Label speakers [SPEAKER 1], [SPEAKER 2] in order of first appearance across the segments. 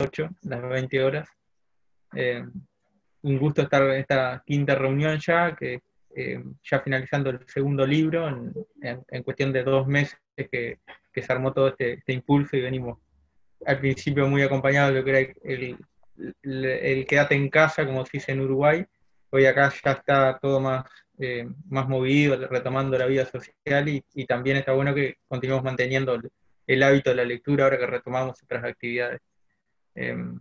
[SPEAKER 1] 8, las 20 horas. Eh, un gusto estar en esta quinta reunión ya, que eh, ya finalizando el segundo libro, en, cuestión de dos meses que, se armó todo este, este, impulso y venimos al principio muy acompañados de lo que era el, el, quédate en casa, como se dice en Uruguay. Hoy acá ya está todo más, eh, más movido, retomando la vida social y, también está bueno que continuemos manteniendo el, hábito de la lectura ahora que retomamos otras actividades. Em,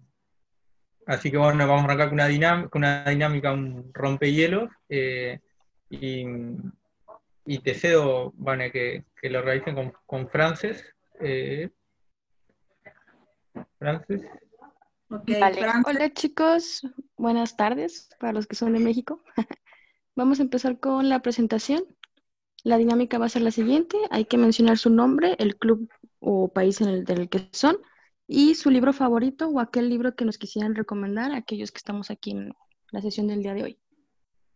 [SPEAKER 1] así que bueno, vamos a arrancar con una, dinámica, una dinámica, un rompehielos. Eh, y, y, te cedo, Vane, que, que lo realicen con, con Frances. Eh,
[SPEAKER 2] Frances. Hola chicos, buenas tardes para los que son de México. Vamos a empezar con la presentación. La dinámica va a ser la siguiente. Hay que mencionar su nombre, el club o país en el del que son y su libro favorito o aquel libro que nos quisieran recomendar a aquellos que estamos aquí en la sesión del día de hoy.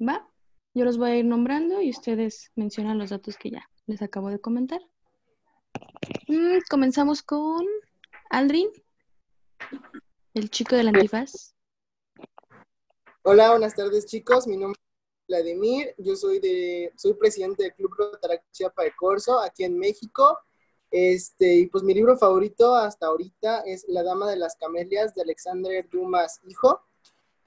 [SPEAKER 2] ¿Va? Yo los voy a ir nombrando y ustedes mencionan los datos que ya les acabo de comentar. Mm, comenzamos con Aldrin, el chico del antifaz.
[SPEAKER 3] Hola, buenas tardes chicos. Mi nombre es Vladimir. Yo soy de, soy presidente del Club Rotaract Chiapa de Corso aquí en México. Este, y pues mi libro favorito hasta ahorita es La Dama de las Camelias de Alexander Dumas Hijo.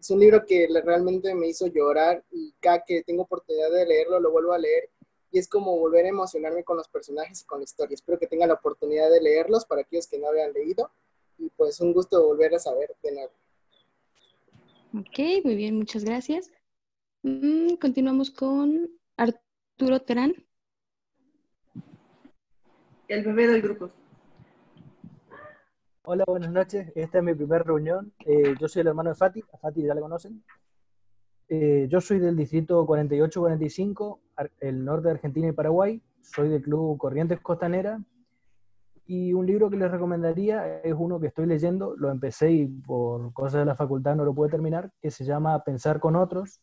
[SPEAKER 3] Es un libro que realmente me hizo llorar y cada que tengo oportunidad de leerlo lo vuelvo a leer y es como volver a emocionarme con los personajes y con la historia. Espero que tengan la oportunidad de leerlos para aquellos que no habían leído y pues un gusto volver a saber de nuevo.
[SPEAKER 2] Ok, muy bien, muchas gracias. Mm, continuamos con Arturo Terán
[SPEAKER 4] el bebé del grupo.
[SPEAKER 5] Hola, buenas noches. Esta es mi primera reunión. Eh, yo soy el hermano de Fati. A Fati ya le conocen. Eh, yo soy del distrito 48-45, el norte de Argentina y Paraguay. Soy del club Corrientes Costanera. Y un libro que les recomendaría es uno que estoy leyendo. Lo empecé y por cosas de la facultad no lo pude terminar, que se llama Pensar con otros,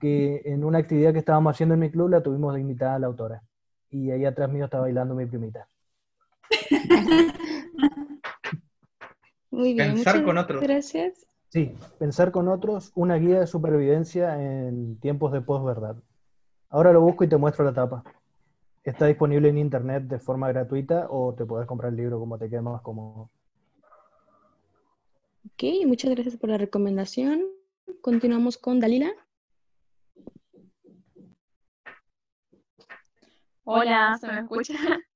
[SPEAKER 5] que en una actividad que estábamos haciendo en mi club la tuvimos de invitada a la autora y ahí atrás mío está bailando mi primita.
[SPEAKER 2] Muy bien. Pensar con otros. Gracias.
[SPEAKER 5] Sí, pensar con otros, una guía de supervivencia en tiempos de posverdad. Ahora lo busco y te muestro la tapa. Está disponible en internet de forma gratuita o te puedes comprar el libro como te quede más cómodo.
[SPEAKER 2] Ok, muchas gracias por la recomendación. Continuamos con Dalila.
[SPEAKER 6] Hola, ¿se me escucha?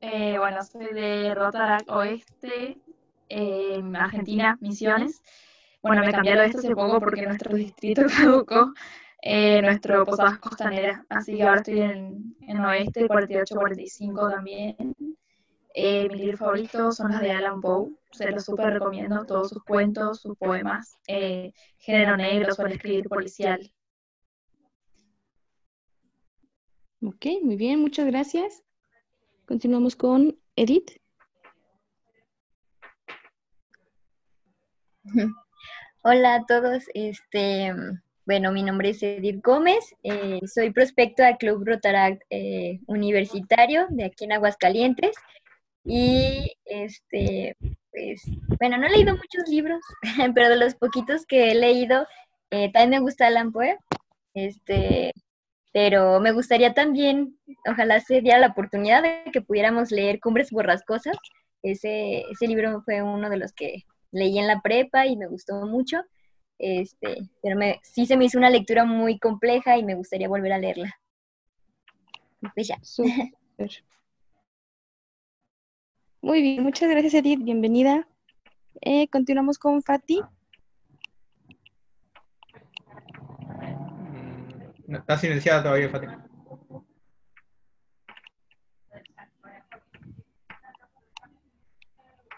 [SPEAKER 6] Eh, bueno, soy de Rotarac Oeste, Argentina, Misiones. Bueno, me cambié al oeste hace poco porque nuestro distrito caducó, eh, nuestro Posadas Costanera. Así que ahora estoy en, en Oeste, 48-45 también. Eh, mis libros favoritos son los de Alan Poe. Se los súper recomiendo, todos sus cuentos, sus poemas. Eh, género negro, suele escribir policial.
[SPEAKER 2] Ok, muy bien, muchas gracias. Continuamos con Edith.
[SPEAKER 7] Hola a todos, este, bueno, mi nombre es Edith Gómez, eh, soy prospecto al Club Rotaract eh, Universitario de aquí en Aguascalientes y este, pues, bueno, no he leído muchos libros, pero de los poquitos que he leído, eh, también me gusta Alan Poe, este, pero me gustaría también, ojalá se diera la oportunidad de que pudiéramos leer Cumbres Borrascosas. Ese, ese libro fue uno de los que leí en la prepa y me gustó mucho. Este, pero me, sí se me hizo una lectura muy compleja y me gustaría volver a leerla. Pues ya.
[SPEAKER 2] Muy bien, muchas gracias Edith, bienvenida. Eh, continuamos con Fati.
[SPEAKER 1] Está silenciada todavía, Fátima.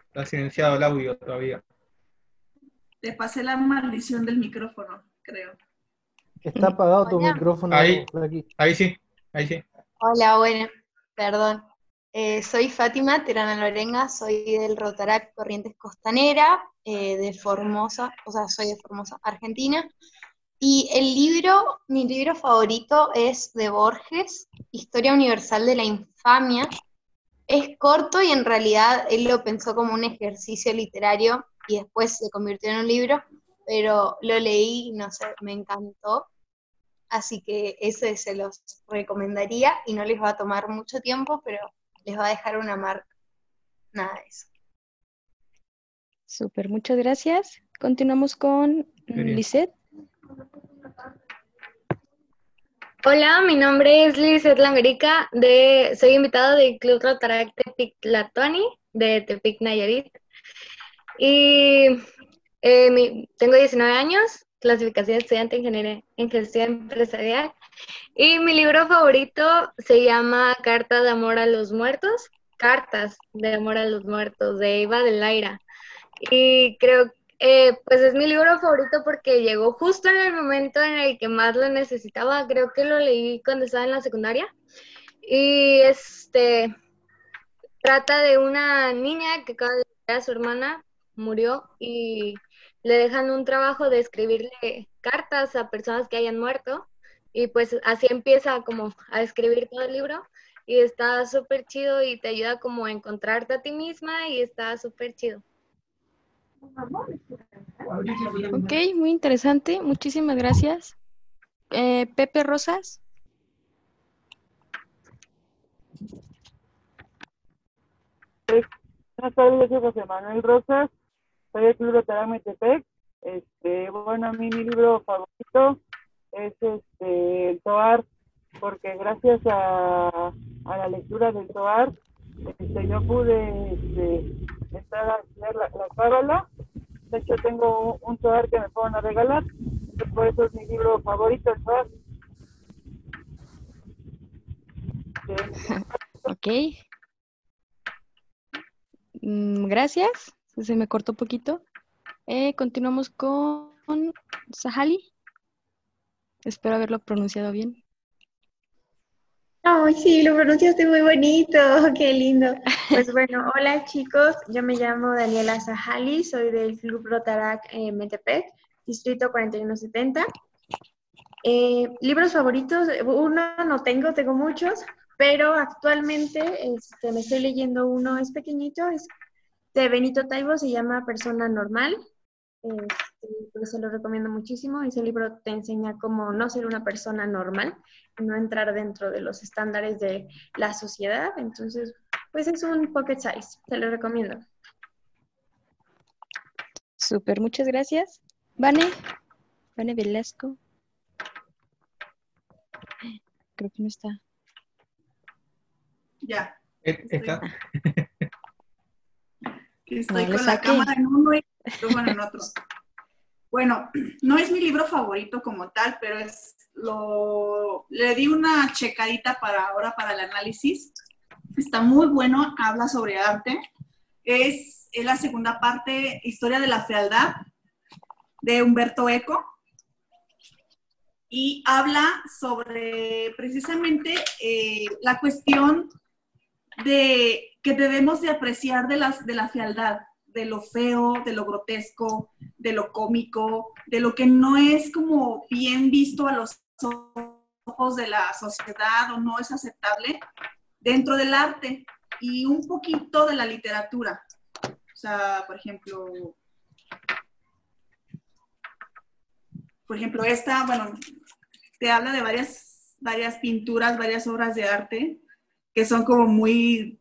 [SPEAKER 1] Está silenciado el audio todavía.
[SPEAKER 4] Te pasé la maldición del micrófono, creo.
[SPEAKER 5] Está apagado tu micrófono.
[SPEAKER 1] Ahí, ahí sí, ahí sí.
[SPEAKER 8] Hola, bueno, perdón. Eh, soy Fátima Terana Lorenga, soy del Rotarac Corrientes Costanera, eh, de Formosa, o sea, soy de Formosa, Argentina. Y el libro, mi libro favorito es de Borges, Historia Universal de la Infamia. es corto y en realidad él lo pensó como un ejercicio literario y después se convirtió en un libro, pero lo leí, no sé, me encantó. Así que ese se los recomendaría y no les va a tomar mucho tiempo, pero les va a dejar una marca. Nada de eso.
[SPEAKER 2] Súper, muchas gracias. Continuamos con Lisette.
[SPEAKER 9] Hola, mi nombre es Lisette Langerica, de, soy invitada del Club Rotaract Tepic Tlatuani, de Tepic Nayarit. Y eh, tengo 19 años, clasificación estudiante en ingeniería en gestión empresarial. Y mi libro favorito se llama Carta de amor a los muertos, Cartas de amor a los muertos, de Eva de Laira. Y creo eh, pues es mi libro favorito porque llegó justo en el momento en el que más lo necesitaba. Creo que lo leí cuando estaba en la secundaria. Y este trata de una niña que acaba de a su hermana, murió y le dejan un trabajo de escribirle cartas a personas que hayan muerto. Y pues así empieza como a escribir todo el libro. Y está súper chido y te ayuda como a encontrarte a ti misma y está súper chido.
[SPEAKER 2] Ok, muy interesante. Muchísimas gracias. Eh, Pepe Rosas.
[SPEAKER 10] Buenas tardes, yo José Manuel Rosas, soy del Club Rotarán Metepec. Este, bueno, a mí mi libro favorito es este, el Toar, porque gracias a, a la lectura del Toar, este, yo pude este, entrar a leer la, la De hecho, tengo un, un que me fueron a regalar. Por eso es mi libro favorito, el Toar.
[SPEAKER 2] ok. Mm, gracias. Se me cortó un poquito. Eh, continuamos con Sahali. Espero haberlo pronunciado bien.
[SPEAKER 11] Ay, sí, lo pronunciaste muy bonito, qué lindo. Pues bueno, hola chicos, yo me llamo Daniela Zahali, soy del Club Rotarac en Metepec, Distrito 4170. Eh, libros favoritos, uno no tengo, tengo muchos, pero actualmente este, me estoy leyendo uno, es pequeñito, es de Benito Taibo, se llama Persona Normal. Este, se lo recomiendo muchísimo. Ese libro te enseña cómo no ser una persona normal, no entrar dentro de los estándares de la sociedad. Entonces, pues es un pocket size, te lo recomiendo.
[SPEAKER 2] Súper, muchas gracias. Vane, Vane Velasco. Creo que no está.
[SPEAKER 4] Ya.
[SPEAKER 1] ¿Está?
[SPEAKER 4] Estoy con la cámara en uno y en otro. Bueno, no es mi libro favorito como tal, pero es lo le di una checadita para ahora para el análisis. Está muy bueno, habla sobre arte. Es, es la segunda parte, Historia de la Fealdad, de Humberto Eco. Y habla sobre precisamente eh, la cuestión de que debemos de apreciar de, las, de la fealdad, de lo feo, de lo grotesco, de lo cómico, de lo que no es como bien visto a los ojos de la sociedad o no es aceptable dentro del arte y un poquito de la literatura. O sea, por ejemplo, por ejemplo, esta, bueno, te habla de varias, varias pinturas, varias obras de arte que son como muy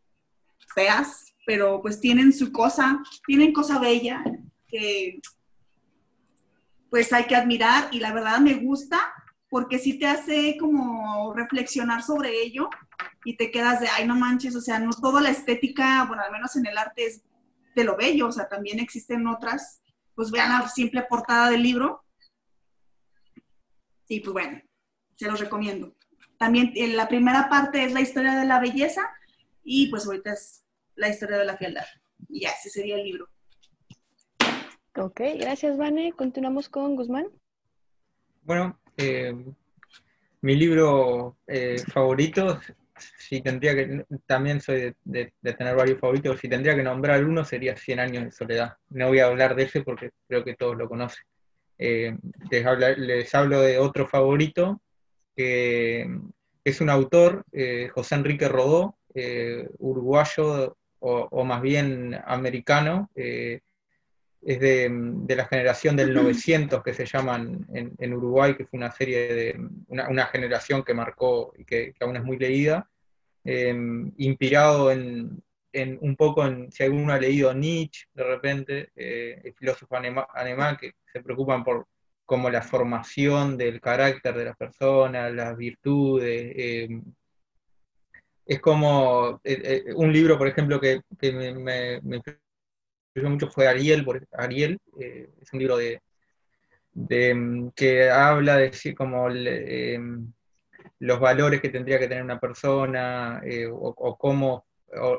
[SPEAKER 4] feas, pero pues tienen su cosa, tienen cosa bella que pues hay que admirar y la verdad me gusta porque sí te hace como reflexionar sobre ello y te quedas de, ay, no manches, o sea, no toda la estética, bueno, al menos en el arte es de lo bello, o sea, también existen otras, pues vean la simple portada del libro. Y pues bueno, se los recomiendo. También en la primera parte es la historia de la belleza y pues ahorita es la historia de la fealdad. Y ya, ese sería el libro.
[SPEAKER 2] Ok, gracias, Vane. Continuamos con Guzmán.
[SPEAKER 1] Bueno, eh, mi libro eh, favorito, si tendría que, también soy de, tener varios favoritos, si tendría que nombrar uno sería Cien años de soledad. No voy a hablar de ese porque creo que todos lo conocen. Eh, les, les hablo de otro favorito, que es un autor, José Enrique Rodó, uruguayo o, más bien americano, es de, la generación del 900 que se llaman en, Uruguay, que fue una serie de una, generación que marcó y que, aún es muy leída, inspirado en, un poco en, si alguno ha leído Nietzsche de repente, el filósofo alemán, que se preocupan por como la formación del carácter de las personas, las virtudes. Eh, es como eh, eh, un libro, por ejemplo, que, me, me, influyó mucho fue Ariel, Ariel es un libro de, mm, que habla de como los valores que tendría que tener una persona o, cómo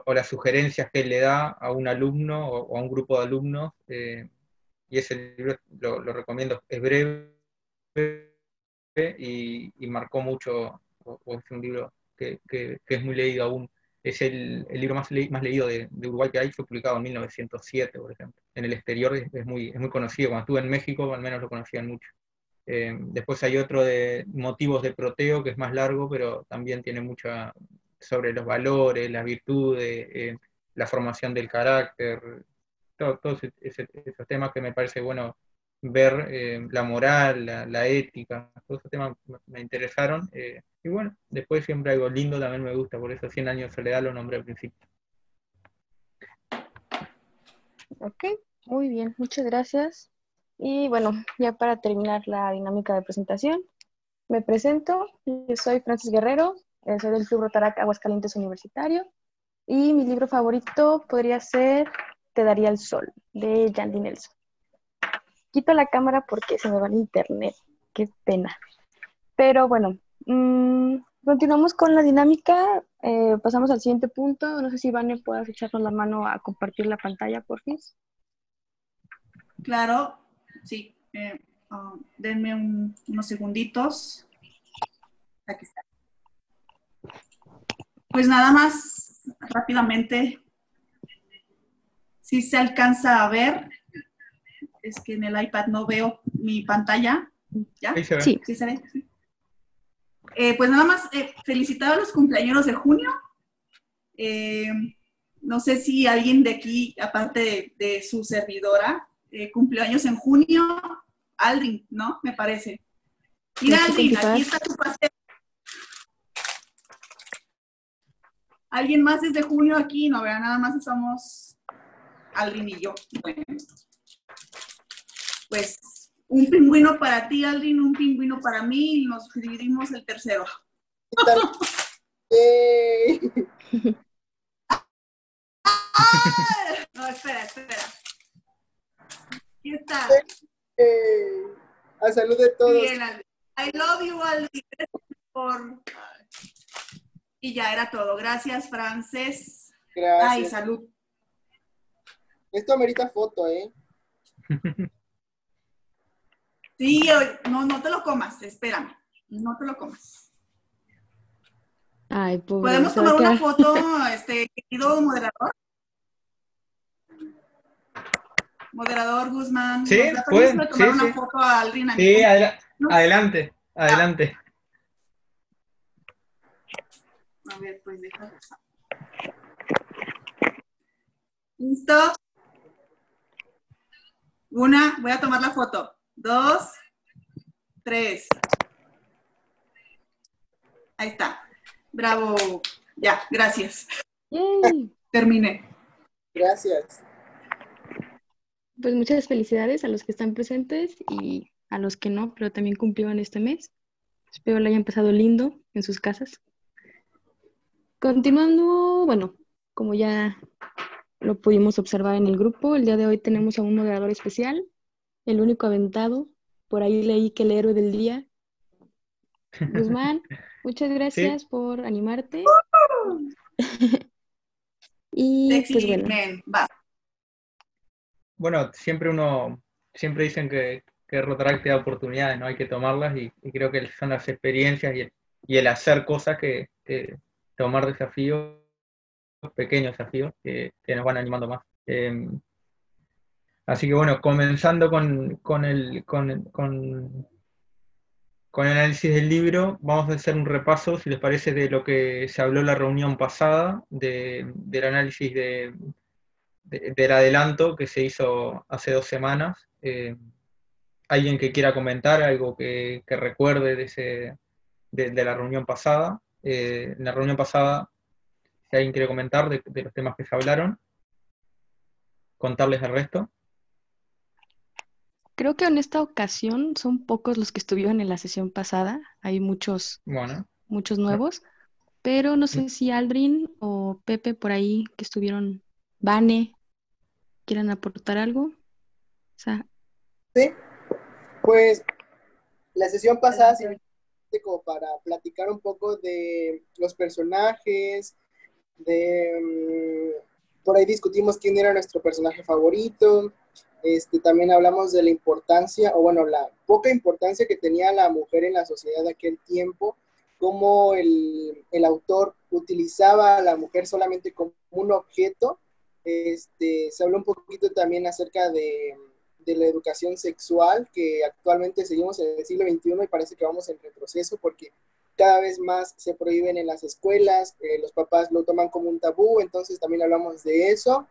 [SPEAKER 1] o, las sugerencias que él le da a un alumno o, a un grupo de alumnos y ese libro lo, recomiendo, es breve y, marcó mucho, o, es un libro que, es muy leído aún. Es el, libro más, más leído de, Uruguay que hay, fue publicado en 1907, por ejemplo. En el exterior es, muy, es muy conocido, cuando estuve en México al menos lo conocían mucho. Eh, después hay otro de motivos de proteo, que es más largo, pero también tiene mucha sobre los valores, las virtudes, eh, la formación del carácter, todos esos temas que me parece bueno ver, eh, la moral, la, ética, todos esos temas me interesaron. Eh, y bueno, después siempre algo lindo también me gusta, por eso 100 años de soledad lo nombré al principio.
[SPEAKER 2] Ok, muy bien, muchas gracias. Y bueno, ya para terminar la dinámica de presentación, me presento. Soy Francis Guerrero, eh, soy del Club Rotarac Aguascalientes Universitario. Y mi libro favorito podría ser te daría el sol, de Jandy Nelson. Quito la cámara porque se me va el internet. Qué pena. Pero bueno, mm, continuamos con la dinámica. Eh, pasamos al siguiente punto. No sé si Vane puedas echarnos la mano a compartir la pantalla, por fin.
[SPEAKER 4] Claro, sí. Eh, ah, denme unos segunditos. Aquí está. Pues nada más rápidamente si se alcanza a ver. Es que en el iPad no veo mi pantalla. ¿Ya?
[SPEAKER 2] Sí.
[SPEAKER 4] ¿Sí se ve? Eh, pues nada más eh, felicitar a los cumpleaños de junio. Eh, no sé si alguien de aquí, aparte de, su servidora, cumpleaños en junio. Aldrin, ¿no? Me parece. Mira, Aldrin, aquí está tu paseo. ¿Alguien más desde junio aquí? No, vea, nada más somos Aldrin y yo. Bueno, pues un pingüino para ti, Aldrin, un pingüino para mí, y nos dividimos el tercero. no, espera, espera. Aquí está.
[SPEAKER 3] a salud de todos.
[SPEAKER 4] Bien, Aldrin. I love you, Aldrin. Por... Y ya era todo. Gracias, Frances.
[SPEAKER 3] Gracias.
[SPEAKER 4] Ay, salud.
[SPEAKER 3] Esto amerita foto, ¿eh?
[SPEAKER 4] Sí, no, no te lo comas, espérame. No te lo comas.
[SPEAKER 2] Ay, pobre,
[SPEAKER 4] ¿Podemos tomar una foto, este, querido moderador? Moderador Guzmán.
[SPEAKER 1] Sí, pueden.
[SPEAKER 4] tomar sí, una sí. foto al
[SPEAKER 1] Sí, adelante, adelante.
[SPEAKER 4] A ver, pues déjame. ¿Listo? Una, voy a tomar la foto. Dos, tres. Ahí está. Bravo. Ya, gracias. Terminé.
[SPEAKER 3] Gracias.
[SPEAKER 2] Pues muchas felicidades a los que están presentes y a los que no, pero también cumplieron este mes. Espero lo hayan pasado lindo en sus casas. Continuando, bueno, como ya lo pudimos observar en el grupo. El día de hoy tenemos a un moderador especial, el único aventado. Por ahí leí que el héroe del día. Guzmán, muchas gracias por animarte. y pues bueno.
[SPEAKER 1] Bueno, siempre uno, siempre dicen que, que Rotaract te da oportunidades, ¿no? Hay que tomarlas y, creo que son las experiencias y el, hacer cosas que, que tomar desafíos pequeños desafíos que, nos van animando más. Em, así que bueno, comenzando con, el, con, con el análisis del libro, vamos a hacer un repaso, si les parece, de lo que se habló en la reunión pasada, del análisis del adelanto que se hizo hace dos semanas. Eh, ¿Alguien que quiera comentar algo que, recuerde de, ese, de, la reunión pasada? Eh, en la reunión pasada, si alguien quiere comentar de, de los temas que se hablaron, contarles el resto.
[SPEAKER 2] Creo que en esta ocasión son pocos los que estuvieron en la sesión pasada. Hay muchos, muchos nuevos. Pero no sé si Aldrin o Pepe por ahí que estuvieron, Vane, quieran aportar algo.
[SPEAKER 3] sí, pues la sesión pasada se como para platicar un poco de los personajes, de mm, por ahí discutimos quién era nuestro personaje favorito, este, también hablamos de la importancia, o bueno, la poca importancia que tenía la mujer en la sociedad de aquel tiempo, cómo el, el autor utilizaba a la mujer solamente como un objeto. Este, se habló un poquito también acerca de, la educación sexual, que actualmente seguimos en el siglo XXI y parece que vamos en retroceso porque cada vez más se prohíben en las escuelas, eh, los papás lo toman como un tabú, entonces también hablamos de eso.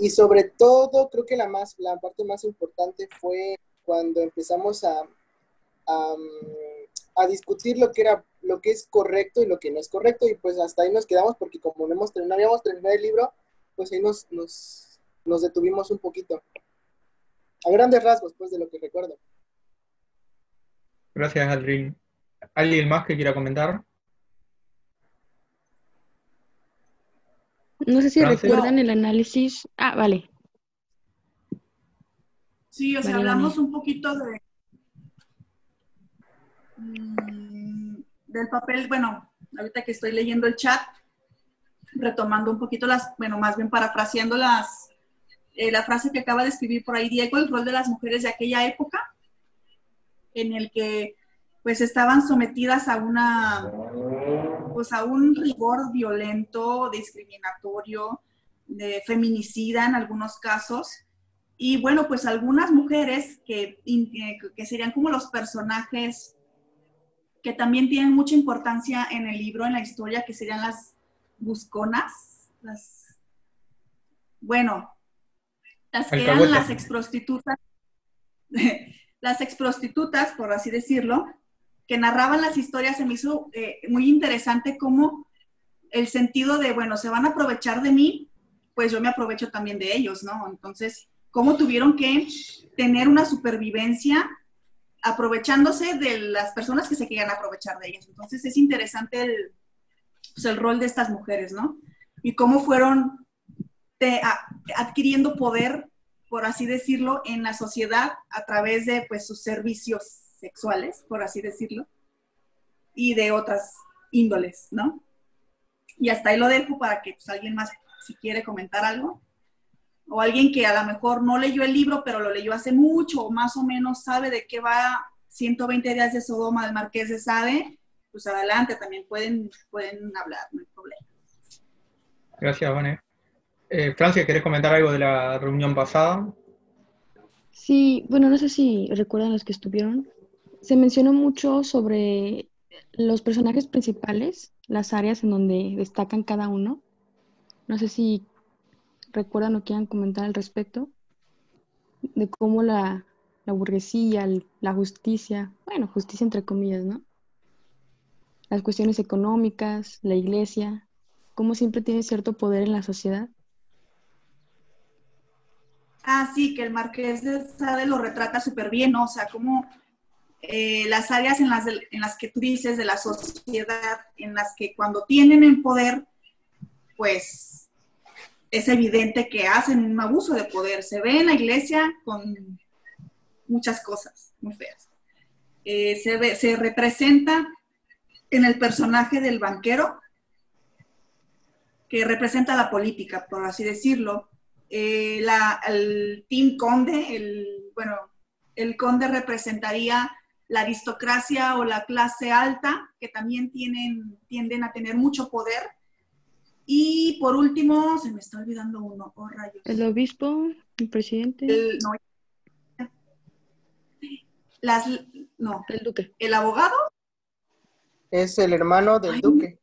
[SPEAKER 3] Y sobre todo, creo que la, más, la parte más importante fue cuando empezamos a, a, discutir lo que, era, lo que es correcto y lo que no es correcto. Y pues hasta ahí nos quedamos porque como no, hemos, no habíamos terminado el libro, pues ahí nos, nos, nos detuvimos un poquito. A grandes rasgos, pues, de lo que recuerdo.
[SPEAKER 1] Gracias, Aldrin. ¿Alguien más que quiera comentar?
[SPEAKER 2] No sé si recuerdan el análisis. Ah, vale.
[SPEAKER 4] Sí, o sea, hablamos un poquito de mm, del papel, bueno, ahorita que estoy leyendo el chat, retomando un poquito las, bueno, más bien parafraseando las, eh, la frase que acaba de escribir por ahí Diego, el rol de las mujeres de aquella época, en el que pues estaban sometidas a una, pues a un rigor violento, discriminatorio, de feminicida en algunos casos. Y bueno, pues algunas mujeres que, que serían como los personajes que también tienen mucha importancia en el libro, en la historia, que serían las busconas, las, bueno, las que eran las exprostitutas, las exprostitutas, por así decirlo, que narraban las historias, se me hizo eh, muy interesante como el sentido de, bueno, se van a aprovechar de mí, pues yo me aprovecho también de ellos, ¿no? Entonces, cómo tuvieron que tener una supervivencia aprovechándose de las personas que se querían aprovechar de ellas. Entonces, es interesante el, pues, el rol de estas mujeres, ¿no? Y cómo fueron adquiriendo poder, por así decirlo, en la sociedad a través de pues, sus servicios sexuales, por así decirlo, y de otras índoles, ¿no? Y hasta ahí lo dejo para que pues, alguien más, si quiere comentar algo, o alguien que a lo mejor no leyó el libro, pero lo leyó hace mucho, o más o menos sabe de qué va 120 días de Sodoma del Marqués de Sade, pues adelante, también pueden, pueden hablar, no hay problema.
[SPEAKER 1] Gracias, Vane. Eh, Francia, ¿querés comentar algo de la reunión pasada?
[SPEAKER 2] Sí, bueno, no sé si recuerdan los que estuvieron, se mencionó mucho sobre los personajes principales, las áreas en donde destacan cada uno. No sé si recuerdan o quieran comentar al respecto de cómo la, la burguesía, la justicia, bueno, justicia entre comillas, ¿no? Las cuestiones económicas, la iglesia, cómo siempre tiene cierto poder en la sociedad.
[SPEAKER 4] Ah, sí, que el Marqués de Sade lo retrata súper bien, ¿no? O sea, cómo eh, las áreas en las, en las que tú dices de la sociedad, en las que cuando tienen el poder, pues es evidente que hacen un abuso de poder. Se ve en la iglesia con muchas cosas muy feas. Eh, se, ve, se representa en el personaje del banquero, que representa la política, por así decirlo. Eh, el Team Conde, el, bueno, el conde representaría la aristocracia o la clase alta, que también tienen, tienden a tener mucho poder. Y por último, se me está olvidando uno, oh rayos.
[SPEAKER 2] El obispo, el presidente.
[SPEAKER 4] las, No.
[SPEAKER 2] El duque.
[SPEAKER 4] ¿El abogado?
[SPEAKER 3] Es el hermano del duque.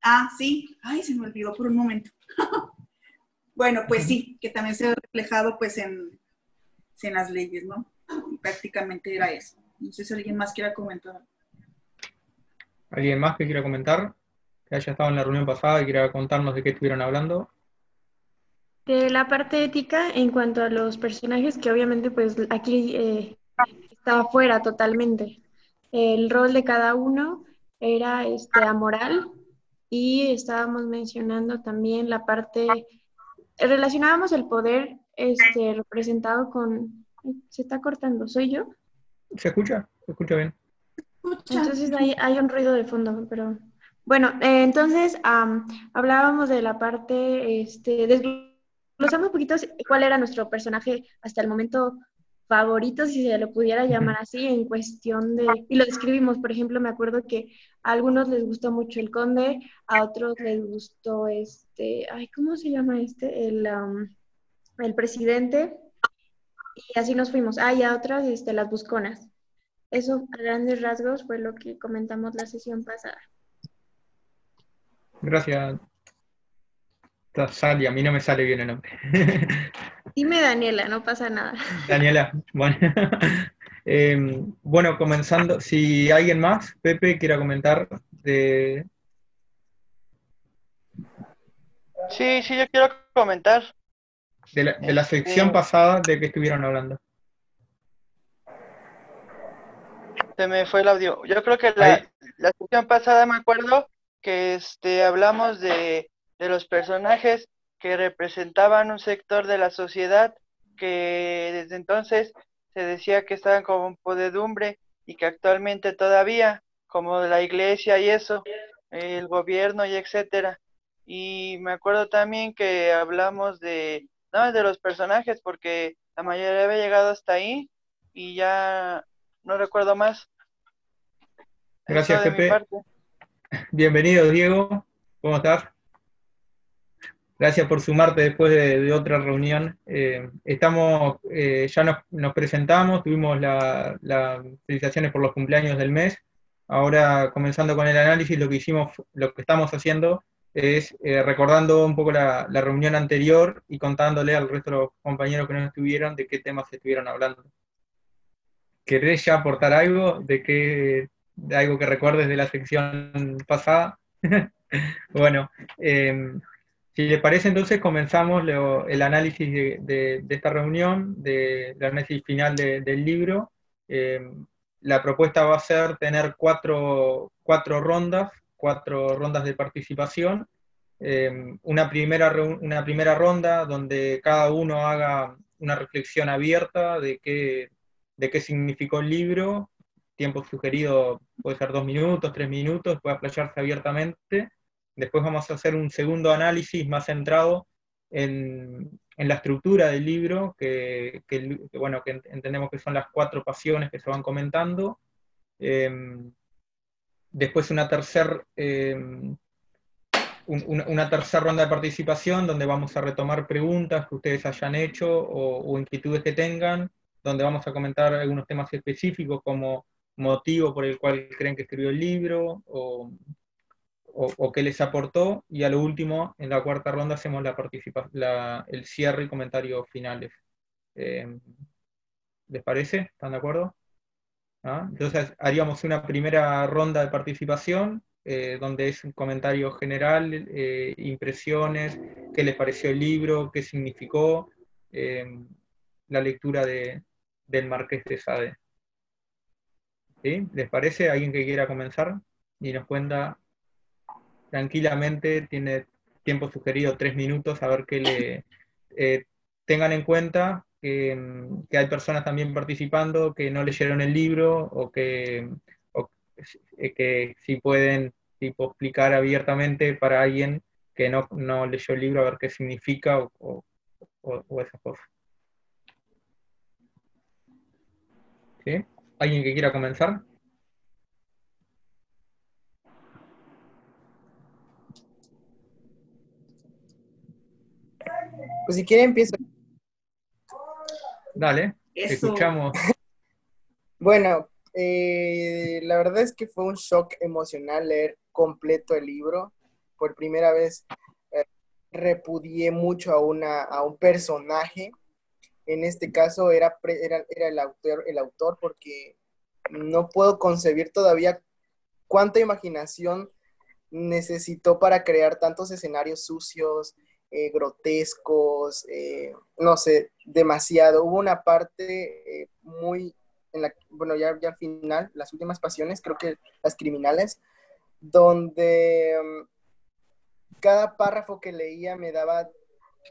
[SPEAKER 4] Ah, sí. Ay, se me olvidó por un momento. bueno, pues sí, que también se ha reflejado pues en, en las leyes, ¿no? Prácticamente era eso. No sé si alguien más quiera comentar.
[SPEAKER 1] ¿Alguien más que quiera comentar? Que haya estado en la reunión pasada y quiera contarnos de qué estuvieron hablando.
[SPEAKER 11] De la parte ética en cuanto a los personajes, que obviamente pues aquí eh, estaba fuera totalmente. El rol de cada uno era este, amoral y estábamos mencionando también la parte, relacionábamos el poder este, representado con, se está cortando, ¿soy yo?
[SPEAKER 1] ¿Se escucha? Se escucha bien.
[SPEAKER 11] Entonces hay, hay un ruido de fondo, pero bueno, eh, entonces hablábamos de la parte, este, desglosamos un poquito cuál era nuestro personaje hasta el momento favorito, si se lo pudiera llamar así, en cuestión de, y lo describimos, por ejemplo, me acuerdo que a algunos les gustó mucho el conde, a otros les gustó este, ay, ¿cómo se llama este? El, el presidente, y así nos fuimos. Ah, y a otras, este, las busconas. Eso a grandes rasgos fue lo que comentamos la sesión pasada.
[SPEAKER 1] Gracias. Sally, a mí no me sale bien el nombre.
[SPEAKER 11] Dime Daniela, no pasa nada.
[SPEAKER 1] Daniela, bueno. Em, bueno, comenzando, si alguien más, Pepe, quiera comentar de...
[SPEAKER 12] Sí, sí, yo quiero comentar.
[SPEAKER 1] De la, de la sección este, pasada de que estuvieron hablando.
[SPEAKER 12] Se me fue el audio. Yo creo que la, la sección pasada me acuerdo que este hablamos de, de los personajes que representaban un sector de la sociedad que desde entonces se decía que estaban como podedumbre y que actualmente todavía, como la iglesia y eso, el gobierno y etcétera. Y me acuerdo también que hablamos de no, de los personajes, porque la mayoría había llegado hasta ahí y ya no recuerdo más.
[SPEAKER 1] Gracias, Pepe. Bienvenido, Diego. ¿Cómo estás? Gracias por sumarte después de, otra reunión. Eh, estamos, eh, ya nos, presentamos, tuvimos las felicitaciones por los cumpleaños del mes. Ahora, comenzando con el análisis, lo que hicimos, lo que estamos haciendo es eh, recordando un poco la, reunión anterior y contándole al resto de los compañeros que no estuvieron de qué temas estuvieron hablando. ¿Querés ya aportar algo de, qué, de algo que recuerdes de la sección pasada? bueno, em, si les parece entonces comenzamos el análisis de, esta reunión, del análisis final del libro. Em, la propuesta va a ser tener cuatro, cuatro rondas cuatro rondas de participación. Em, una, primera, una primera ronda donde cada uno haga una reflexión abierta de qué, de qué significó el libro. Tiempo sugerido puede ser dos minutos, tres minutos, puede aplayarse abiertamente. Después vamos a hacer un segundo análisis más centrado en, en la estructura del libro, que, que, bueno, que entendemos que son las cuatro pasiones que se van comentando. Em, Después una tercera eh, una tercera ronda de participación donde vamos a retomar preguntas que ustedes hayan hecho o, inquietudes que tengan, donde vamos a comentar algunos temas específicos como motivo por el cual creen que escribió el libro o, o, qué les aportó. Y a lo último, en la cuarta ronda, hacemos la, el cierre y comentarios finales. Eh, ¿Les parece? ¿Están de acuerdo? Entonces haríamos una primera ronda de participación, eh, donde es un comentario general, eh, impresiones, qué les pareció el libro, qué significó eh, la lectura de, del Marqués de Sade. ¿Les parece? ¿Alguien que quiera comenzar? Y nos cuenta tranquilamente, tiene tiempo sugerido tres minutos, a ver qué le... tengan en cuenta que, hay personas también participando que no leyeron el libro o que, eh, que si pueden tipo, explicar abiertamente para alguien que no, no leyó el libro a ver qué significa o, o, esas cosas. ¿Alguien que quiera comenzar?
[SPEAKER 3] Pues si quieren empiezo
[SPEAKER 1] Dale, escuchamos.
[SPEAKER 3] Bueno, eh, la verdad es que fue un shock emocional leer completo el libro. Por primera vez eh, repudié mucho a, una, a un personaje. En este caso era, era, era el, autor, el autor porque no puedo concebir todavía cuánta imaginación necesitó para crear tantos escenarios sucios, eh, grotescos, eh, no sé, demasiado. Hubo una parte muy en la, bueno, ya, ya al final, las últimas pasiones, creo que las criminales, donde mm, cada párrafo que leía me daba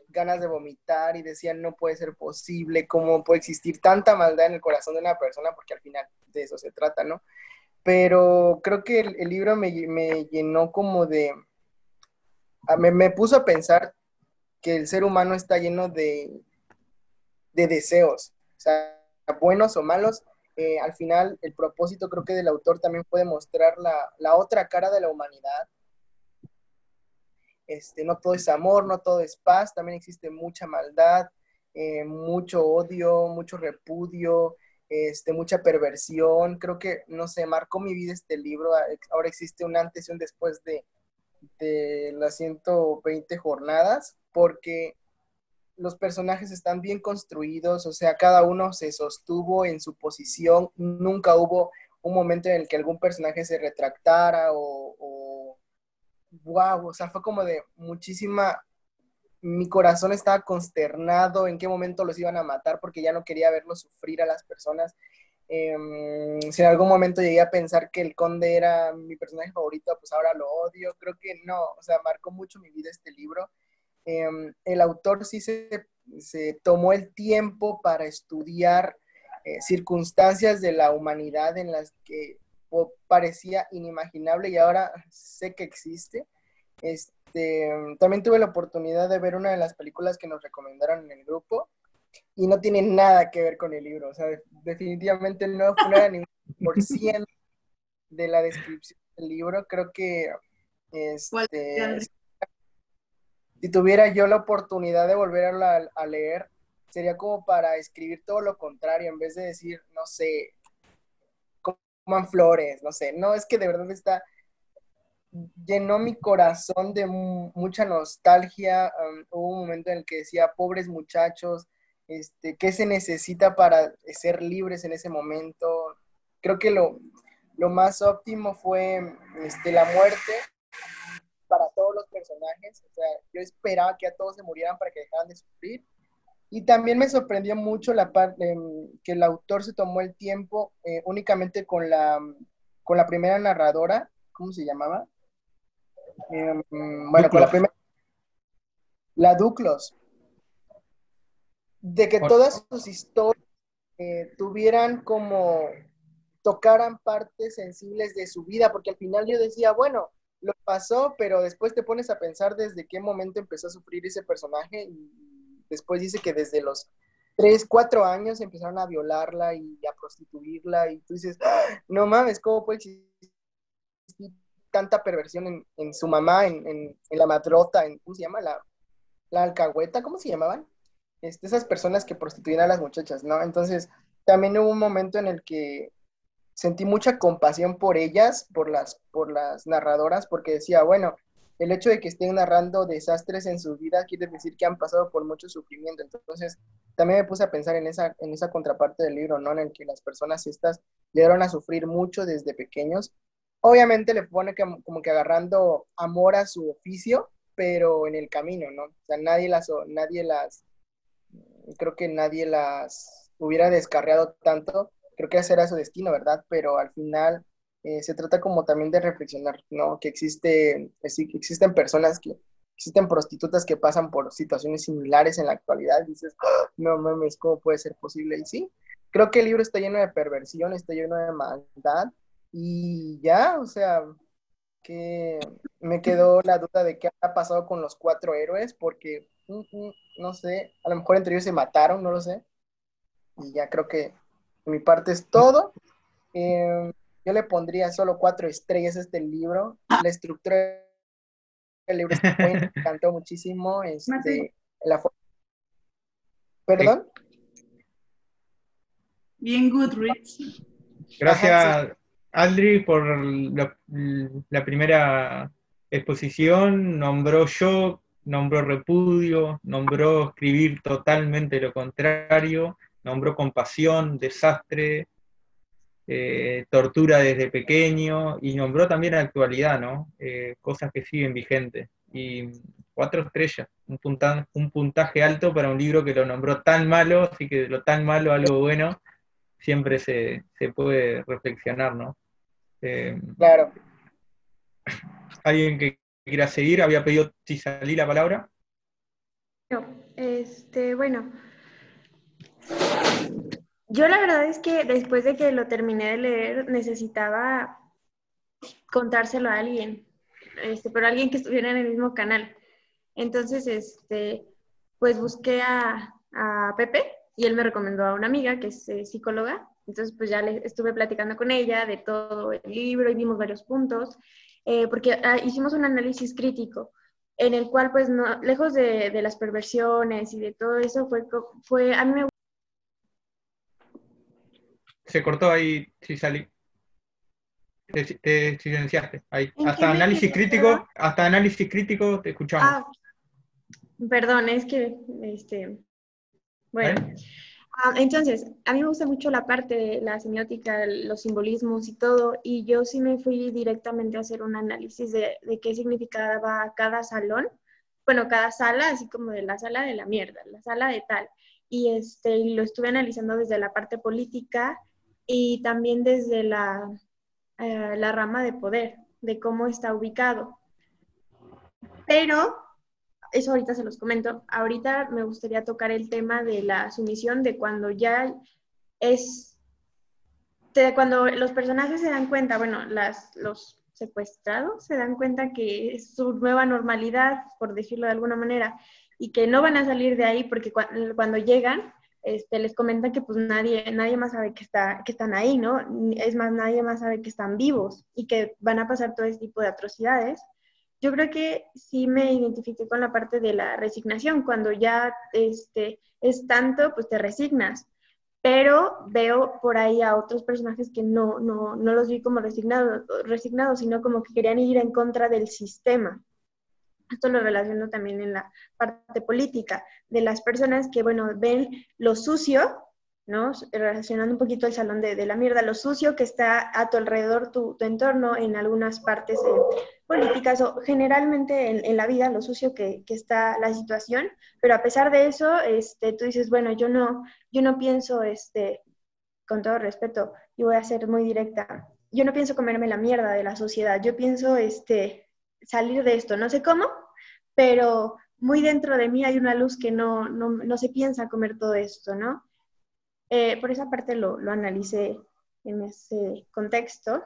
[SPEAKER 3] ganas de vomitar y decía, no puede ser posible, cómo puede existir tanta maldad en el corazón de una persona, porque al final de eso se trata, ¿no? Pero creo que el, libro me, llenó como de, me, puso a pensar que el ser humano está lleno de, de deseos, o sea, buenos o malos, eh, al final el propósito creo que del autor también puede mostrar la, otra cara de la humanidad. Este, no todo es amor, no todo es paz, también existe mucha maldad, eh, mucho odio, mucho repudio, este, mucha perversión. Creo que, no sé, marcó mi vida este libro. Ahora existe un antes y un después de, de las 120 jornadas, porque los personajes están bien construidos, o sea, cada uno se sostuvo en su posición, nunca hubo un momento en el que algún personaje se retractara o, wow, o sea, fue como de muchísima, mi corazón estaba consternado en qué momento los iban a matar porque ya no quería verlos sufrir a las personas. Em, si en algún momento llegué a pensar que el conde era mi personaje favorito, pues ahora lo odio. Creo que no, o sea, marcó mucho mi vida este libro. Em, el autor sí se, tomó el tiempo para estudiar eh, circunstancias de la humanidad en las que parecía inimaginable y ahora sé que existe. Este, también tuve la oportunidad de ver una de las películas que nos recomendaron en el grupo y no tiene nada que ver con el libro, o sea, definitivamente no, fue ni un por ciento de la descripción del libro. Creo que este, si tuviera yo la oportunidad de volver a, leer, sería como para escribir todo lo contrario, en vez de decir, no sé, coman flores, no sé, no, es que de verdad está, llenó mi corazón de mucha nostalgia, hubo un momento en el que decía, pobres muchachos, este, ¿qué se necesita para ser libres en ese momento? Creo que lo, lo más óptimo fue este, la muerte, personajes. O sea, yo esperaba que a todos se murieran para que dejaran de sufrir. Y también me sorprendió mucho la parte em, que el autor se tomó el tiempo eh, únicamente con la, con la primera narradora, ¿cómo se llamaba? Em, bueno, con la primera. La Duclos. De que todas sus historias eh, tuvieran como tocaran partes sensibles de su vida, porque al final yo decía, bueno, lo pasó, pero después te pones a pensar desde qué momento empezó a sufrir ese personaje y después dice que desde los 3, 4 años empezaron a violarla y a prostituirla y tú dices, no mames, ¿cómo puede existir tanta perversión en, su mamá, en, la madrota, en, ¿cómo se llama? La, la alcahueta, ¿cómo se llamaban? Este, esas personas que prostituían a las muchachas, ¿no? Entonces, también hubo un momento en el que sentí mucha compasión por ellas, por las, por las narradoras, porque decía, bueno, el hecho de que estén narrando desastres en su vida quiere decir que han pasado por mucho sufrimiento. Entonces, también me puse a pensar en esa, en esa contraparte del libro, ¿no? En el que las personas estas llegaron a sufrir mucho desde pequeños. Obviamente le pone como que agarrando amor a su oficio, pero en el camino, ¿no? O sea, nadie las, nadie las, creo que nadie las hubiera descarriado tanto creo que ese su destino, ¿verdad? Pero al final eh, se trata como también de reflexionar, ¿no? Que existe, existen personas que, existen prostitutas que pasan por situaciones similares en la actualidad, dices, ah, no mames, ¿cómo puede ser posible? Y sí, creo que el libro está lleno de perversión, está lleno de maldad, y ya, o sea, que me quedó la duda de qué ha pasado con los cuatro héroes, porque, mm, mm, no sé, a lo mejor entre ellos se mataron, no lo sé, y ya creo que mi parte es todo. Em, yo le pondría solo cuatro estrellas a este libro. La estructura del libro me encantó muchísimo. Este, la ¿Perdón?
[SPEAKER 4] Bien Goodreads.
[SPEAKER 1] Gracias, Aldri, por la, la, primera exposición. Nombró yo, nombró repudio, nombró escribir totalmente lo contrario, nombró compasión, desastre, eh, tortura desde pequeño y nombró también la actualidad, ¿no? Eh, cosas que siguen vigentes. Y cuatro estrellas, un puntaje, un puntaje alto para un libro que lo nombró tan malo, así que de lo tan malo algo bueno, siempre se, puede reflexionar, ¿no?
[SPEAKER 3] Eh, claro.
[SPEAKER 1] ¿Alguien que quiera seguir? Había pedido si salí la palabra.
[SPEAKER 11] No, este, bueno, yo la verdad es que después de que lo terminé de leer, necesitaba contárselo a alguien, este, pero alguien que estuviera en el mismo canal. Entonces, este, pues busqué a, Pepe y él me recomendó a una amiga que es eh, psicóloga. Entonces, pues ya le estuve platicando con ella de todo el libro y vimos varios puntos, eh, porque ah, hicimos un análisis crítico en el cual, pues, no, lejos de, de, las perversiones y de todo eso, fue, fue a mí me
[SPEAKER 1] se cortó ahí, sí salí. Te, silenciaste. Ahí. Hasta análisis crítico, hasta análisis crítico te escuchamos. Ah,
[SPEAKER 11] perdón, es que este bueno. Ah, entonces, a mí me gusta mucho la parte de la semiótica, los simbolismos y todo, y yo sí me fui directamente a hacer un análisis de, de qué significaba cada salón, bueno, cada sala, así como de la sala de la mierda, la sala de tal, y este, lo estuve analizando desde la parte política, y también desde la, eh, la rama de poder, de cómo está ubicado. Pero, eso ahorita se los comento, ahorita me gustaría tocar el tema de la sumisión, de cuando ya es, de cuando los personajes se dan cuenta, bueno, las, los secuestrados se dan cuenta que es su nueva normalidad, por decirlo de alguna manera, y que no van a salir de ahí porque cuando llegan este, les comentan que pues nadie, nadie más sabe que, está, que están ahí, ¿no? Es más, nadie más sabe que están vivos y que van a pasar todo este tipo de atrocidades. Yo creo que sí me identifiqué con la parte de la resignación, cuando ya este, es tanto, pues te resignas. Pero veo por ahí a otros personajes que no, no, no los vi como resignados, resignados, sino como que querían ir en contra del sistema. Esto lo relaciono también en la parte política, de las personas que, bueno, ven lo sucio, ¿no? Relacionando un poquito el salón de, la mierda, lo sucio que está a tu alrededor, tu, entorno, en algunas partes políticas o generalmente en, la vida, lo sucio que, está la situación, pero a pesar de eso, este, tú dices, bueno, yo no, yo no pienso, este, con todo respeto, y voy a ser muy directa, yo no pienso comerme la mierda de la sociedad, yo pienso, este, salir de esto, no sé cómo, pero muy dentro de mí hay una luz que no, no, se piensa comer todo esto, ¿no? Eh, por esa parte lo, lo, analicé en ese contexto.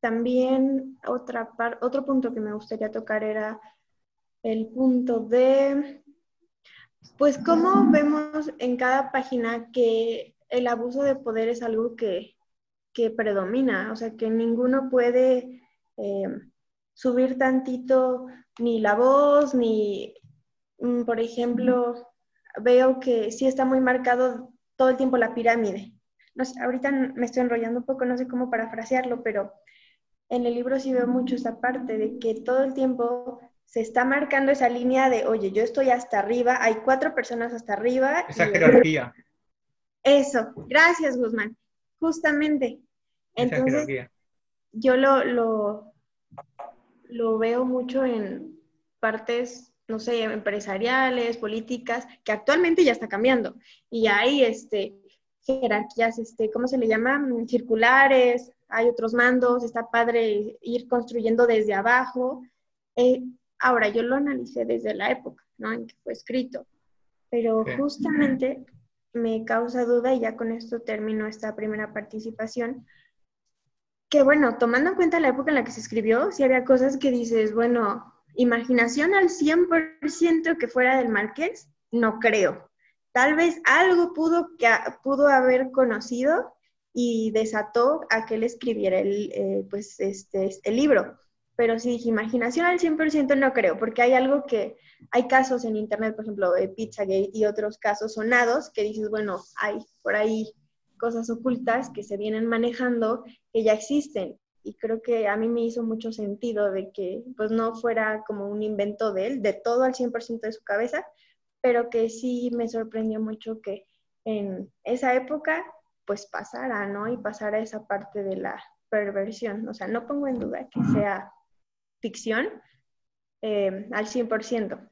[SPEAKER 11] También otra otro punto que me gustaría tocar era el punto de, pues, cómo vemos en cada página que el abuso de poder es algo que, que predomina, o sea, que ninguno puede eh, subir tantito ni la voz, ni, mm, por ejemplo, veo que sí está muy marcado todo el tiempo la pirámide. No sé, ahorita me estoy enrollando un poco, no sé cómo parafrasearlo, pero en el libro sí veo mucho esa parte de que todo el tiempo se está marcando esa línea de, oye, yo estoy hasta arriba, hay cuatro personas hasta arriba.
[SPEAKER 1] Esa jerarquía.
[SPEAKER 11] Eso, gracias Guzmán, justamente. Entonces, yo lo, lo, lo veo mucho en partes, no sé, empresariales, políticas, que actualmente ya está cambiando. Y hay este, jerarquías, este, ¿cómo se le llama? Circulares, hay otros mandos, está padre ir construyendo desde abajo. Eh, ahora, yo lo analicé desde la época ¿no? en que fue escrito, pero justamente me causa duda, y ya con esto termino esta primera participación, que bueno, tomando en cuenta la época en la que se escribió, si había cosas que dices, bueno, imaginación al 100% que fuera del Marqués, no creo. Tal vez algo pudo, que, pudo haber conocido y desató a que él escribiera el, eh, pues este, el libro. Pero sí, imaginación al 100% no creo, porque hay algo que, hay casos en internet, por ejemplo, de Pizzagate y otros casos sonados que dices, bueno, hay por ahí cosas ocultas que se vienen manejando que ya existen. Y creo que a mí me hizo mucho sentido de que pues no fuera como un invento de él, de todo al 100% de su cabeza, pero que sí me sorprendió mucho que en esa época pues pasara, ¿no? Y pasara esa parte de la perversión. O sea, no pongo en duda que sea ficción eh, al 100%,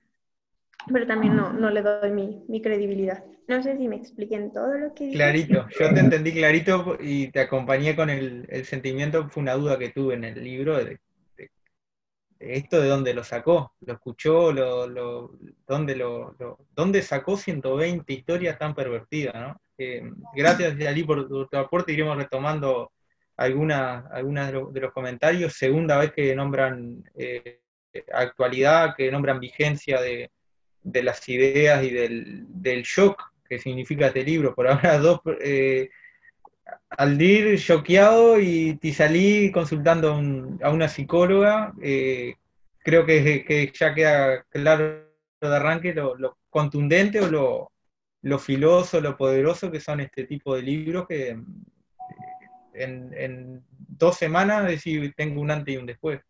[SPEAKER 11] pero también no, no le doy mi, mi, credibilidad. No sé si me expliquen todo lo que
[SPEAKER 1] Clarito, yo te entendí clarito y te acompañé con el, el sentimiento, fue una duda que tuve en el libro de, esto de dónde lo sacó, lo escuchó, lo, lo, dónde, lo, dónde sacó 120 historias tan pervertidas, ¿no? Eh, gracias, Ali, por tu, aporte, iremos retomando algunas algunas de, los comentarios. Segunda vez que nombran eh, actualidad, que nombran vigencia de, de las ideas y del, del, shock que significa este libro. Por ahora, dos, eh, Aldir choqueado y Tizalí consultando a una psicóloga. Eh, creo que, ya queda claro de arranque lo, contundente o lo, lo, filoso, lo poderoso que son este tipo de libros que eh, en, dos semanas decir tengo un antes y un después.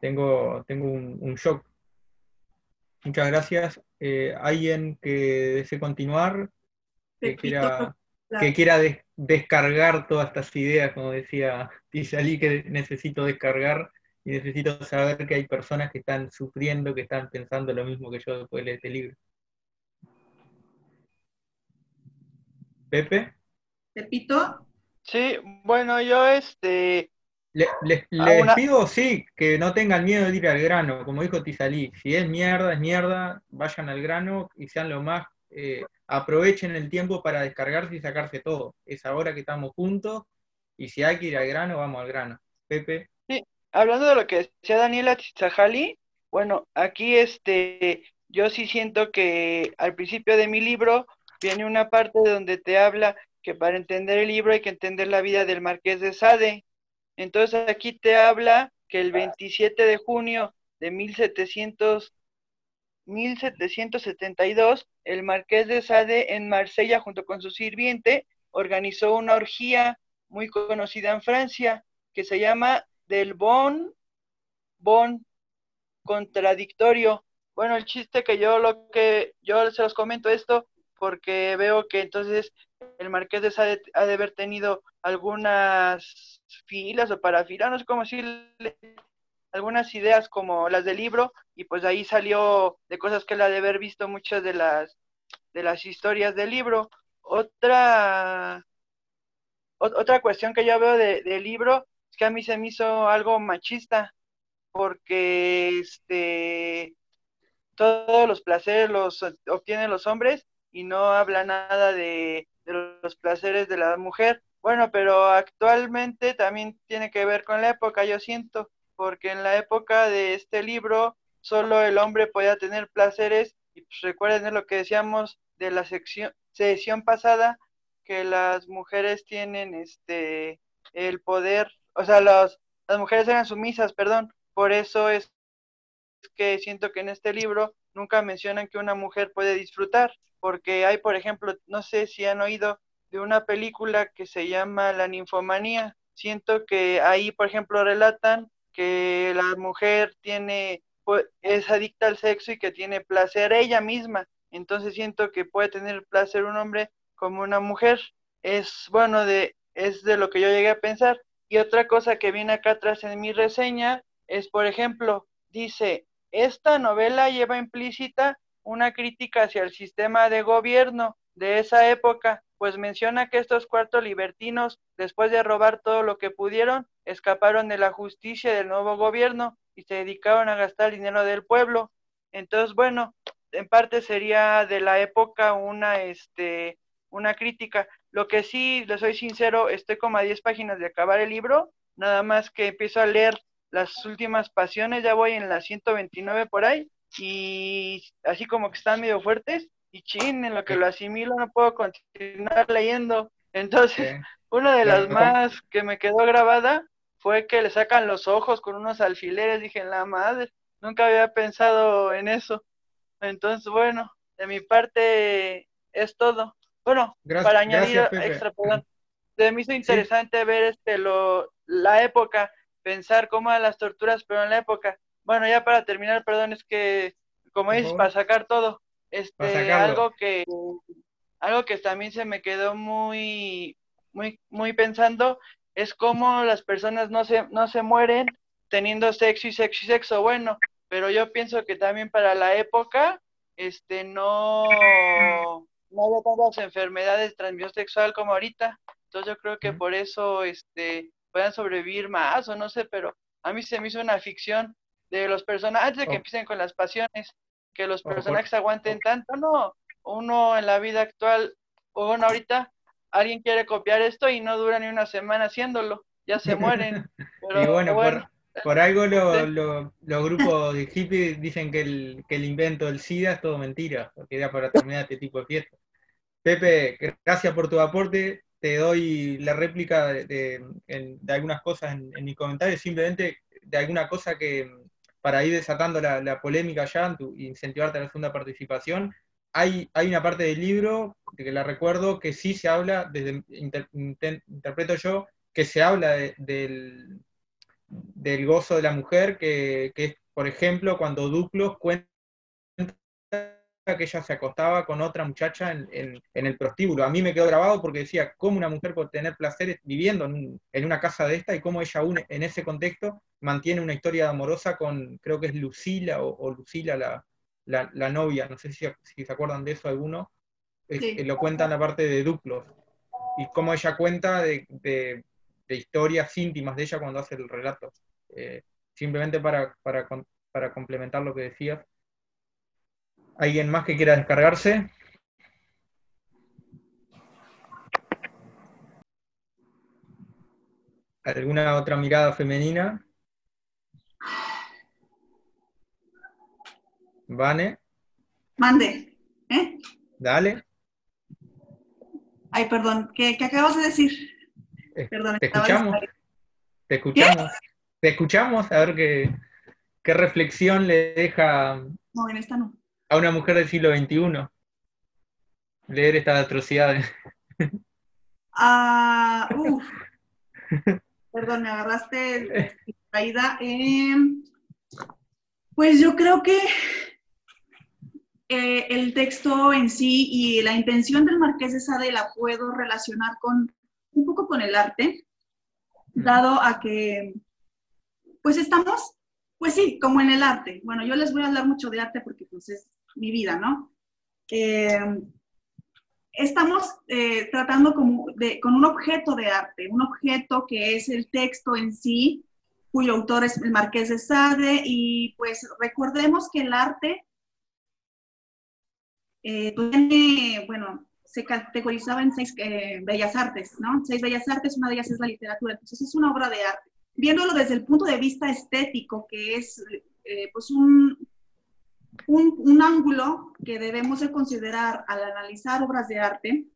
[SPEAKER 1] Tengo, tengo un shock. Muchas gracias. Eh, ¿Alguien que desee continuar? Que quiera, que quiera descargar todas estas ideas, como decía Tizalí, que necesito descargar y necesito saber que hay personas que están sufriendo, que están pensando lo mismo que yo después de leer este libro. Pepe.
[SPEAKER 4] Pepito.
[SPEAKER 12] Sí, bueno, yo este
[SPEAKER 1] les pido, sí, que no tengan miedo de ir al grano, como dijo Tizalí. Si es mierda, es mierda, vayan al grano y sean lo más. Eh, aprovechen el tiempo para descargarse y sacarse todo. Es ahora que estamos juntos y si hay que ir al grano, vamos al grano. Pepe.
[SPEAKER 12] Sí, hablando de lo que decía Daniela Tizajali, bueno, aquí este, yo sí siento que al principio de mi libro viene una parte donde te habla que para entender el libro hay que entender la vida del marqués de Sade entonces aquí te habla que el 27 de junio de 1700, 1772, el marqués de Sade en Marsella, junto con su sirviente, organizó una orgía muy conocida en Francia, que se llama del Bon, Bon Contradictorio. Bueno, el chiste que yo lo que yo se los comento esto porque veo que entonces el marqués de Sade ha de haber tenido algunas filas o parafilas, sé cómo decirle, algunas ideas como las del libro, y pues ahí salió de cosas que él ha de haber visto muchas de las, de las historias del libro. Otra, otra cuestión que yo veo del libro es que a mí se me hizo algo machista, porque este todos los placeres los obtienen los hombres y no habla nada de, de los placeres de la mujer. Bueno, pero actualmente también tiene que ver con la época, yo siento, porque en la época de este libro solo el hombre podía tener placeres y pues recuerden lo que decíamos de la sección, sesión pasada, que las mujeres tienen este el poder, o sea, las mujeres eran sumisas, perdón, por eso es que siento que en este libro nunca mencionan que una mujer puede disfrutar, porque hay, por ejemplo, no sé si han oído de una película que se llama La ninfomanía. Siento que ahí, por ejemplo, relatan que la mujer tiene pues, es adicta al sexo y que tiene placer ella misma. Entonces siento que puede tener placer un hombre como una mujer. Es bueno de es de lo que yo llegué a pensar. Y otra cosa que viene acá atrás en mi reseña es, por ejemplo, dice, esta novela lleva implícita una crítica hacia el sistema de gobierno de esa época, pues menciona que estos cuartos libertinos, después de robar todo lo que pudieron, escaparon de la justicia del nuevo gobierno y se dedicaron a gastar dinero del pueblo. Entonces, bueno, en parte sería de la época una, este, una crítica. Lo que sí, le soy sincero, estoy como a 10 páginas de acabar el libro, nada más que empiezo a leer las últimas pasiones, ya voy en la 129 por ahí, y así como que están medio fuertes y chin, en lo que lo asimilo no puedo continuar leyendo. Entonces, una de las más que me quedó grabada fue que le sacan los ojos con unos alfileres, dije, la madre, nunca había pensado en eso. Entonces, bueno, de mi parte es todo. Bueno, para añadir extra, perdón, se me hizo interesante ver este lo, la época, pensar cómo eran las torturas, pero en la época. Bueno, ya para terminar, perdón, es que, como dices, para sacar todo, este, algo que, algo que también se me quedó muy, muy, muy pensando, es cómo las personas no se, no se mueren teniendo sexo y sexo y sexo. Bueno, pero yo pienso que también para la época, este, no, no había tantas enfermedades de transmisión sexual como ahorita. Entonces yo creo que por eso, este, puedan sobrevivir más o no sé, pero a mí se me hizo una ficción de los personajes, antes de que empiecen con las pasiones, que los personajes aguanten tanto, no, uno en la vida actual, o bueno, ahorita, alguien quiere copiar esto y no dura ni una semana haciéndolo, ya se mueren.
[SPEAKER 1] y bueno, Por, algo los grupos de hippies dicen que el, que el invento del SIDA es todo mentira, porque era para terminar este tipo de fiestas. Pepe, gracias por tu aporte te doy la réplica de, algunas cosas en, mi comentario, simplemente de alguna cosa que, para ir desatando la, polémica ya y incentivarte a la segunda participación, hay, hay una parte del libro, que la recuerdo, que sí se habla, desde interpreto yo, que se habla del, del gozo de la mujer, que, que es, por ejemplo, cuando Duclos cuenta que ella se acostaba con otra muchacha en, el prostíbulo. A mí me quedó grabado porque decía cómo una mujer puede tener placer viviendo en, una casa de esta y cómo ella en ese contexto mantiene una historia amorosa con, creo que es Lucila o, Lucila la, novia, no sé si, se acuerdan de eso alguno, lo cuenta en la parte de Duplos, y cómo ella cuenta de, historias íntimas de ella cuando hace el relato. Eh, simplemente para, para, para complementar lo que decías, ¿Alguien más que quiera descargarse? ¿Alguna otra mirada femenina? Vane.
[SPEAKER 4] Mande. ¿Eh?
[SPEAKER 1] Dale.
[SPEAKER 4] Ay, perdón, ¿qué, acabas de decir?
[SPEAKER 1] Eh, perdón, te escuchamos. Te escuchamos. Te escuchamos, a ver qué, qué reflexión le deja.
[SPEAKER 4] No, en esta no
[SPEAKER 1] a una mujer del siglo XXI leer estas atrocidades?
[SPEAKER 4] Ah, Perdón, me agarraste caída. Eh, pues yo creo que eh, el texto en sí y la intención del Marqués de Sade la puedo relacionar con un poco con el arte, dado a que pues estamos, pues sí, como en el arte. Bueno, yo les voy a hablar mucho de arte porque pues es mi vida, ¿no? Eh, estamos eh, tratando como con un objeto de arte, un objeto que es el texto en sí, cuyo autor es el Marqués de Sade, y pues recordemos que el arte eh, tiene, bueno, se categorizaba en seis bellas artes, ¿no? Seis bellas artes, una de ellas es la literatura, entonces es una obra de arte. Viéndolo desde el punto de vista estético, que es pues un, un, ángulo que debemos de considerar al analizar obras de arte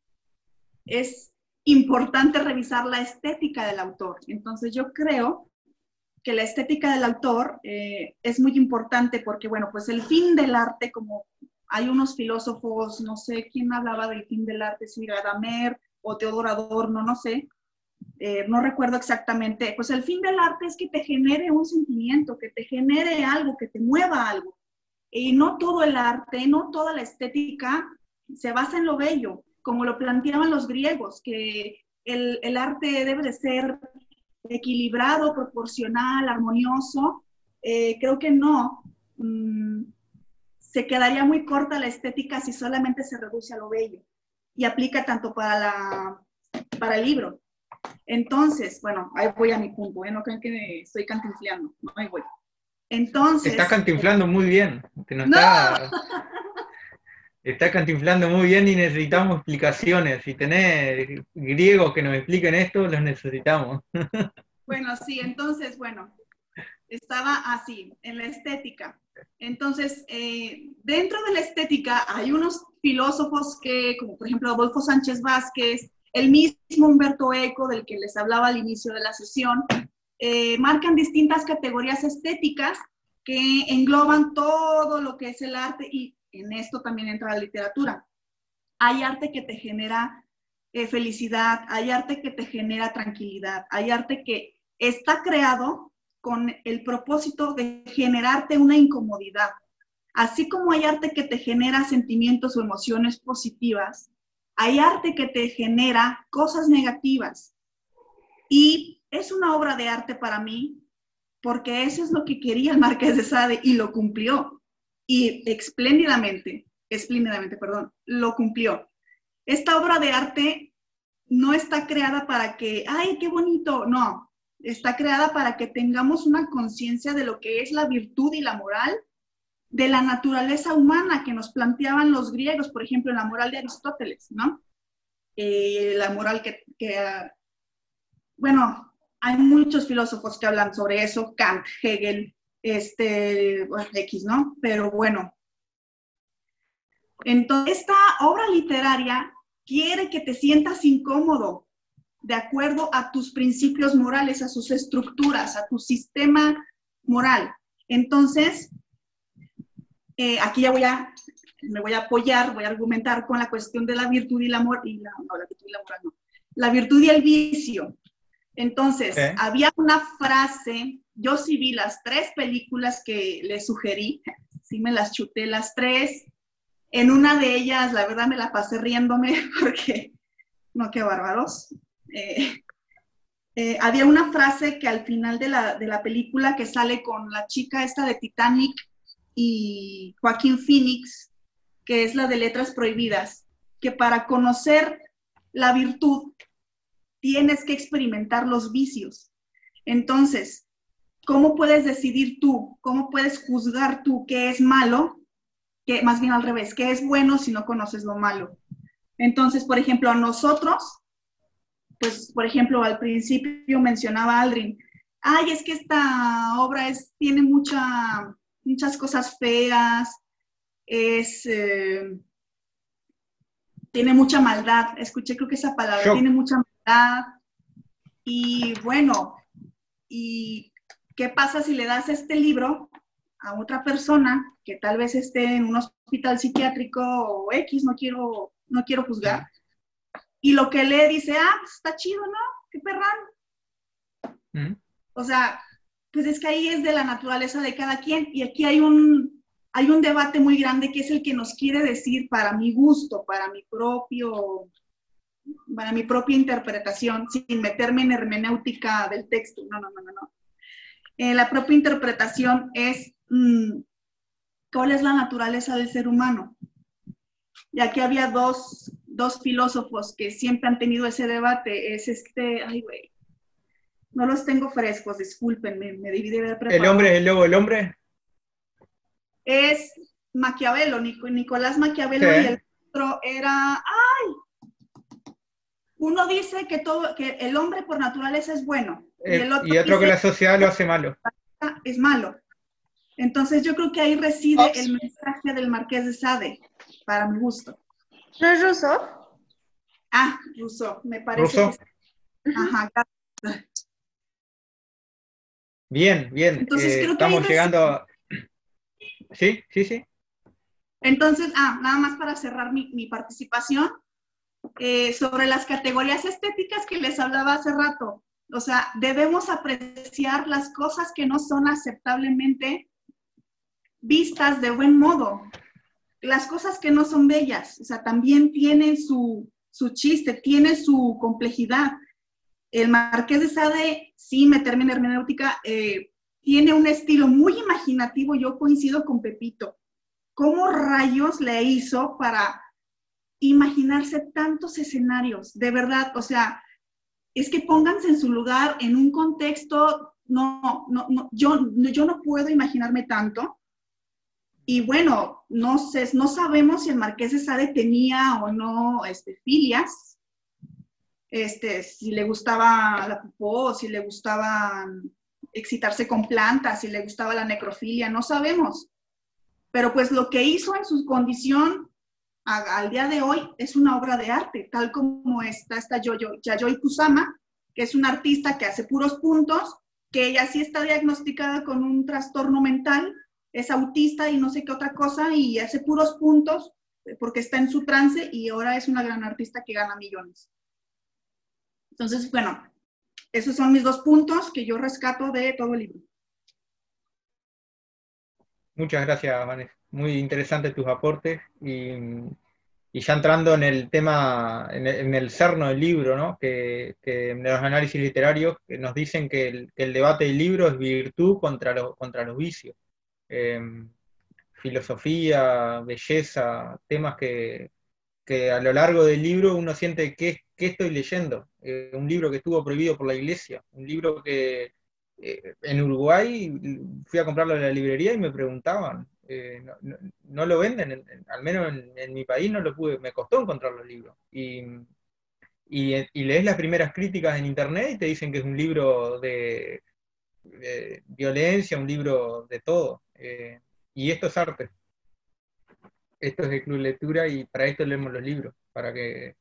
[SPEAKER 4] es importante revisar la estética del autor. Entonces yo creo que la estética del autor eh, es muy importante porque, bueno, pues el fin del arte, como hay unos filósofos, no sé quién hablaba del fin del arte, si Gadamer o Teodoro Adorno, no sé, eh, no recuerdo exactamente, pues el fin del arte es que te genere un sentimiento, que te genere algo, que te mueva algo. Y no todo el arte, no toda la estética se basa en lo bello, como lo planteaban los griegos, que el, arte debe de ser equilibrado, proporcional, armonioso. Eh, creo que no. Mm, se quedaría muy corta la estética si solamente se reduce a lo bello. Y aplica tanto para, la, para el libro. Entonces, bueno, ahí voy a mi punto, ¿eh? no creen que estoy cantinfleando, no, ahí voy. Entonces.
[SPEAKER 1] Está cantinflando muy bien. está, está cantinflando muy bien y necesitamos explicaciones. Si tenés griegos que nos expliquen esto, los necesitamos.
[SPEAKER 4] Bueno, sí, entonces, bueno, estaba así, en la estética. Entonces, eh, dentro de la estética hay unos filósofos que, como por ejemplo Adolfo Sánchez Vázquez, el mismo Humberto Eco, del que les hablaba al inicio de la sesión, eh, marcan distintas categorías estéticas que engloban todo lo que es el arte y en esto también entra la literatura. Hay arte que te genera eh, felicidad, hay arte que te genera tranquilidad, hay arte que está creado con el propósito de generarte una incomodidad. Así como hay arte que te genera sentimientos o emociones positivas, hay arte que te genera cosas negativas. Y es una obra de arte para mí porque eso es lo que quería el Marqués de Sade y lo cumplió. Y espléndidamente, espléndidamente, perdón, lo cumplió. Esta obra de arte no está creada para que, ay, qué bonito, no, está creada para que tengamos una conciencia de lo que es la virtud y la moral de la naturaleza humana que nos planteaban los griegos, por ejemplo, en la moral de Aristóteles, ¿no? Eh, la moral que, que, bueno, hay muchos filósofos que hablan sobre eso, Kant, Hegel, este, X, ¿no? Pero bueno. Entonces, esta obra literaria quiere que te sientas incómodo de acuerdo a tus principios morales, a sus estructuras, a tu sistema moral. Entonces, eh, aquí ya voy a, me voy a apoyar, voy a argumentar con la cuestión de la virtud y la amor, y la virtud y la moral no, la virtud y el vicio. Entonces, había una frase, yo sí vi las tres películas que le sugerí, sí me las chuté las tres. En una de ellas, la verdad, me la pasé riéndome porque, no, qué bárbaros. Eh, eh, había una frase que al final de la, de la película que sale con la chica esta de Titanic y Joaquín Phoenix, que es la de letras prohibidas, que para conocer la virtud tienes que experimentar los vicios. Entonces, ¿cómo puedes decidir tú? ¿Cómo puedes juzgar tú qué es malo? Que más bien al revés, qué es bueno si no conoces lo malo. Entonces, por ejemplo, a nosotros, pues, por ejemplo, al principio mencionaba Aldrin, ay, es que esta obra es, tiene mucha, muchas cosas feas, es, eh, tiene mucha maldad. Escuché creo que esa palabra, tiene mucha y bueno, ¿y qué pasa si le das este libro a otra persona que tal vez esté en un hospital psiquiátrico o X, no quiero, no quiero juzgar? Y lo que lee dice, ah, pues está chido, ¿no? Qué perrán. Mm. O sea, pues es que ahí es de la naturaleza de cada quien y aquí hay un, hay un debate muy grande que es el que nos quiere decir para mi gusto, para mi propio para mi propia interpretación, sin meterme en hermenéutica del texto. No, no, no, no. no. Eh, la propia interpretación es mm, cuál es la naturaleza del ser humano. Y aquí había dos, dos filósofos que siempre han tenido ese debate. Es este, ay, güey, no los tengo frescos, discúlpenme, me dividí de
[SPEAKER 1] ¿El hombre el lobo el hombre?
[SPEAKER 4] Es Maquiavelo, Nicolás Maquiavelo, y el otro era, ay, uno dice que, todo, que el hombre por naturaleza es bueno.
[SPEAKER 1] y, eh, otro, que la sociedad lo hace malo.
[SPEAKER 4] Es malo. Entonces yo creo que ahí reside el mensaje del marqués de Sade, para mi gusto.
[SPEAKER 9] ¿No es ruso?
[SPEAKER 4] Ah, ruso, me parece. Ajá.
[SPEAKER 1] Bien, bien. Entonces, eh, estamos llegando. Sí, sí, sí.
[SPEAKER 4] Entonces, ah, nada más para cerrar mi, mi participación, eh, sobre las categorías estéticas que les hablaba hace rato. O sea, debemos apreciar las cosas que no son aceptablemente vistas de buen modo. Las cosas que no son bellas, o sea, también tienen su, su chiste, tiene su complejidad. El Marqués de Sade, sí, meterme en hermenéutica, eh, tiene un estilo muy imaginativo. Yo coincido con Pepito. ¿Cómo rayos le hizo para imaginarse tantos escenarios, de verdad, o sea, es que pónganse en su lugar, en un contexto, no, no, no yo, yo no puedo imaginarme tanto. Y bueno, no sé, no sabemos si el Marqués de Sade tenía o no este, filias, este, si le gustaba la popó, si le gustaba excitarse con plantas, si le gustaba la necrofilia, no sabemos. Pero pues lo que hizo en su condición al día de hoy es una obra de arte, tal como está esta Yayoi Kusama, que es una artista que hace puros puntos, que ella sí está diagnosticada con un trastorno mental, es autista y no sé qué otra cosa, y hace puros puntos, porque está en su trance y ahora es una gran artista que gana millones. Entonces, bueno, esos son mis dos puntos que yo rescato de todo el libro.
[SPEAKER 1] Muchas gracias, Vanessa. Muy interesantes tus aportes y, ya entrando en el tema, en el, cerno del libro, ¿no? que, en los análisis literarios nos dicen que el, debate del libro es virtud contra, contra los vicios. Em, filosofía, belleza, temas que, a lo largo del libro uno siente que, estoy leyendo. Eh, un libro que estuvo prohibido por la iglesia, un libro que eh, en Uruguay fui a comprarlo en la librería y me preguntaban, eh, no, lo venden, al menos en, mi país no lo pude, me costó encontrar los libros. Y, y, lees las primeras críticas en internet y te dicen que es un libro de, violencia, un libro de todo. Y esto es arte. Esto es de club lectura y para esto leemos los libros, para que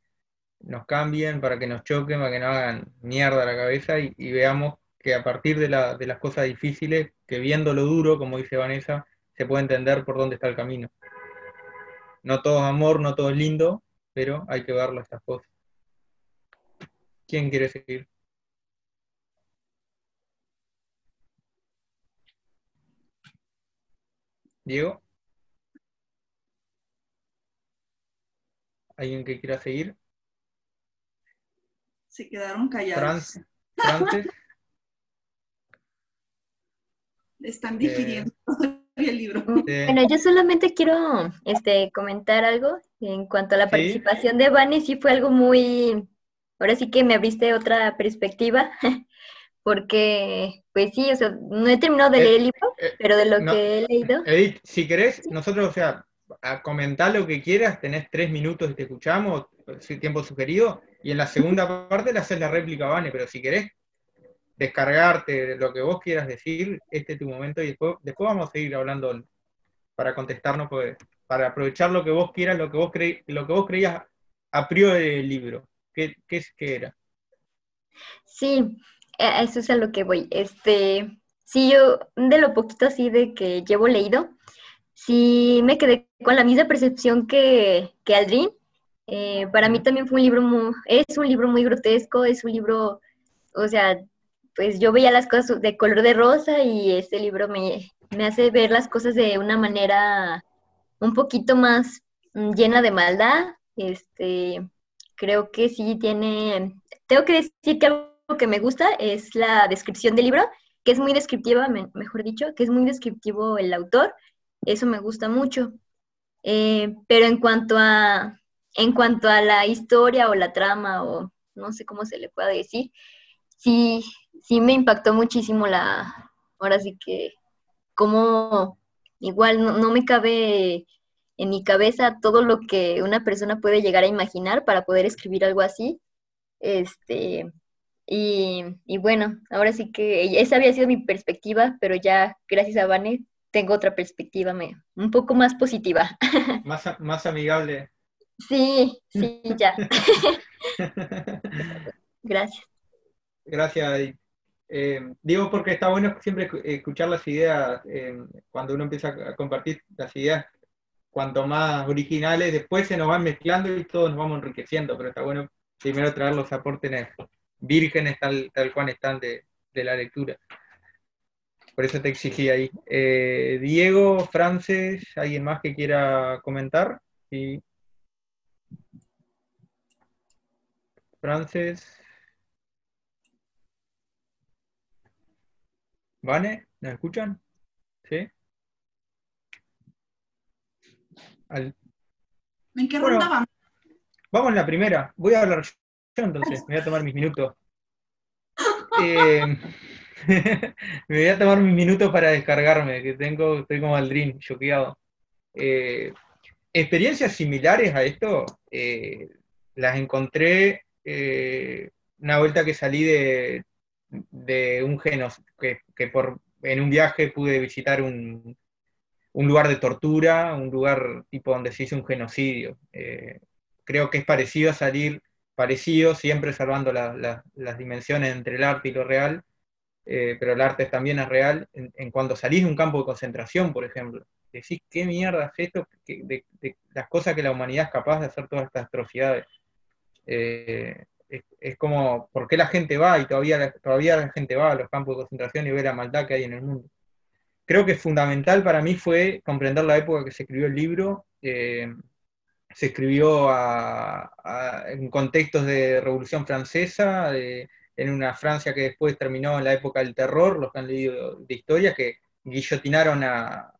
[SPEAKER 1] nos cambien, para que nos choquen, para que nos hagan mierda la cabeza y, veamos que a partir de, de las cosas difíciles, que viendo lo duro, como dice Vanessa, se puede entender por dónde está el camino. No todo es amor, no todo es lindo, pero hay que verlo estas cosas. ¿Quién quiere seguir? Diego. ¿Alguien que quiera seguir?
[SPEAKER 4] Se quedaron callados. Están difiriendo el libro.
[SPEAKER 7] Bueno, yo solamente quiero este, comentar algo en cuanto a la participación de Vani. Sí fue algo muy... Ahora sí que me abriste otra perspectiva, porque, pues sí, o sea, no he terminado de eh, leer el libro, eh, pero de lo que he leído.
[SPEAKER 1] Edith, si querés, nosotros, o sea, a comentar lo que quieras, tenés tres minutos y te escuchamos, tiempo sugerido, y en la segunda parte le haces la réplica, Vane, pero si querés descargarte lo que vos quieras decir, este es tu momento, y después, después vamos a seguir hablando para contestarnos, para aprovechar lo que vos quieras, lo que vos, creí, lo que vos creías a priori del libro. ¿Qué, qué, qué era?
[SPEAKER 7] Sí, eso es a lo que voy. Este, sí, yo de lo poquito así de que llevo leído, sí me quedé con la misma percepción que, que Aldrin. Eh, para mí también fue un libro muy, es un libro muy grotesco, es un libro, o sea, pues yo veía las cosas de color de rosa y este libro me, me hace ver las cosas de una manera un poquito más mm, llena de maldad. Este, creo que sí tiene, tengo que decir que algo que me gusta es la descripción del libro, que es muy descriptiva, mejor dicho, que es muy descriptivo el autor. Eso me gusta mucho. Eh, pero en cuanto a en cuanto a la historia o la trama o no sé cómo se le pueda decir, sí, sí me impactó muchísimo la, ahora sí que como igual no, no, me cabe en mi cabeza todo lo que una persona puede llegar a imaginar para poder escribir algo así. Este, y, bueno, ahora sí que esa había sido mi perspectiva, pero ya gracias a Vane tengo otra perspectiva me, un poco más positiva.
[SPEAKER 1] Más, más amigable.
[SPEAKER 7] Sí, sí, ya. gracias.
[SPEAKER 1] Gracias. Eh, digo porque está bueno siempre escuchar las ideas, eh, cuando uno empieza a compartir las ideas, cuanto más originales, después se nos van mezclando y todos nos vamos enriqueciendo, pero está bueno primero traer los aportes vírgenes tal, tal cual están de, la lectura. Por eso te exigí ahí. Eh, Diego, Frances, ¿alguien más que quiera comentar? Sí. Frances. ¿Vane? ¿Nos escuchan? ¿Sí?
[SPEAKER 4] ¿En qué ronda vamos?
[SPEAKER 1] Vamos en la primera. Voy a hablar entonces, me voy a tomar mis minutos. Eh, me voy a tomar mis minutos para descargarme, que tengo, estoy como Aldrin, choqueado. Eh, experiencias similares a esto eh, las encontré una vuelta que salí de, de un genos, que, que, por, en un viaje pude visitar un, un, lugar de tortura, un lugar tipo donde se hizo un genocidio. creo que es parecido a salir parecido, siempre salvando las dimensiones entre el arte y lo real, eh, pero el arte también es real en, cuando salís de un campo de concentración, por ejemplo. decís, ¿qué mierda es esto? De, las cosas que la humanidad es capaz de hacer todas estas atrocidades. Eh, es, como, ¿por qué la gente va? Y todavía, todavía la gente va a los campos de concentración y ve la maldad que hay en el mundo. Creo que fundamental para mí fue comprender la época que se escribió el libro. Eh, se escribió en contextos de Revolución Francesa, en una Francia que después terminó en la época del terror, los que han leído de historia, que guillotinaron a,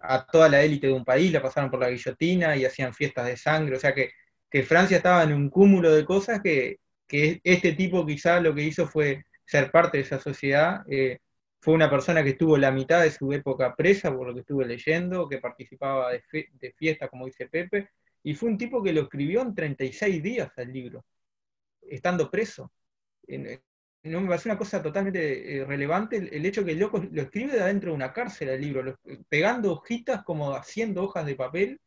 [SPEAKER 1] a toda la élite de un país, la pasaron por la guillotina y hacían fiestas de sangre, o sea que, Francia estaba en un cúmulo de cosas que, este tipo quizá lo que hizo fue ser parte de esa sociedad, eh, fue una persona que estuvo la mitad de su época presa, por lo que estuve leyendo, que participaba de, fiestas, como dice Pepe, y fue un tipo que lo escribió en 36 días el libro, estando preso. No me parece una cosa totalmente eh, relevante el, hecho que el loco lo escribe de adentro de una cárcel el libro, pegando hojitas como haciendo hojas de papel,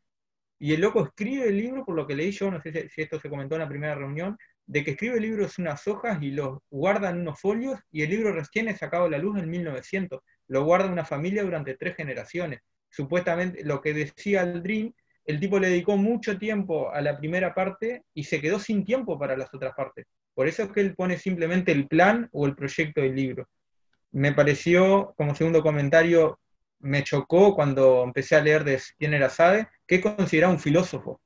[SPEAKER 1] y el loco escribe el libro, por lo que leí yo, no sé si, esto se comentó en la primera reunión, de que escribe el libro es unas hojas y los guarda en unos folios, y el libro recién sacado a la luz en 1900, lo guarda una familia durante tres generaciones. Supuestamente, lo que decía Aldrin, el tipo le dedicó mucho tiempo a la primera parte y se quedó sin tiempo para las otras partes. Por eso es que él pone simplemente el plan o el proyecto del libro. Me pareció, como segundo comentario, me chocó cuando empecé a leer de quién era Sade, que consideraba un filósofo.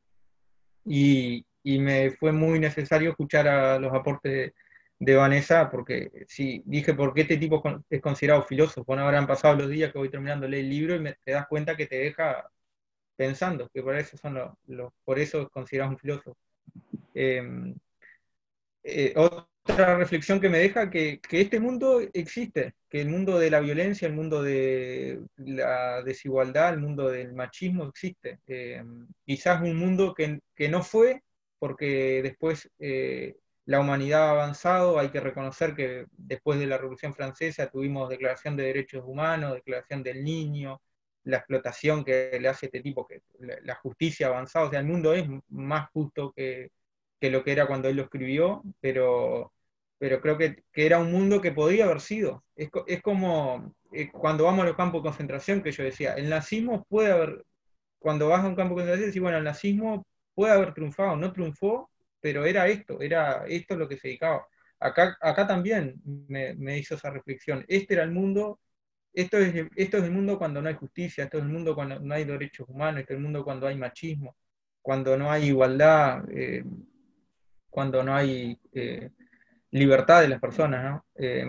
[SPEAKER 1] Y, me fue muy necesario escuchar a los aportes de, Vanessa, porque sí, dije, ¿por qué este tipo es considerado filósofo? No habrán pasado los días que voy terminando de leer el libro y me, te das cuenta que te deja pensando, que por eso, son los, por eso es considerado un filósofo. Em, eh, otra reflexión que me deja que, que, este mundo existe, que el mundo de la violencia, el mundo de la desigualdad, el mundo del machismo existe. Eh, quizás un mundo que, que, no fue, porque después eh, la humanidad ha avanzado, hay que reconocer que después de la Revolución Francesa tuvimos Declaración de Derechos Humanos, Declaración del Niño, la explotación que le hace este tipo, que la, la justicia ha avanzado, o sea, el mundo es más justo que que lo que era cuando él lo escribió, pero, pero creo que, era un mundo que podía haber sido. Es, como eh, cuando vamos a los campos de concentración, que yo decía, el nazismo puede haber, cuando vas a un campo de concentración, decís, bueno, el nazismo puede haber triunfado, no triunfó, pero era esto, era esto lo que se dedicaba. Acá, acá también me, hizo esa reflexión. Este era el mundo, esto es, esto es el mundo cuando no hay justicia, esto es el mundo cuando no hay derechos humanos, esto es el mundo cuando hay machismo, cuando no hay igualdad. Eh, cuando no hay eh, libertad de las personas. Eh,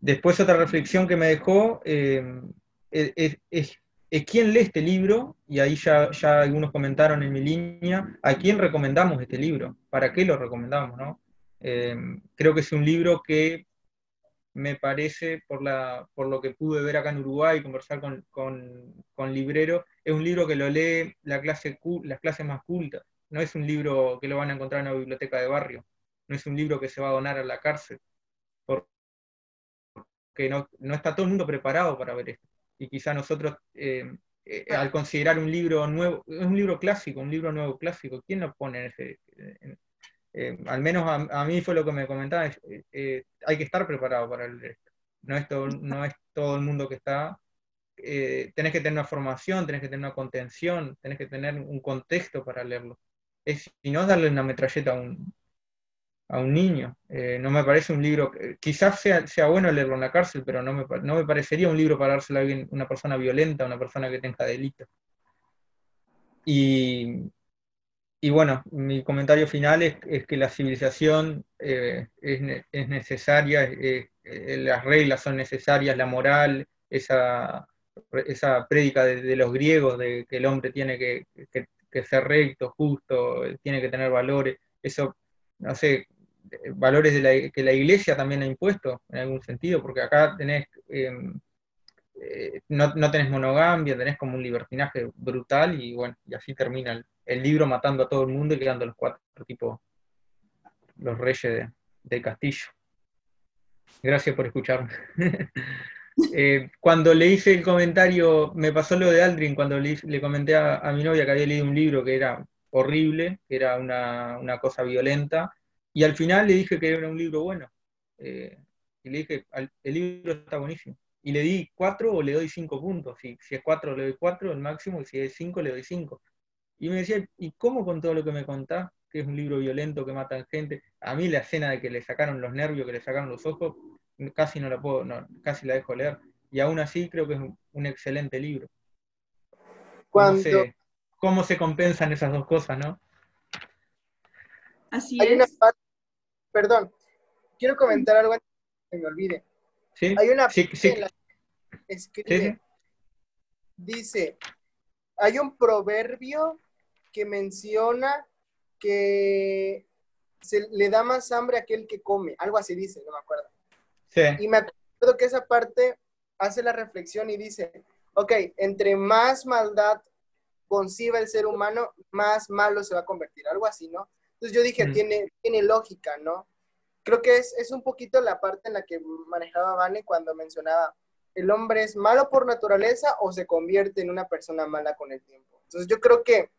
[SPEAKER 1] después otra reflexión que me dejó eh, es, quién lee este libro, y ahí ya, algunos comentaron en mi línea, a quién recomendamos este libro, para qué lo recomendamos. ¿no? creo que es un libro que me parece, por, lo que pude ver acá en Uruguay, conversar con, con, con libreros, es un libro que lo lee la clase, las clases más cultas no es un libro que lo van a encontrar en una biblioteca de barrio, no es un libro que se va a donar a la cárcel, porque no, está todo el mundo preparado para ver esto. Y quizá nosotros, eh, eh, al considerar un libro nuevo, es un libro clásico, un libro nuevo clásico, ¿quién lo pone en ese? Eh, al menos a, mí fue lo que me comentaba, hay que estar preparado para leer esto. No es todo, no es todo el mundo que está tenés que tener una formación, tenés que tener una contención, tenés que tener un contexto para leerlo es, si no darle una metralleta a un, a un niño. Eh, no me parece un libro, quizás sea, sea, bueno leerlo en la cárcel, pero no me, no me parecería un libro para dárselo a alguien, una persona violenta, una persona que tenga delito. Y, y bueno, mi comentario final es, es que la civilización eh, es, es, necesaria, eh, las reglas son necesarias, la moral, esa, esa prédica de, los griegos de que el hombre tiene que que ser recto, justo, tiene que tener valores, eso, no sé, valores de que la iglesia también ha impuesto en algún sentido, porque acá tenés, em, eh, no, no, tenés monogamia, tenés como un libertinaje brutal y bueno, y así termina el, libro matando a todo el mundo y quedando los cuatro tipos, los reyes del castillo. Gracias por escucharme. Eh, cuando le hice el comentario, me pasó lo de Aldrin, cuando le, comenté a, mi novia que había leído un libro que era horrible, que era una, cosa violenta, y al final le dije que era un libro bueno. Eh, y le dije, el libro está buenísimo. y le di cuatro o le doy cinco puntos. Si, si es cuatro le doy cuatro, el máximo, y si es cinco le doy cinco. Y me decía, ¿y cómo con todo lo que me contás? Que es un libro violento, que matan gente. A mí la escena de que le sacaron los nervios, que le sacaron los ojos, casi no la puedo, no, casi la dejo leer. Y aún así creo que es un, excelente libro. ¿Cómo se, ¿Cómo se compensan esas dos cosas, no?
[SPEAKER 4] Así es.
[SPEAKER 3] perdón, quiero comentar algo antes que me olvide.
[SPEAKER 1] ¿Sí?
[SPEAKER 3] Hay una
[SPEAKER 1] sí, sí.
[SPEAKER 3] escribe, dice, hay un proverbio que menciona que se le da más hambre a aquel que come, algo así dice, no me acuerdo.
[SPEAKER 1] Sí.
[SPEAKER 3] Y me acuerdo que esa parte hace la reflexión y dice, ok, entre más maldad conciba el ser humano, más malo se va a convertir, algo así, ¿no? Entonces yo dije, tiene, tiene lógica, ¿no? Creo que es, es un poquito la parte en la que manejaba Vane cuando mencionaba, el hombre es malo por naturaleza o se convierte en una persona mala con el tiempo. Entonces yo creo que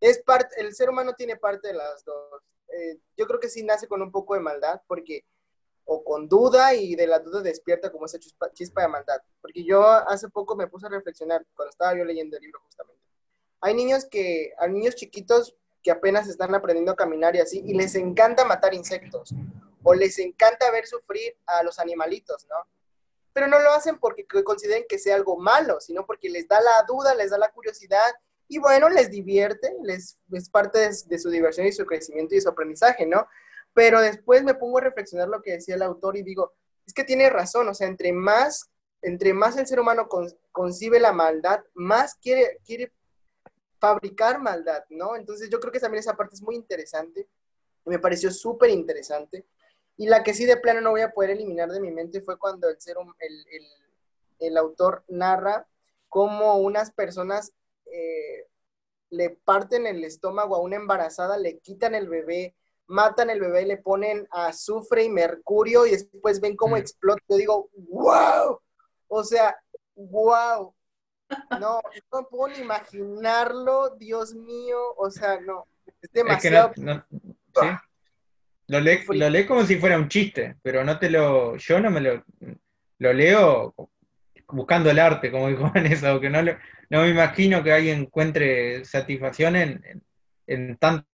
[SPEAKER 3] es parte, el ser humano tiene parte de las dos. Eh, yo creo que sí nace con un poco de maldad porque o con duda y de la duda despierta como esa chispa, de maldad. Porque yo hace poco me puse a reflexionar cuando estaba yo leyendo el libro justamente. Hay niños que, hay niños chiquitos que apenas están aprendiendo a caminar y así, y les encanta matar insectos, o les encanta ver sufrir a los animalitos, ¿no? Pero no lo hacen porque consideren que sea algo malo, sino porque les da la duda, les da la curiosidad, y bueno, les divierte, les, es parte de su diversión y su crecimiento y su aprendizaje, ¿no? Pero después me pongo a reflexionar lo que decía el autor y digo, es que tiene razón, o sea, entre más, entre más el ser humano concibe la maldad, más quiere, quiere fabricar maldad, ¿no? Entonces yo creo que también esa parte es muy interesante, me pareció súper interesante. Y la que sí de plano no voy a poder eliminar de mi mente fue cuando el, ser, el, el autor narra cómo unas personas eh, le parten el estómago a una embarazada, le quitan el bebé, matan el bebé, le ponen azufre y mercurio y después ven cómo mm. explota. Yo digo, wow, o sea, wow. No, no puedo ni imaginarlo, Dios mío, o sea, no, es demasiado.
[SPEAKER 1] ¿sí? Lo lee, lo lee como si fuera un chiste, pero no te lo, yo no me lo, lo leo buscando el arte, como dijo Vanessa, que no, no me imagino que alguien encuentre satisfacción en, en tanta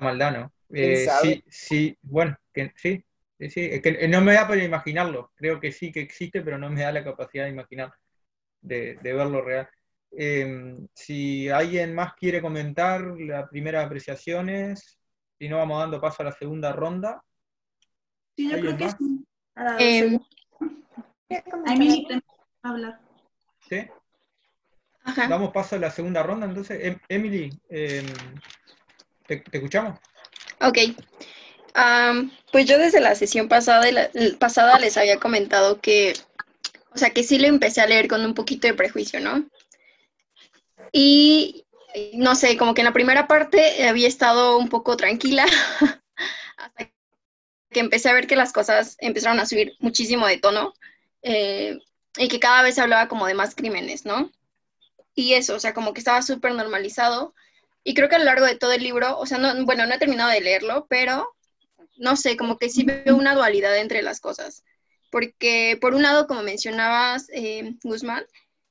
[SPEAKER 1] maldad, ¿no? Eh, sí, sí, bueno, que, sí, sí, es que no me da para imaginarlo. Creo que sí que existe, pero no me da la capacidad de imaginar, de, verlo real. Em, si alguien más quiere comentar las primeras apreciaciones, si no, vamos dando paso a la segunda ronda.
[SPEAKER 4] Sí, yo creo que sí. Eh, hablar.
[SPEAKER 1] ¿Sí? Damos paso a la segunda ronda, entonces. Em, Emily, em, ¿te, escuchamos?
[SPEAKER 13] Ok. pues yo desde la sesión pasada, pasada les había comentado que, o sea, que sí lo empecé a leer con un poquito de prejuicio, ¿no? Y no sé, como que en la primera parte había estado un poco tranquila hasta que empecé a ver que las cosas empezaron a subir muchísimo de tono eh, y que cada vez se hablaba como de más crímenes, ¿no? Y eso, o sea, como que estaba súper normalizado y creo que a lo largo de todo el libro, o sea, no, bueno, no he terminado de leerlo, pero no sé, como que sí veo una dualidad entre las cosas. Porque por un lado, como mencionabas, eh, Guzmán,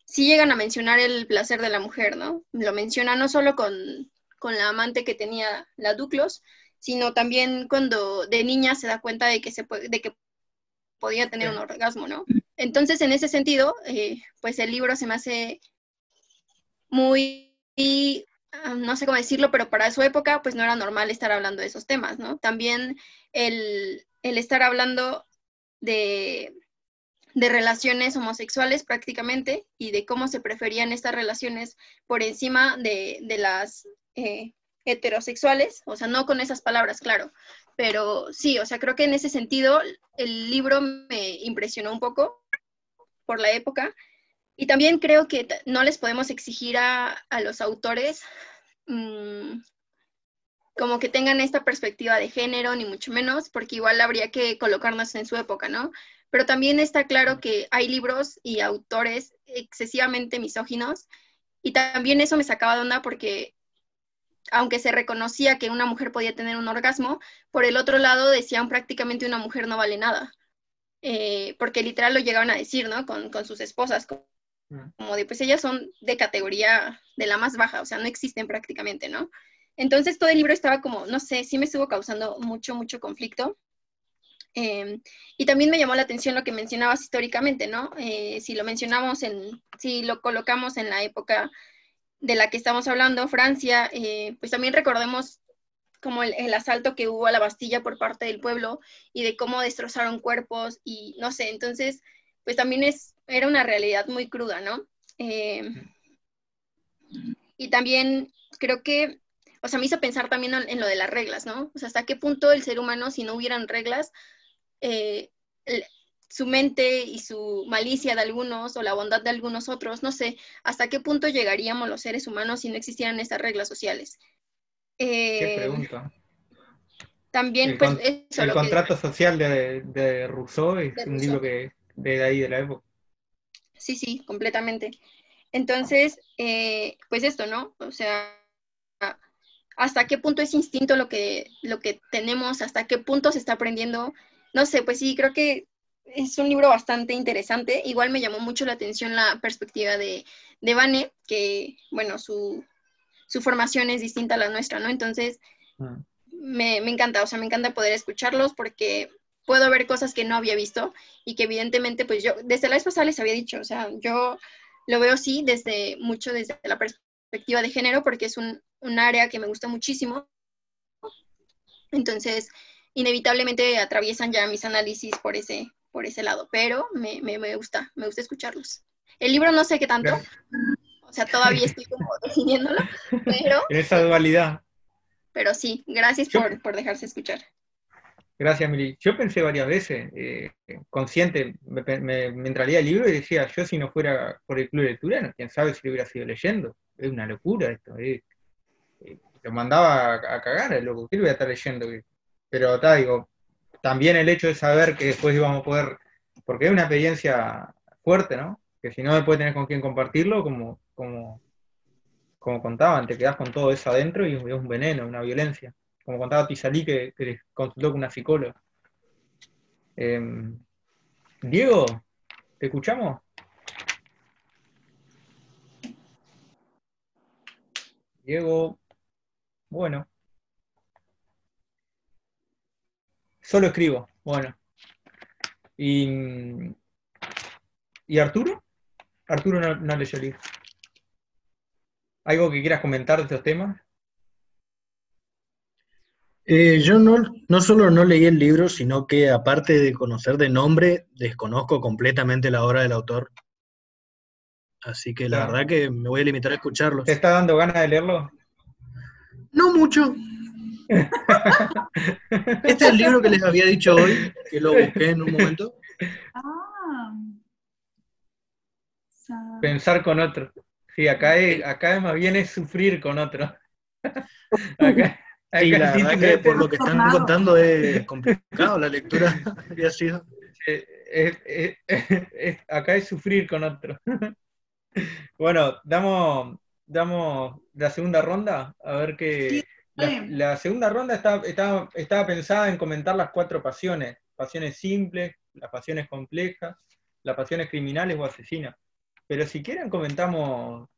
[SPEAKER 13] sí llegan a mencionar el placer de la mujer, ¿no? Lo menciona no solo con, la amante que tenía la Duclos, sino también cuando de niña se da cuenta de que, se puede, de que podía tener un orgasmo, ¿no? Entonces, en ese sentido, eh, pues el libro se me hace muy no sé cómo decirlo, pero para su época, pues no era normal estar hablando de esos temas, ¿no? También el, estar hablando de, relaciones homosexuales prácticamente y de cómo se preferían estas relaciones por encima de, las eh, heterosexuales, o sea, no con esas palabras, claro, pero sí, o sea, creo que en ese sentido el libro me impresionó un poco por la época y también creo que no les podemos exigir a, los autores mm, como que tengan esta perspectiva de género, ni mucho menos, porque igual habría que colocarnos en su época, ¿no? Pero también está claro que hay libros y autores excesivamente misóginos, y también eso me sacaba de onda porque aunque se reconocía que una mujer podía tener un orgasmo, por el otro lado decían prácticamente una mujer no vale nada. eh, porque literal lo llegaban a decir, ¿no? Con, con sus esposas. Como, de, pues ellas son de categoría de la más baja, o sea, no existen prácticamente, ¿no? Entonces todo el libro estaba como, no sé, sí me estuvo causando mucho, mucho conflicto. Em, y también me llamó la atención lo que mencionabas históricamente, ¿no? Eh, si lo mencionamos en, si lo colocamos en la época de la que estamos hablando, Francia, eh, pues también recordemos como el, asalto que hubo a la Bastilla por parte del pueblo y de cómo destrozaron cuerpos y no sé, entonces, pues también es, era una realidad muy cruda, ¿no? Em, y también creo que, o sea, me hizo pensar también en, lo de las reglas, ¿no? O sea, hasta qué punto el ser humano, si no hubieran reglas, eh, su mente y su malicia de algunos o la bondad de algunos otros, no sé, hasta qué punto llegaríamos los seres humanos si no existieran estas reglas sociales.
[SPEAKER 1] Qué eh, pregunta.
[SPEAKER 13] También,
[SPEAKER 1] el
[SPEAKER 13] pues,
[SPEAKER 1] el contrato social de, de, Rousseau es un libro que de ahí de la época.
[SPEAKER 13] Sí, sí, completamente. Entonces, eh, pues esto, ¿no? O sea, hasta qué punto es instinto lo que, lo que tenemos, hasta qué punto se está aprendiendo. No sé, pues sí, creo que es un libro bastante interesante. Igual me llamó mucho la atención la perspectiva de, de Vane, que, bueno, su, su formación es distinta a la nuestra, ¿no? Entonces, ah. me, encanta, o sea, me encanta poder escucharlos porque puedo ver cosas que no había visto y que evidentemente, pues yo, desde la vez pasada les había dicho, o sea, yo lo veo sí desde mucho desde la perspectiva de género porque es un, área que me gusta muchísimo. Entonces, inevitablemente atraviesan ya mis análisis por ese, por ese lado, pero me, gusta, me gusta escucharlos. El libro no sé qué tanto, o sea, todavía estoy como definiéndolo, pero...
[SPEAKER 1] En esa dualidad.
[SPEAKER 13] Pero sí, gracias por, dejarse escuchar.
[SPEAKER 1] Gracias, Mili. Yo pensé varias veces, eh, consciente, me, me, entraría el libro y decía, yo si no fuera por el club de lectura, quién sabe si lo hubiera sido leyendo. Es una locura esto. Eh, lo mandaba a, cagar, el loco. ¿Qué lo voy a estar leyendo? Pero está, digo, también el hecho de saber que después íbamos a poder, porque es una experiencia fuerte, ¿no? Que si no me puede tener con quién compartirlo, como como, como contaban, te quedas con todo eso adentro y es un veneno, una violencia. Como contaba Tizalí que, que consultó con una psicóloga. Em, Diego, ¿te escuchamos? Diego, bueno. Solo escribo, bueno. ¿Y, ¿y Arturo? Arturo no, no leyó el libro. ¿Algo que quieras comentar de estos temas?
[SPEAKER 5] Eh, yo no, no solo no leí el libro, sino que aparte de conocer de nombre, desconozco completamente la obra del autor. Así que la verdad que me voy a limitar a escucharlo.
[SPEAKER 1] ¿Te está dando ganas de leerlo?
[SPEAKER 5] No mucho. este es el libro que les había dicho hoy, que lo busqué en un momento. Ah.
[SPEAKER 1] Pensar con otro. Sí, acá, es, acá más bien es sufrir con otro. acá,
[SPEAKER 5] sí, la verdad que por lo que están contando es complicado la lectura. había sido.
[SPEAKER 1] acá es sufrir con otro. bueno, damos, damos la segunda ronda, a ver qué... La, segunda ronda estaba, estaba, estaba pensada en comentar las cuatro pasiones. Pasiones simples, las pasiones complejas, las pasiones criminales o asesinas. Pero si quieren comentamos,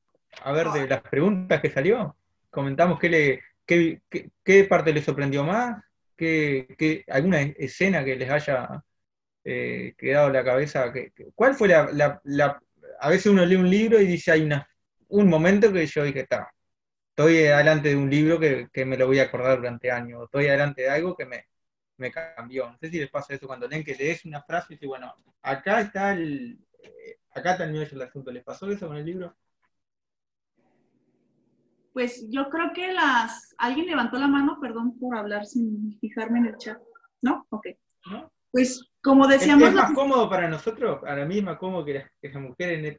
[SPEAKER 1] a ver, de las preguntas que salió, comentamos qué, le, qué, parte les sorprendió más, qué, alguna escena que les haya eh, quedado en la cabeza. ¿Cuál fue la, A veces uno lee un libro y dice, hay una, un momento que yo dije, está, estoy delante de un libro que, que, me lo voy a acordar durante años, estoy delante de algo que me, me cambió. No sé si les pasa eso cuando leen que lees una frase y dices, bueno, acá está el, Acá también el asunto. ¿Les pasó eso con el libro?
[SPEAKER 4] Pues yo creo que las... Alguien levantó la mano, perdón por hablar sin fijarme en el chat. ¿No? Ok. Pues como decíamos...
[SPEAKER 1] Es, más cómodo para nosotros, a es más cómodo que, las mujeres,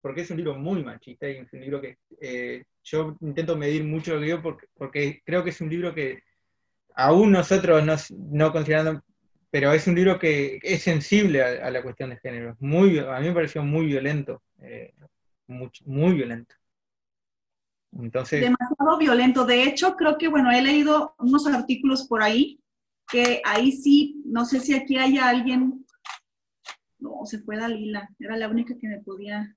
[SPEAKER 1] porque es un libro muy machista y es un libro que eh, yo intento medir mucho lo que digo porque, porque, creo que es un libro que aún nosotros no, no considerando pero es un libro que es sensible a, la cuestión de género. Muy, a mí me pareció muy violento, eh, muy, violento.
[SPEAKER 4] Demasiado violento. De hecho, creo que, bueno, he leído unos artículos por ahí, que ahí sí, no sé si aquí haya alguien No, se fue Dalila, era la única que me podía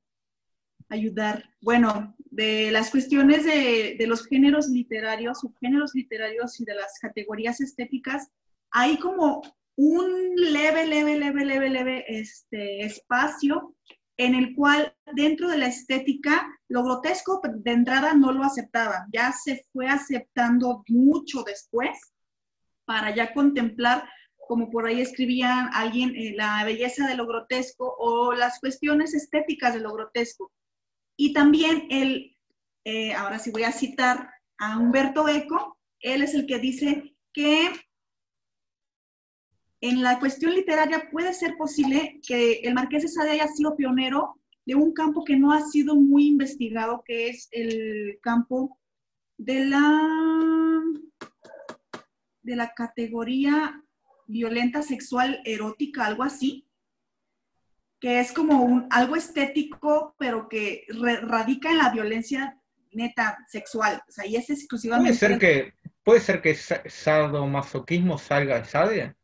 [SPEAKER 4] ayudar. Bueno, de las cuestiones de, de, los géneros literarios, subgéneros literarios y de las categorías estéticas, hay como un leve, leve, leve, leve, leve este, espacio en el cual dentro de la estética lo grotesco de entrada no lo aceptaba, ya se fue aceptando mucho después para ya contemplar, como por ahí escribía alguien, eh, la belleza de lo grotesco o las cuestiones estéticas de lo grotesco. Y también el, eh, ahora sí voy a citar a Humberto Eco, él es el que dice que en la cuestión literaria puede ser posible que el Marqués de Sade haya sido pionero de un campo que no ha sido muy investigado, que es el campo de la, de la categoría violenta sexual erótica, algo así, que es como un, algo estético, pero que radica en la violencia neta sexual. O sea, y es exclusivamente...
[SPEAKER 1] ¿Puede ser que, puede ser que sadomasoquismo salga de Sade?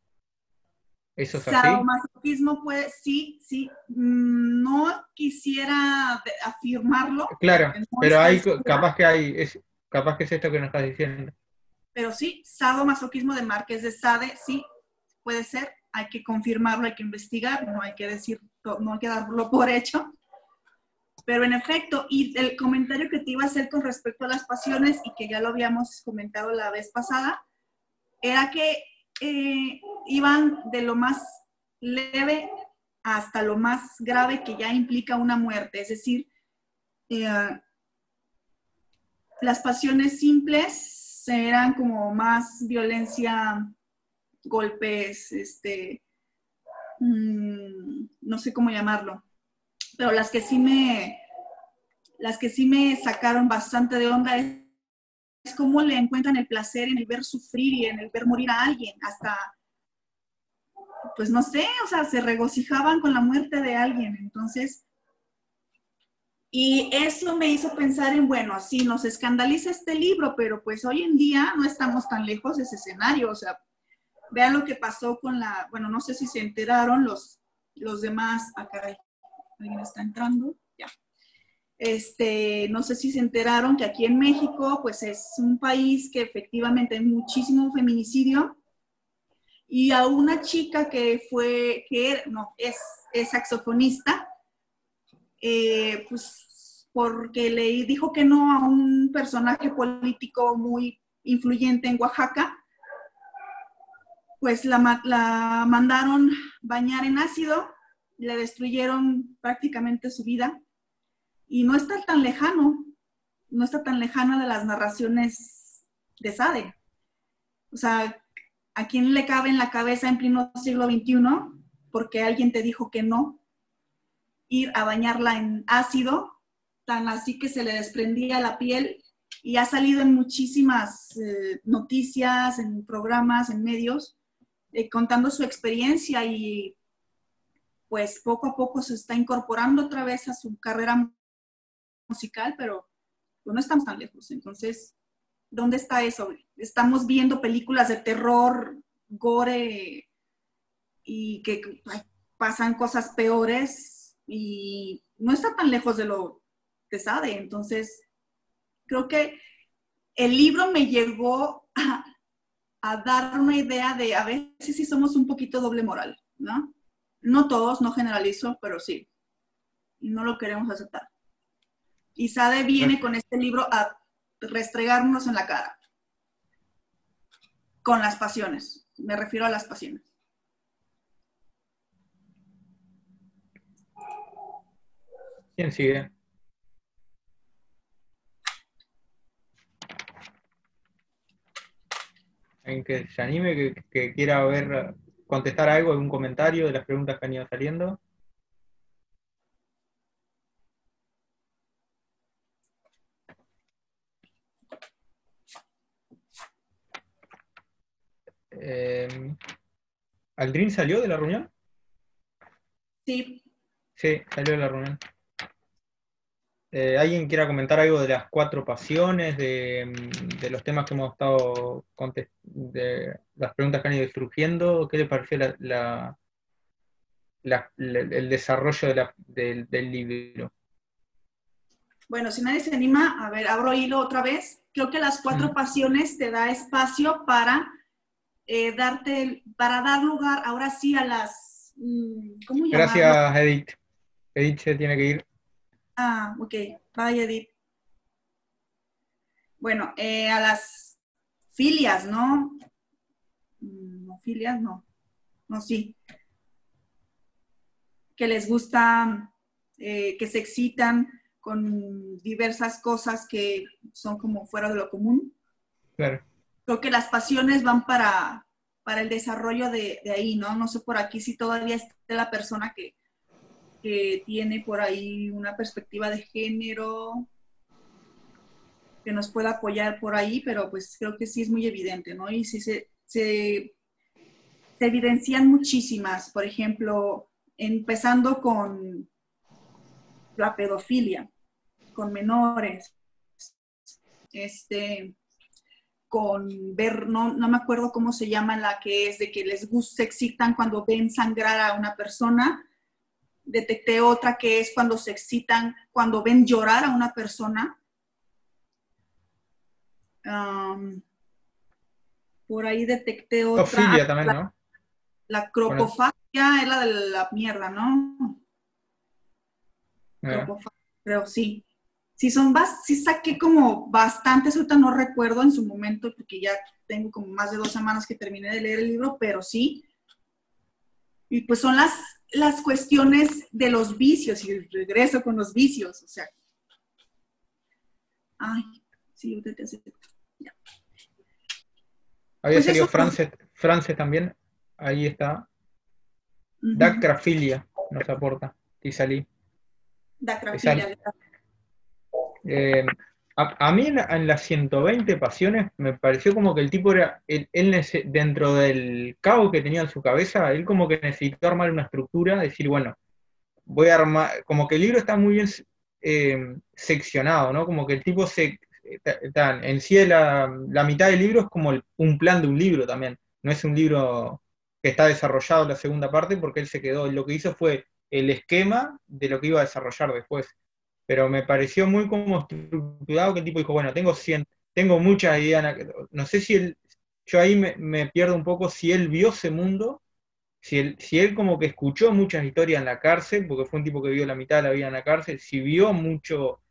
[SPEAKER 1] ¿Eso es
[SPEAKER 4] Sadomasoquismo puede, sí, sí. Mm, no quisiera afirmarlo.
[SPEAKER 1] Claro, pero hay, capaz que hay, es, capaz que es esto que nos estás diciendo.
[SPEAKER 4] Pero sí, sadomasoquismo de Márquez de Sade, sí, puede ser. Hay que confirmarlo, hay que investigar, no hay que decir, no hay que darlo por hecho. Pero en efecto, y el comentario que te iba a hacer con respecto a las pasiones, y que ya lo habíamos comentado la vez pasada, era que eh, iban de lo más leve hasta lo más grave que ya implica una muerte. Es decir, eh, las pasiones simples eran como más violencia, golpes, este, mm, no sé cómo llamarlo, pero las que sí me, las que sí me sacaron bastante de onda es es cómo le encuentran el placer en el ver sufrir y en el ver morir a alguien, hasta, pues no sé, o sea, se regocijaban con la muerte de alguien. Entonces, y eso me hizo pensar en, bueno, sí, nos escandaliza este libro, pero pues hoy en día no estamos tan lejos de ese escenario, o sea, vean lo que pasó con la, bueno, no sé si se enteraron los, los demás, acá ah, alguien está entrando. Este, no sé si se enteraron que aquí en México, pues es un país que efectivamente hay muchísimo feminicidio. Y a una chica que fue, que no, es, es saxofonista, eh, pues porque le dijo que no a un personaje político muy influyente en Oaxaca, pues la, la mandaron bañar en ácido, le destruyeron prácticamente su vida y no está tan lejano, no está tan lejana de las narraciones de Sade. O sea, ¿a quién le cabe en la cabeza en pleno siglo XXI porque alguien te dijo que no? Ir a bañarla en ácido, tan así que se le desprendía la piel y ha salido en muchísimas eh, noticias, en programas, en medios, eh, contando su experiencia y pues poco a poco se está incorporando otra vez a su carrera musical, pero no estamos tan lejos. Entonces, ¿dónde está eso? Estamos viendo películas de terror, gore y que pasan cosas peores y no está tan lejos de lo que sabe. Entonces, creo que el libro me llegó a, a, dar una idea de a veces sí somos un poquito doble moral, ¿no? No todos, no generalizo, pero sí. No lo queremos aceptar. Y Sade viene con este libro a restregarnos en la cara. Con las pasiones. Me refiero a las pasiones.
[SPEAKER 1] ¿Quién sigue? ¿Alguien que se anime, que, que quiera ver, contestar algo, algún comentario de las preguntas que han ido saliendo? Eh, ¿Aldrin salió de la reunión?
[SPEAKER 4] Sí.
[SPEAKER 1] Sí, salió de la reunión. Eh, ¿Alguien quiera comentar algo de las cuatro pasiones, de, los temas que hemos estado de las preguntas que han ido surgiendo? ¿Qué le pareció la, el desarrollo del, libro.
[SPEAKER 4] Bueno, si nadie se anima, a ver, abro hilo otra vez. Creo que las cuatro mm. pasiones te da espacio para eh, darte, para dar lugar ahora sí a las, mm,
[SPEAKER 1] ¿cómo Gracias, Edith. Edith se tiene que ir.
[SPEAKER 4] Ah, ok. Bye, Edith. Bueno, eh, a las filias, ¿no? Mm, no, filias, no. No, sí. Que les gusta, eh, que se excitan con diversas cosas que son como fuera de lo común.
[SPEAKER 1] Claro.
[SPEAKER 4] Creo que las pasiones van para, para el desarrollo de, ahí, ¿no? No sé por aquí si todavía está la persona que, que tiene por ahí una perspectiva de género, que nos pueda apoyar por ahí, pero pues creo que sí es muy evidente, ¿no? Y sí se, se, evidencian muchísimas, por ejemplo, empezando con la pedofilia, con menores, este, con ver, no, no me acuerdo cómo se llama la que es, de que les gusta, se excitan cuando ven sangrar a una persona. Detecté otra que es cuando se excitan, cuando ven llorar a una persona por ahí detecté otra.
[SPEAKER 1] también,
[SPEAKER 4] la,
[SPEAKER 1] ¿no?
[SPEAKER 4] La cropofagia es la de la mierda, ¿no? Eh. creo, sí. Sí, son sí saqué como bastantes, ahorita no recuerdo en su momento, porque ya tengo como más de dos semanas que terminé de leer el libro, pero sí. Y pues son las, las cuestiones de los vicios y el regreso con los vicios, o sea. Ay, sí, usted te acepto.
[SPEAKER 1] Había pues salido France, France también. Ahí está. Dacrafilia nos aporta. Y salí.
[SPEAKER 4] Dacrafilia.
[SPEAKER 1] Eh, a, mí en, las 120 pasiones me pareció como que el tipo era, él, dentro del caos que tenía en su cabeza, él como que necesitó armar una estructura, decir, bueno, voy a armar, como que el libro está muy bien eh, seccionado, ¿no? Como que el tipo se, en sí la, mitad del libro es como un plan de un libro también. No es un libro que está desarrollado la segunda parte porque él se quedó, lo que hizo fue el esquema de lo que iba a desarrollar después. Pero me pareció muy como estructurado que el tipo dijo, bueno, tengo 100, tengo muchas ideas, no sé si él, yo ahí me, pierdo un poco si él vio ese mundo, si él, si él como que escuchó muchas historias en la cárcel, porque fue un tipo que vio la mitad de la vida en la cárcel, si vio mucho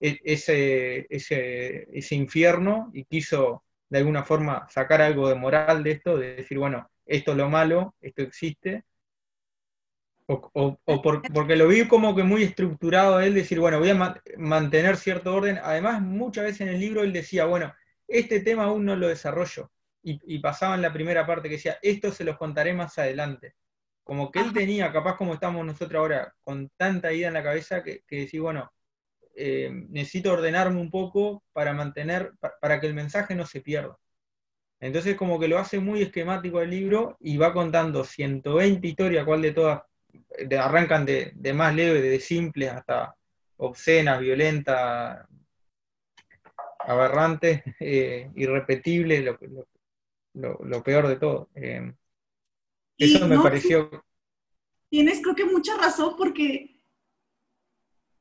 [SPEAKER 1] e, ese, ese, ese infierno y quiso de alguna forma sacar algo de moral de esto, de decir, bueno, esto es lo malo, esto existe, o, porque lo vi como que muy estructurado él, decir, bueno, voy a mantener cierto orden. Además, muchas veces en el libro él decía, bueno, este tema aún no lo desarrollo. Y, pasaba en la primera parte que decía, esto se los contaré más adelante. Como que él tenía, capaz como estamos nosotros ahora, con tanta idea en la cabeza, que, que decir, bueno, eh, necesito ordenarme un poco para mantener, para, que el mensaje no se pierda. Entonces como que lo hace muy esquemático el libro y va contando 120 historias, cuál de todas arrancan de, más leve, de simples hasta obscenas, violentas, aberrantes, eh, irrepetibles, lo, peor de todo. Eh, eso me pareció...
[SPEAKER 4] Tienes creo que mucha razón porque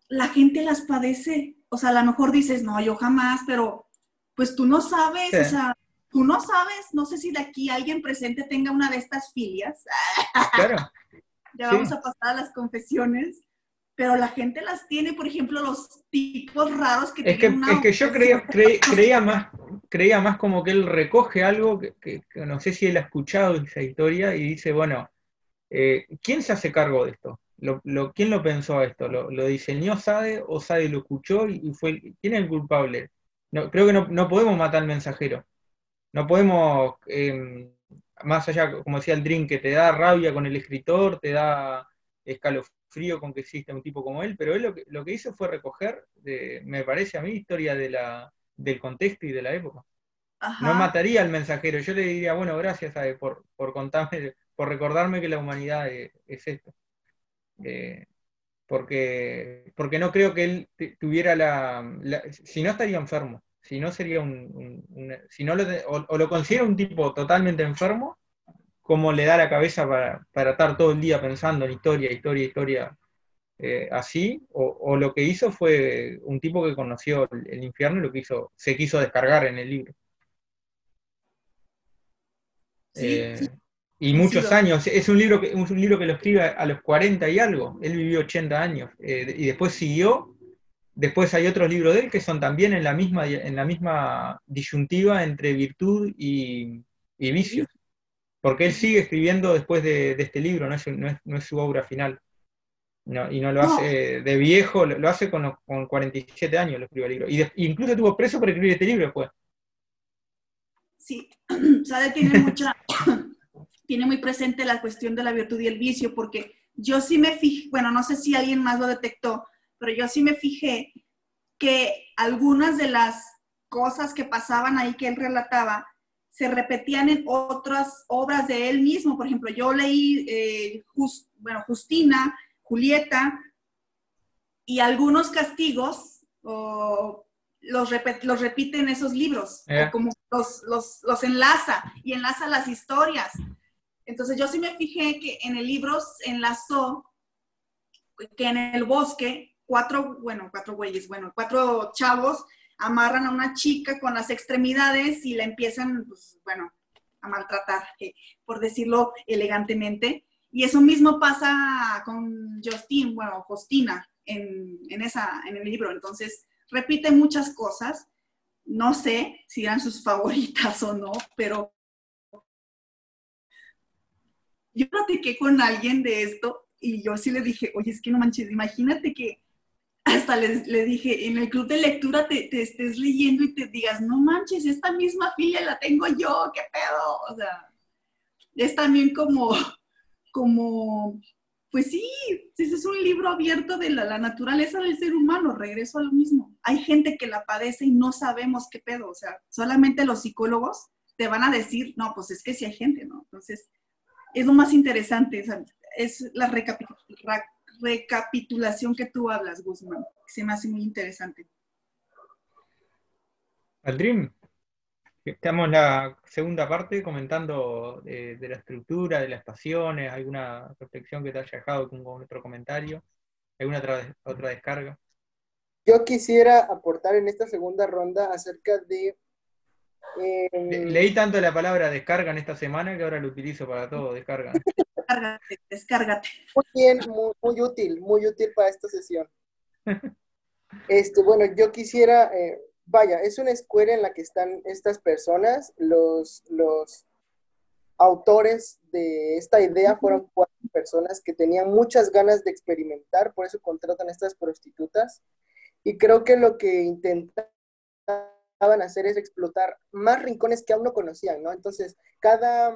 [SPEAKER 4] la gente las padece. O sea, a lo mejor dices, no, yo jamás, pero pues tú no sabes, o sea, tú no sabes, no sé si de aquí alguien presente tenga una de estas filias.
[SPEAKER 1] Claro.
[SPEAKER 4] ya vamos a pasar a las confesiones. Pero la gente las tiene, por ejemplo, los tipos raros que
[SPEAKER 1] es que, Es que yo creía, creía, más, creía más como que él recoge algo que, no sé si él ha escuchado esa historia y dice, bueno, eh, ¿quién se hace cargo de esto? lo, ¿quién lo pensó esto? ¿Lo, diseñó Sade o Sade lo escuchó y, fue quién es el culpable? No, creo que no, podemos matar al mensajero. No podemos, em, más allá, como decía el Dream, que te da rabia con el escritor, te da escalofrío con que existe un tipo como él, pero él lo que, hizo fue recoger, me parece a mí, historia de la, del contexto y de la época. No mataría al mensajero, yo le diría, bueno, gracias Sade, por, por contarme, por recordarme que la humanidad es esto. Eh, porque, porque no creo que él tuviera la, Si no estaría enfermo, si no sería un... si no lo, o, lo considera un tipo totalmente enfermo, cómo le da la cabeza para, para estar todo el día pensando en historia, historia, historia, eh, así, o, lo que hizo fue un tipo que conoció el, infierno y lo que hizo, se quiso descargar en el libro. Eh, y muchos años, es un libro, que, un libro que lo escribe a los 40 y algo, él vivió 80 años, eh, y después siguió, después hay otros libros de él que son también en la misma, en la misma disyuntiva entre virtud y, vicios, porque él sigue escribiendo después de, este libro, no es su obra final. No, y no lo hace de viejo, lo, hace con, con, 47 años, lo escribió el libro. Y incluso tuvo preso por escribir este libro después.
[SPEAKER 4] Sí, Sade tiene mucha, tiene muy presente la cuestión de la virtud y el vicio, porque yo sí me fijé, bueno, no sé si alguien más lo detectó, pero yo sí me fijé que algunas de las cosas que pasaban ahí que él relataba se repetían en otras obras de él mismo. Por ejemplo, yo leí, eh, bueno, Justina, Julieta, y algunos castigos los, los repite en esos libros, eh. como los, los, enlaza y enlaza las historias. Entonces yo sí me fijé que en el libro enlazó que en el bosque cuatro, bueno, cuatro güeyes, bueno, cuatro chavos amarran a una chica con las extremidades y la empiezan, pues, bueno, a maltratar, por decirlo elegantemente. Y eso mismo pasa con Justin, bueno, Justina, en, esa, en el libro. Entonces, repite muchas cosas. No sé si eran sus favoritas o no, pero yo platiqué con alguien de esto y yo sí le dije, oye, es que no manches, imagínate que hasta le, dije, en el club de lectura te, estés leyendo y te digas, no manches, esta misma filia la tengo yo, qué pedo. O sea, es también como como, pues sí, ese es un libro abierto de la, naturaleza del ser humano, regreso a lo mismo. Hay gente que la padece y no sabemos qué pedo, o sea, solamente los psicólogos te van a decir, no, pues es que sí hay gente, ¿no? Entonces, es lo más interesante, es la recapitulación que tú hablas, Guzmán, se me hace muy interesante.
[SPEAKER 1] Aldrin, Estamos en la segunda parte comentando eh, de la estructura, de las pasiones, alguna reflexión que te haya dejado con, otro comentario, alguna otra, otra descarga.
[SPEAKER 3] Yo quisiera aportar en esta segunda ronda acerca de...
[SPEAKER 1] Em, leí tanto la palabra descarga en esta semana que ahora lo utilizo para todo, descarga.
[SPEAKER 4] descárgate, descárgate.
[SPEAKER 3] Muy bien, muy, útil, muy útil para esta sesión. Este, bueno, yo quisiera eh, vaya, es una escuela en la que están estas personas, los, los autores de esta idea fueron cuatro personas que tenían muchas ganas de experimentar, por eso contratan a estas prostitutas. Y creo que lo que intentaban hacer es explotar más rincones que aún no conocían, ¿no? Entonces, cada,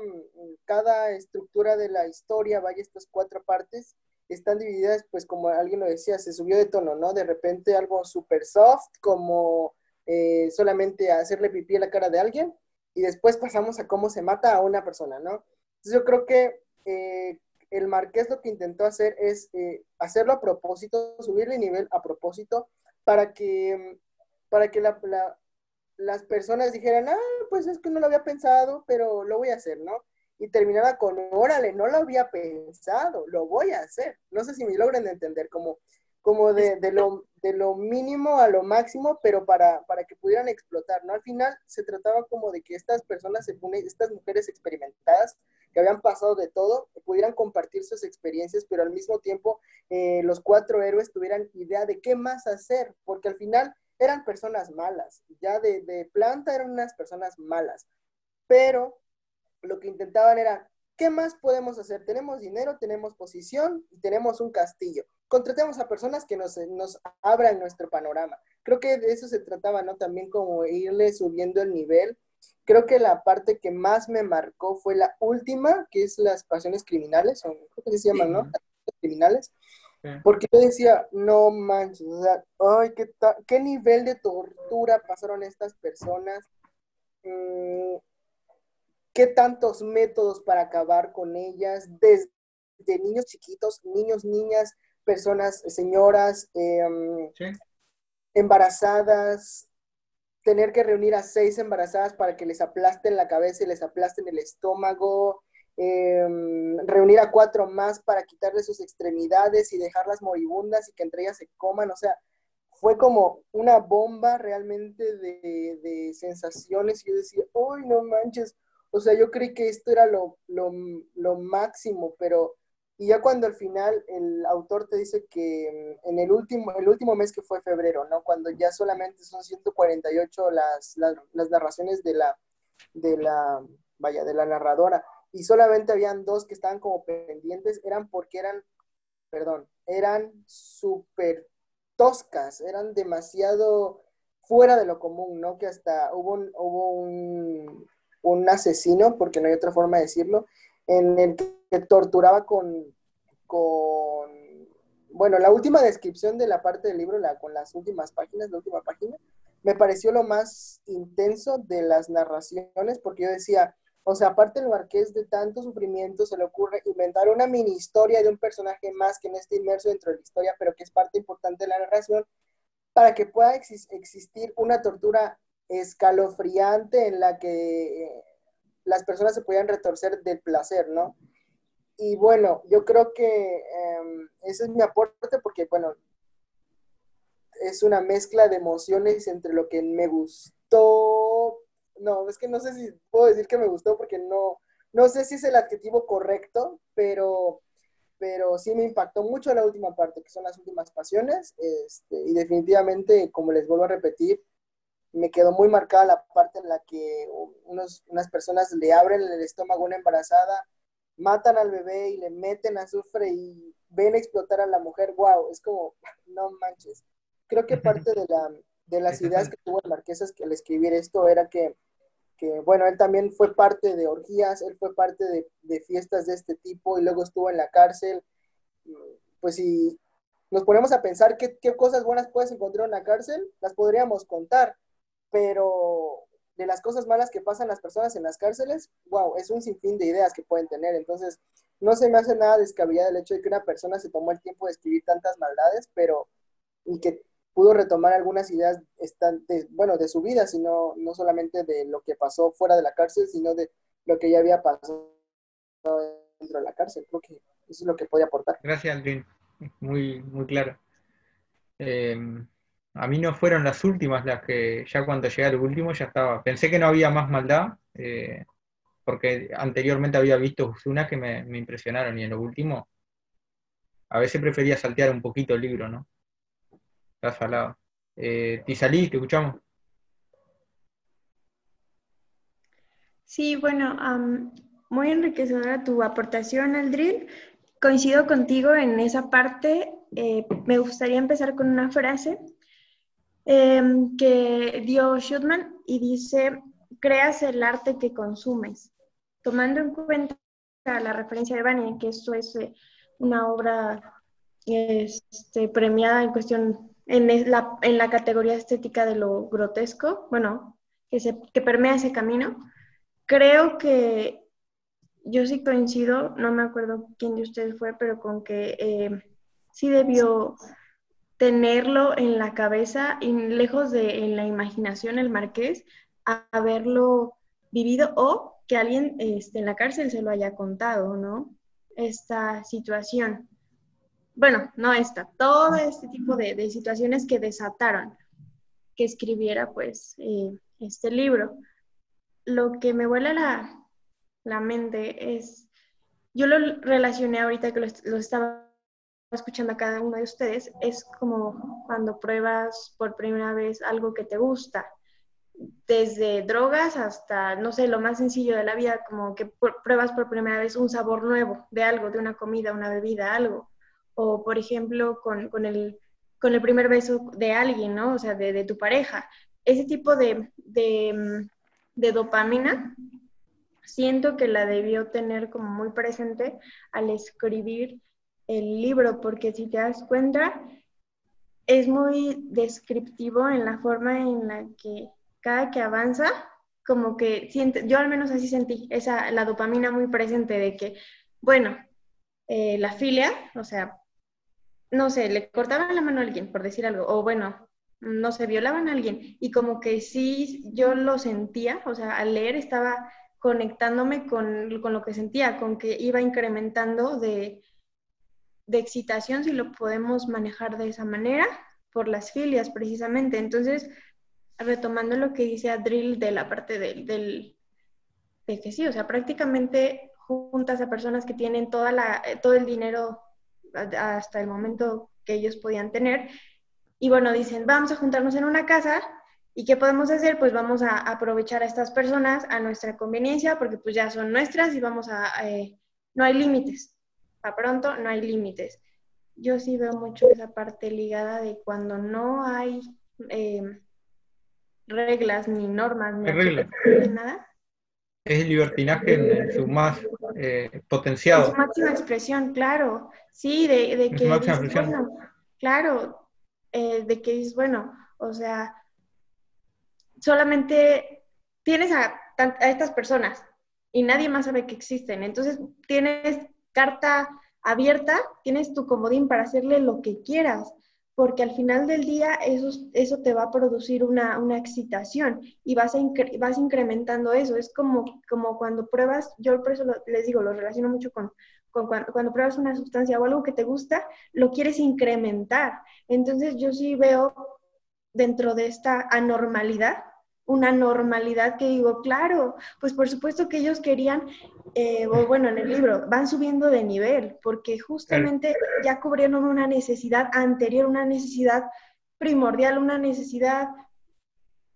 [SPEAKER 3] cada estructura de la historia, vaya, estas cuatro partes, están divididas, pues como alguien lo decía, se subió de tono, ¿no? De repente algo súper soft, como eh, solamente hacerle pipí a la cara de alguien y después pasamos a cómo se mata a una persona, ¿no? Entonces yo creo que eh, el marqués lo que intentó hacer es eh, hacerlo a propósito, subirle nivel a propósito para que, para que las personas dijeran, ah, pues es que no lo había pensado, pero lo voy a hacer, ¿no? Y terminaba con, órale, no lo había pensado, lo voy a hacer. No sé si me logran entender, como como de, de, lo, de lo mínimo a lo máximo, pero para, para que pudieran explotar, ¿no? Al final se trataba como de que estas personas, estas mujeres experimentadas, que habían pasado de todo, pudieran compartir sus experiencias, pero al mismo tiempo eh, los cuatro héroes tuvieran idea de qué más hacer, porque al final eran personas malas, ya de, de planta eran unas personas malas, pero lo que intentaban era, ¿qué más podemos hacer? Tenemos dinero, tenemos posición y tenemos un castillo contratemos a personas que nos, nos abran nuestro panorama. Creo que de eso se trataba, ¿no? También como irle subiendo el nivel. Creo que la parte que más me marcó fue la última, que es las pasiones criminales, o creo que se llaman, ¿no? Las criminales. Porque yo decía, no manches, o sea, ay, qué, qué nivel de tortura pasaron estas personas. Mm, qué tantos métodos para acabar con ellas, desde niños chiquitos, niños, niñas, personas, señoras em, embarazadas, tener que reunir a seis embarazadas para que les aplasten la cabeza y les aplasten el estómago, em, reunir a cuatro más para quitarle sus extremidades y dejarlas moribundas y que entre ellas se coman, o sea, fue como una bomba realmente de, sensaciones. Y yo decía, uy, no manches, o sea, yo creí que esto era lo, máximo, pero y ya cuando al final el autor te dice que mm, en el último, el último mes que fue febrero, ¿no? Cuando ya solamente son 148 las, las, las narraciones de la, de la, vaya, de la narradora, y solamente habían dos que estaban como pendientes, eran porque eran, perdón, eran súper toscas, eran demasiado fuera de lo común, ¿no? Que hasta hubo un, hubo un, un asesino, porque no hay otra forma de decirlo, en el que torturaba con, con, bueno, la última descripción de la parte del libro, la, con las últimas páginas, la última página, me pareció lo más intenso de las narraciones, porque yo decía, o sea, aparte el marqués de tanto sufrimiento, se le ocurre inventar una mini historia de un personaje más que no esté inmerso dentro de la historia, pero que es parte importante de la narración, para que pueda existir una tortura escalofriante en la que las personas se podían retorcer del placer, ¿no? Y bueno, yo creo que em, ese es mi aporte porque, bueno, es una mezcla de emociones entre lo que me gustó, no, es que no sé si puedo decir que me gustó porque no, no sé si es el adjetivo correcto, pero, pero sí me impactó mucho la última parte, que son las últimas pasiones, este, y definitivamente, como les vuelvo a repetir, me quedó muy marcada la parte en la que unas personas le abren el estómago a una embarazada, matan al bebé y le meten azufre y ven explotar a la mujer. ¡Wow! Es como, no manches. Creo que parte de, la, de las ideas que tuvo el Marquesas que al escribir esto era que, que, bueno, él también fue parte de orgías, él fue parte de, de fiestas de este tipo y luego estuvo en la cárcel. Pues si nos ponemos a pensar qué, qué cosas buenas puedes encontrar en la cárcel, las podríamos contar pero de las cosas malas que pasan las personas en las cárceles, wow, es un sinfín de ideas que pueden tener. Entonces, no se me hace nada descabellado el hecho de que una persona se tomó el tiempo de escribir tantas maldades, pero y que pudo retomar algunas ideas, de, bueno, de su vida, sino no solamente de lo que pasó fuera de la cárcel, sino de lo que ya había pasado dentro de la cárcel. Creo que eso es lo que puede aportar.
[SPEAKER 1] Gracias, Aldrin. Muy, muy claro. Eh, a mí no fueron las últimas las que ya cuando llegué al último ya estaba. Pensé que no había más maldad, eh, porque anteriormente había visto unas que me, impresionaron y en lo último a veces prefería saltear un poquito el libro, ¿no? Está salado. Eh, Tizalí, te escuchamos.
[SPEAKER 11] Sí, bueno, muy enriquecedora tu aportación al drill. Coincido contigo en esa parte. Eh, me gustaría empezar con una frase Em, que dio Schutman y dice, creas el arte que consumes, tomando en cuenta la referencia de Bani, que esto es eh, una obra este, premiada en cuestión, en la, en la categoría estética de lo grotesco, bueno, que, se, que permea ese camino. Creo que yo sí coincido, no me acuerdo quién de ustedes fue, pero con que eh, sí debió tenerlo en la cabeza y lejos de en la imaginación el marqués, haberlo vivido o que alguien este, en la cárcel se lo haya contado, ¿no? Esta situación. Bueno, no esta, todo este tipo de, situaciones que desataron que escribiera pues eh, este libro. Lo que me vuela la, la mente es, yo lo relacioné ahorita que lo, lo estaba escuchando a cada uno de ustedes, es como cuando pruebas por primera vez algo que te gusta, desde drogas hasta, no sé, lo más sencillo de la vida, como que pruebas por primera vez un sabor nuevo de algo, de una comida, una bebida, algo. O, por ejemplo, con, con el, con el primer beso de alguien, ¿no? O sea, de, de tu pareja. Ese tipo de, de, de dopamina, siento que la debió tener como muy presente al escribir el libro, porque si te das cuenta, es muy descriptivo en la forma en la que cada que avanza, como que siente, yo al menos así sentí, esa, la dopamina muy presente de que, bueno, eh, la filia, o sea, no sé, le cortaban la mano a alguien, por decir algo, o bueno, no se violaban a alguien, y como que sí, yo lo sentía, o sea, al leer estaba conectándome con, lo que sentía, con que iba incrementando de, de excitación, si lo podemos manejar de esa manera, por las filias precisamente. Entonces, retomando lo que dice Adril de la parte del, del, de que sí, o sea, prácticamente juntas a personas que tienen toda la, todo el dinero hasta el momento que ellos podían tener. Y bueno, dicen, vamos a juntarnos en una casa y ¿qué podemos hacer? Pues vamos a aprovechar a estas personas a nuestra conveniencia porque pues ya son nuestras y vamos a, eh, no hay límites. A pronto no hay límites. Yo sí veo mucho esa parte ligada de cuando no hay eh, reglas ni normas ni
[SPEAKER 1] nada. Es el libertinaje en, su más eh, potenciado.
[SPEAKER 11] En su máxima expresión, claro. Sí, de, de que, bueno, claro, eh, de que es bueno, o sea, solamente tienes a, a estas personas y nadie más sabe que existen. Entonces tienes carta abierta, tienes tu comodín para hacerle lo que quieras porque al final del día eso, eso te va a producir una, excitación y vas, vas incrementando eso. Es como, como cuando pruebas, yo por eso les digo, lo relaciono mucho con, cuando, cuando, pruebas una sustancia o algo que te gusta, lo quieres incrementar. Entonces yo sí veo dentro de esta anormalidad una normalidad que digo, claro, pues por supuesto que ellos querían, eh, o bueno, en el libro, van subiendo de nivel, porque justamente ya cubrieron una necesidad anterior, una necesidad primordial, una necesidad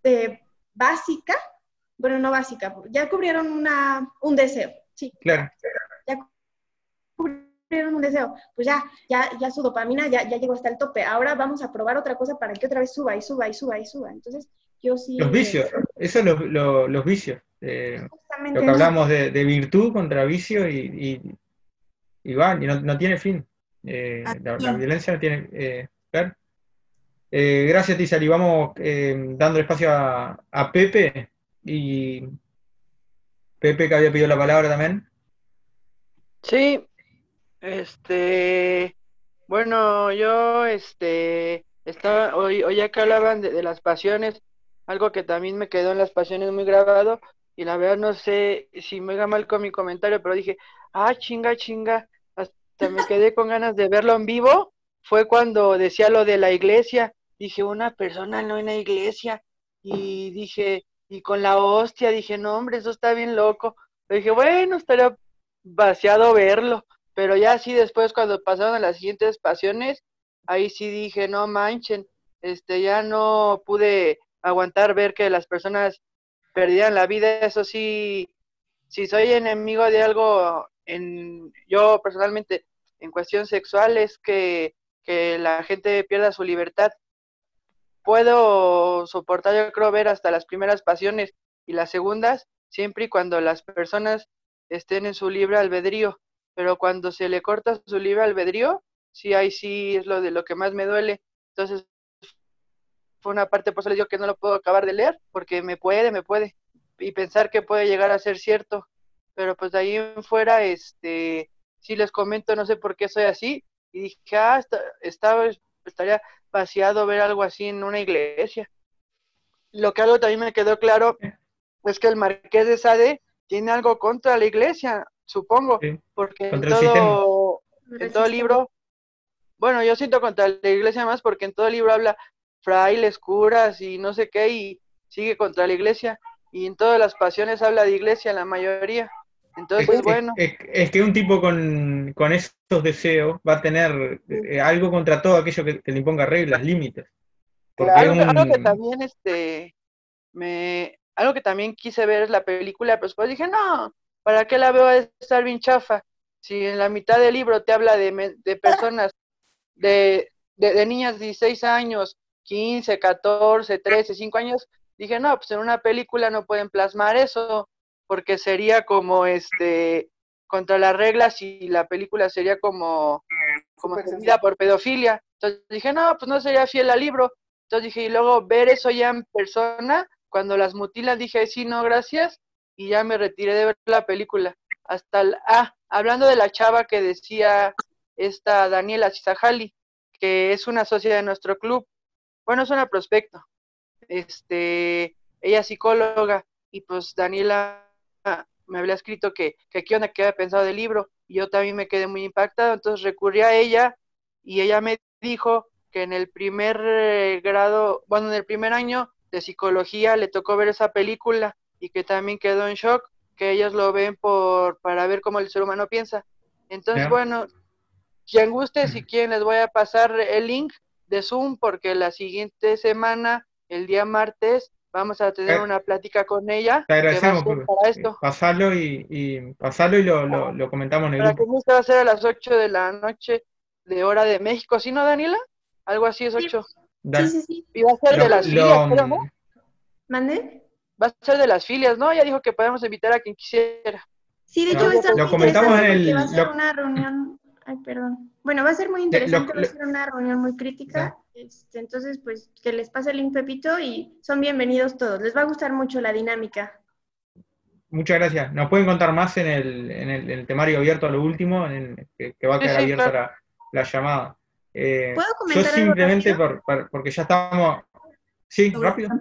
[SPEAKER 11] eh, básica, bueno, no básica, ya cubrieron una, un deseo, sí.
[SPEAKER 1] Claro.
[SPEAKER 11] Ya cubrieron un deseo, pues ya, ya, ya su dopamina ya, ya llegó hasta el tope, ahora vamos a probar otra cosa para que otra vez suba y suba y suba y suba. Entonces, los
[SPEAKER 1] vicios, eso es los vicios. Eh, lo que hablamos de, virtud contra vicio y, y, va, y no, tiene fin. Eh, la, violencia no tiene. Eh, eh gracias, Tizali. Vamos dando espacio a, a, Pepe. Y Pepe, que había pedido la palabra también.
[SPEAKER 12] Sí, este. Bueno, yo, este. Estaba, hoy, hoy acá hablaban de las pasiones algo que también me quedó en las pasiones muy grabado y la verdad no sé si me haga mal con mi comentario, pero dije, ah, chinga, chinga, hasta me quedé con ganas de verlo en vivo, fue cuando decía lo de la iglesia, dije, una persona no en la iglesia, y dije, y con la hostia, dije, no, hombre, eso está bien loco, pero dije, bueno, estaría vaciado verlo, pero ya así después cuando pasaron a las siguientes pasiones, ahí sí dije, no manchen, este, ya no pude aguantar ver que las personas perdían la vida, eso sí, si soy enemigo de algo, en, yo personalmente, en cuestión sexual, es que, que la gente pierda su libertad. Puedo soportar, yo creo, ver hasta las primeras pasiones y las segundas, siempre y cuando las personas estén en su libre albedrío. Pero cuando se le corta su libre albedrío, sí, ahí sí es lo de lo que más me duele. Entonces, fue una parte, por eso les digo que no lo puedo acabar de leer, porque me puede, me puede, y pensar que puede llegar a ser cierto, pero pues de ahí en fuera, este, si les comento, no sé por qué soy así, y dije, ah, está, estaría vaciado ver algo así en una iglesia. Lo que algo también me quedó claro es que el marqués de Sade tiene algo contra la iglesia, supongo, porque en todo, en todo libro, bueno, yo siento contra la iglesia más porque en todo libro habla frailes, curas y no sé qué, y sigue contra la iglesia. Y en todas las pasiones habla de iglesia, la mayoría. Entonces, bueno.
[SPEAKER 1] Es, que un tipo con, con, esos deseos va a tener eh, algo contra todo aquello que, le imponga reglas, límites.
[SPEAKER 12] Claro, algo que también, este, me, algo que también quise ver es la película, pero después dije, no, ¿para qué la veo a estar bien chafa? Si en la mitad del libro te habla de, de personas, de, de, de niñas de 16 años, 15, 14, 13, 5 años, dije, no, pues en una película no pueden plasmar eso, porque sería como este contra las reglas y la película sería como, como por pedofilia. Entonces dije, no, pues no sería fiel al libro. Entonces dije, y luego ver eso ya en persona, cuando las mutilan, dije, sí, no, gracias, y ya me retiré de ver la película. Hasta, el, ah, hablando de la chava que decía esta Daniela Cizajali, que es una socia de nuestro club, bueno, es una prospecto. Este, ella es psicóloga y pues Daniela me había escrito que, que qué onda, que había pensado del libro, y yo también me quedé muy impactado, entonces recurrí a ella y ella me dijo que en el primer eh, grado, bueno, en el primer año de psicología le tocó ver esa película y que también quedó en shock, que ellos lo ven por para ver cómo el ser humano piensa. Entonces, bueno, quien guste, si quieren les voy a pasar el link de Zoom porque la siguiente semana, el día martes, vamos a tener eh, una plática con ella.
[SPEAKER 1] Te agradecemos por para esto. pasarlo y, y, pasarlo y lo, lo, comentamos en el
[SPEAKER 12] grupo. Que va a ser a las 8 de la noche de hora de México, ¿sí no, Daniela? Algo así es 8.
[SPEAKER 11] Sí, sí, sí.
[SPEAKER 12] Y va a ser de las filias, ¿no?
[SPEAKER 11] ¿Mande?
[SPEAKER 12] Va a ser de las filias, ¿no? Ya dijo que podemos invitar a quien quisiera.
[SPEAKER 11] Sí, de hecho,
[SPEAKER 1] lo, lo comentamos en el...
[SPEAKER 11] Va a ser una reunión... Ay, perdón. Bueno, va a ser muy interesante, va a ser una reunión muy crítica. Este, entonces, pues, que les pase el link, Pepito, y son bienvenidos todos. Les va a gustar mucho la dinámica.
[SPEAKER 1] Muchas gracias. Nos pueden contar más en el, en el, temario abierto a lo último, en que, va a quedar abierta la, la llamada. Eh,
[SPEAKER 11] ¿Puedo comentar
[SPEAKER 1] yo simplemente por, porque ya estamos... Sí, rápido.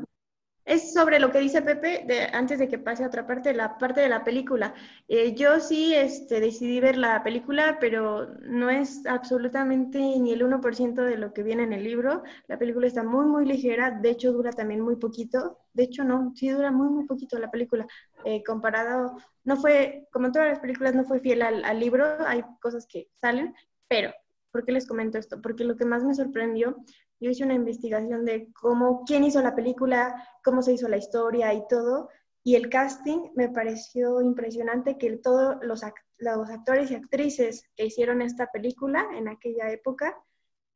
[SPEAKER 11] Es sobre lo que dice Pepe, antes de que pase a otra parte, la parte de la película. Eh, yo sí este, decidí ver la película, pero no es absolutamente ni el 1% de lo que viene en el libro. La película está muy, muy ligera, de hecho dura también muy poquito. De hecho, no, sí dura muy, muy poquito la película. Eh, comparado, no fue, como todas las películas, no fue fiel al, al libro, hay cosas que salen, pero ¿Por qué les comento esto? Porque lo que más me sorprendió, yo hice una investigación de cómo, quién hizo la película, cómo se hizo la historia y todo, y el casting me pareció impresionante que todos los, los actores y actrices que hicieron esta película en aquella época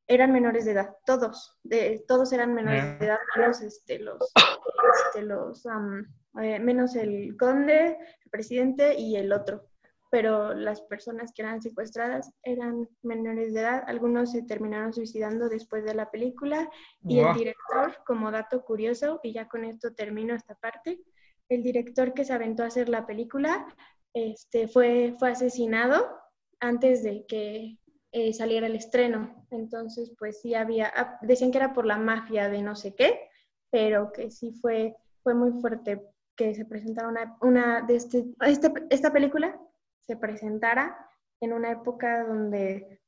[SPEAKER 11] eran menores de edad, todos, todos eran menores de edad, este, los, este, los eh, menos el conde, el presidente y el otro pero las personas que eran secuestradas eran menores de edad. Algunos se terminaron suicidando después de la película y el director, como dato curioso, y ya con esto termino esta parte, el director que se aventó a hacer la película este, fue, fue asesinado antes de que eh, saliera el estreno. Entonces, pues sí había, ah, decían que era por la mafia de no sé qué, pero que sí fue, fue muy fuerte que se presentara una, una de este, esta, esta película se presentara en una época donde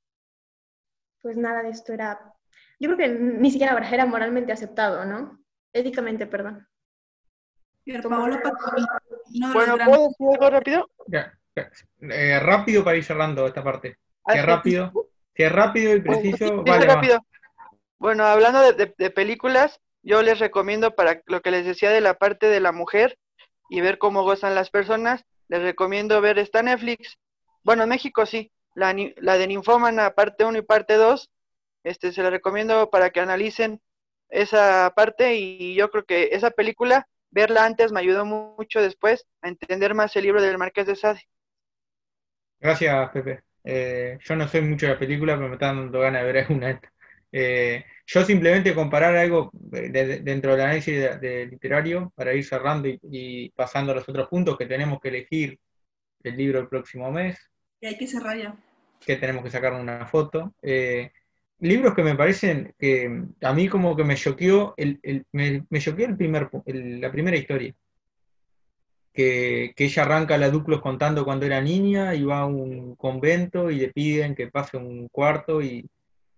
[SPEAKER 11] pues nada de esto era, yo creo que ni siquiera era moralmente aceptado, ¿no? Éticamente, perdón.
[SPEAKER 12] bueno, ¿puedo decir algo rápido?
[SPEAKER 1] Eh, rápido para ir cerrando esta parte. Que rápido, que rápido y preciso. vale,
[SPEAKER 12] rápido. Bueno, hablando de, de, películas, yo les recomiendo para lo que les decía de la parte de la mujer y ver cómo gozan las personas, les recomiendo ver esta Netflix. Bueno, en México sí, la, la de Ninfómana parte 1 y parte 2. Este, se la recomiendo para que analicen esa parte y yo creo que esa película, verla antes me ayudó mucho después a entender más el libro del Marqués de Sade.
[SPEAKER 1] Gracias, Pepe. Eh, yo no soy mucho de la película, pero me está dando ganas de ver alguna. Eh, yo simplemente comparar algo dentro del análisis de, literario para ir cerrando y, pasando a los otros puntos que tenemos que elegir el libro el próximo mes.
[SPEAKER 4] Que hay que cerrar ya.
[SPEAKER 1] Que tenemos que sacar una foto. Eh, libros que me parecen que a mí como que me choqueó, el, me, me choqueó el primer, la primera historia. Que, que, ella arranca la Duclos contando cuando era niña y va a un convento y le piden que pase un cuarto y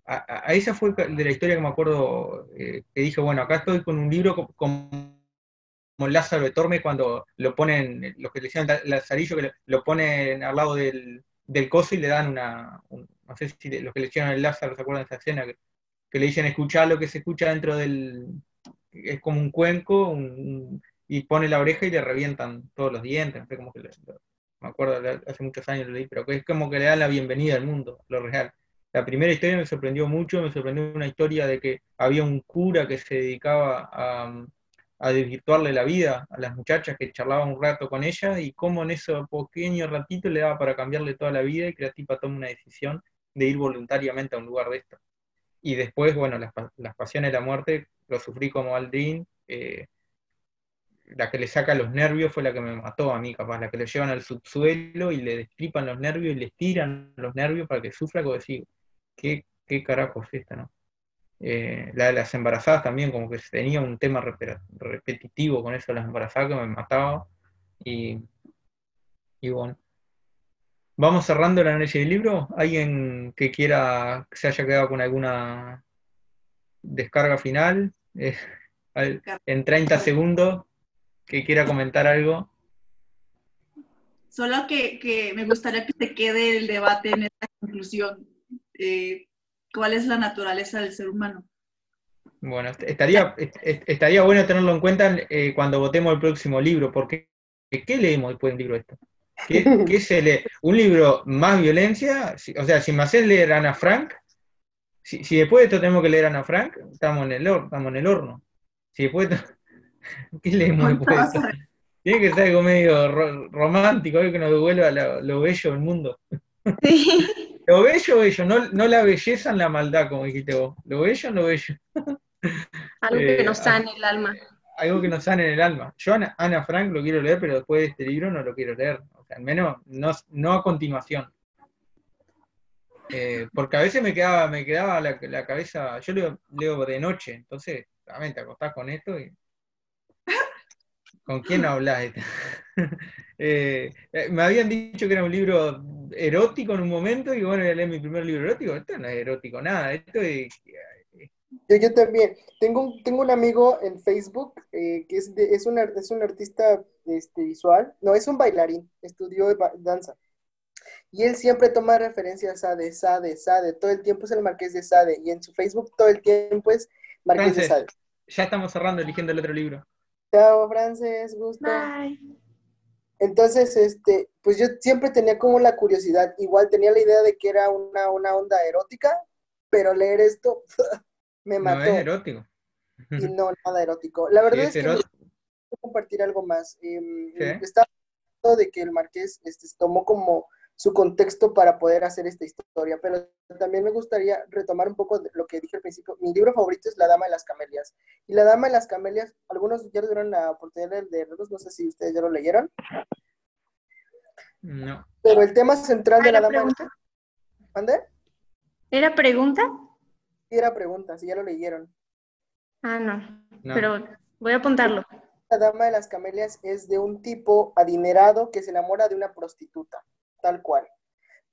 [SPEAKER 1] a, esa fue de la historia que me acuerdo eh, que dije, bueno, acá estoy con un libro como, Lázaro de cuando lo ponen, los que le hicieron Lazarillo, que lo ponen al lado del, del coso y le dan una, no sé si los que le hicieron el Lázaro se acuerdan de esa escena, que, le dicen escuchar lo que se escucha dentro del, es como un cuenco, y pone la oreja y le revientan todos los dientes, no sé cómo que me acuerdo, hace muchos años lo leí, pero es como que le dan la bienvenida al mundo, lo real. La primera historia me sorprendió mucho, me sorprendió una historia de que había un cura que se dedicaba a, a desvirtuarle la vida a las muchachas que charlaban un rato con ella y cómo en ese pequeño ratito le daba para cambiarle toda la vida y que la tipa toma una decisión de ir voluntariamente a un lugar de esto. Y después, bueno, las, pasiones de la muerte lo sufrí como Aldrin. Eh, la que le saca los nervios fue la que me mató a mí, capaz, la que le llevan al subsuelo y le destripan los nervios y le tiran los nervios para que sufra, como decir, qué, qué carajo es esta, ¿no? Eh, la de las embarazadas también, como que tenía un tema repetitivo con eso de las embarazadas que me mataba. Y y bueno. Vamos cerrando el análisis del libro. ¿Alguien que quiera que se haya quedado con alguna descarga final? Eh, en 30 segundos, que quiera comentar algo.
[SPEAKER 4] Solo que, me gustaría que se quede el debate en esta conclusión. Eh, ¿Cuál es la naturaleza del ser humano?
[SPEAKER 1] Bueno, estaría, estaría bueno tenerlo en cuenta eh, cuando votemos el próximo libro, porque ¿qué leemos después del libro esto? ¿Qué, se lee? ¿Un libro más violencia? O sea, si me haces leer Ana Frank, si, después de esto tenemos que leer Ana Frank, estamos en el, estamos en el horno. Si después ¿Qué leemos después de esto? Tiene que ser algo medio romántico, algo que nos devuelva lo, bello del mundo. Lo bello, bello, no, no la belleza en la maldad, como dijiste vos. Lo bello, lo bello.
[SPEAKER 9] Algo que nos eh, sane el alma.
[SPEAKER 1] Algo que nos sane el alma. Yo Ana, Frank lo quiero leer, pero después de este libro no lo quiero leer. O sea, al menos no, a continuación. Eh, porque a veces me quedaba, me quedaba la, cabeza, yo leo, leo, de noche, entonces, realmente acostás con esto y. ¿Con quién hablas? Eh, me habían dicho que era un libro erótico en un momento y bueno, leí mi primer libro erótico. Esto no es erótico, nada. Esto es
[SPEAKER 3] yo, también. Tengo un, tengo un amigo en Facebook eh, que es, es, un, es un artista este, visual, no, es un bailarín, estudió danza. Y él siempre toma referencias a de Sade, Sade, todo el tiempo es el Marqués de Sade, y en su Facebook todo el tiempo es Marqués de Sade.
[SPEAKER 1] Ya estamos cerrando eligiendo el otro libro.
[SPEAKER 3] Chao, Frances, gusto. Bye. Entonces, este, pues yo siempre tenía como la curiosidad, igual tenía la idea de que era una, una onda erótica, pero leer esto me mató. No
[SPEAKER 1] es erótico.
[SPEAKER 3] Y no, nada erótico. La verdad es, que quiero compartir algo más. Eh, estaba de que el marqués este, tomó como su contexto para poder hacer esta historia, pero también me gustaría retomar un poco de lo que dije al principio. Mi libro favorito es La Dama de las Camelias. Y La Dama de las Camelias, algunos ya tuvieron la oportunidad de leerlos, no sé si ustedes ya lo leyeron.
[SPEAKER 1] No.
[SPEAKER 3] Pero el tema central de La Dama de las ¿Mande?
[SPEAKER 9] ¿Era pregunta?
[SPEAKER 3] Sí, era pregunta, si ya lo leyeron.
[SPEAKER 9] Ah, no, pero voy a apuntarlo.
[SPEAKER 3] La Dama de las Camelias es de un tipo adinerado que se enamora de una prostituta, tal cual.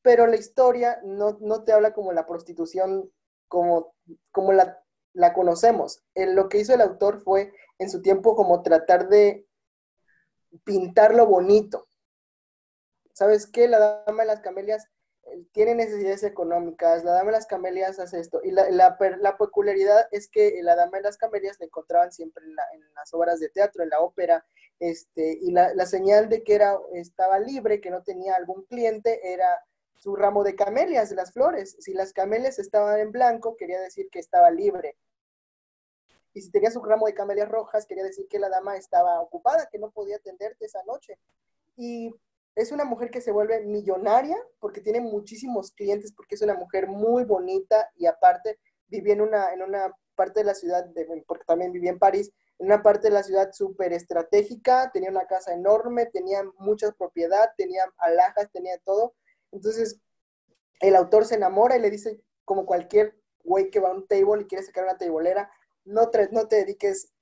[SPEAKER 3] Pero la historia no, te habla como la prostitución como, como la, la conocemos. lo que hizo el autor fue en su tiempo como tratar de pintar lo bonito. ¿Sabes qué? La Dama de las Camelias tiene necesidades económicas, la Dama de las Camelias hace esto. Y la, la, peculiaridad es que la Dama de las Camelias la encontraban siempre en, las obras de teatro, en la ópera, este, y la, señal de que era, estaba libre, que no tenía algún cliente, era su ramo de camelias, de las flores. Si las camelias estaban en blanco, quería decir que estaba libre. Y si tenía su ramo de camelias rojas, quería decir que la dama estaba ocupada, que no podía atenderte esa noche. Y es una mujer que se vuelve millonaria porque tiene muchísimos clientes, porque es una mujer muy bonita y aparte vivía en una, en una parte de la ciudad, porque también vivía en París, en una parte de la ciudad súper estratégica, tenía una casa enorme, tenía mucha propiedad, tenía alhajas, tenía todo. Entonces, el autor se enamora y le dice, como cualquier güey que va a un table y quiere sacar una tableera, no no te dediques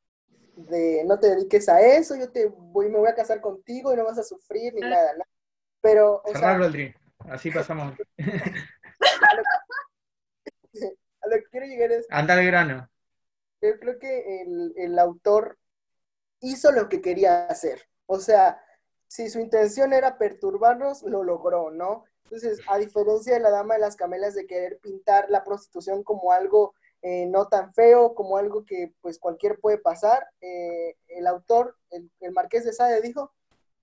[SPEAKER 3] de no te dediques a eso, yo te voy, me voy a casar contigo y no vas a sufrir ni nada, ¿no? Pero,
[SPEAKER 1] o sea, así pasamos.
[SPEAKER 3] a, lo que, quiero llegar es...
[SPEAKER 1] Anda al grano.
[SPEAKER 3] Yo creo que el, el autor hizo lo que quería hacer. O sea, si su intención era perturbarnos, lo logró, ¿no? Entonces, a diferencia de la dama de las camelas de querer pintar la prostitución como algo eh, no tan feo como algo que pues cualquier puede pasar. Eh, el autor, el, Marqués de Sade dijo,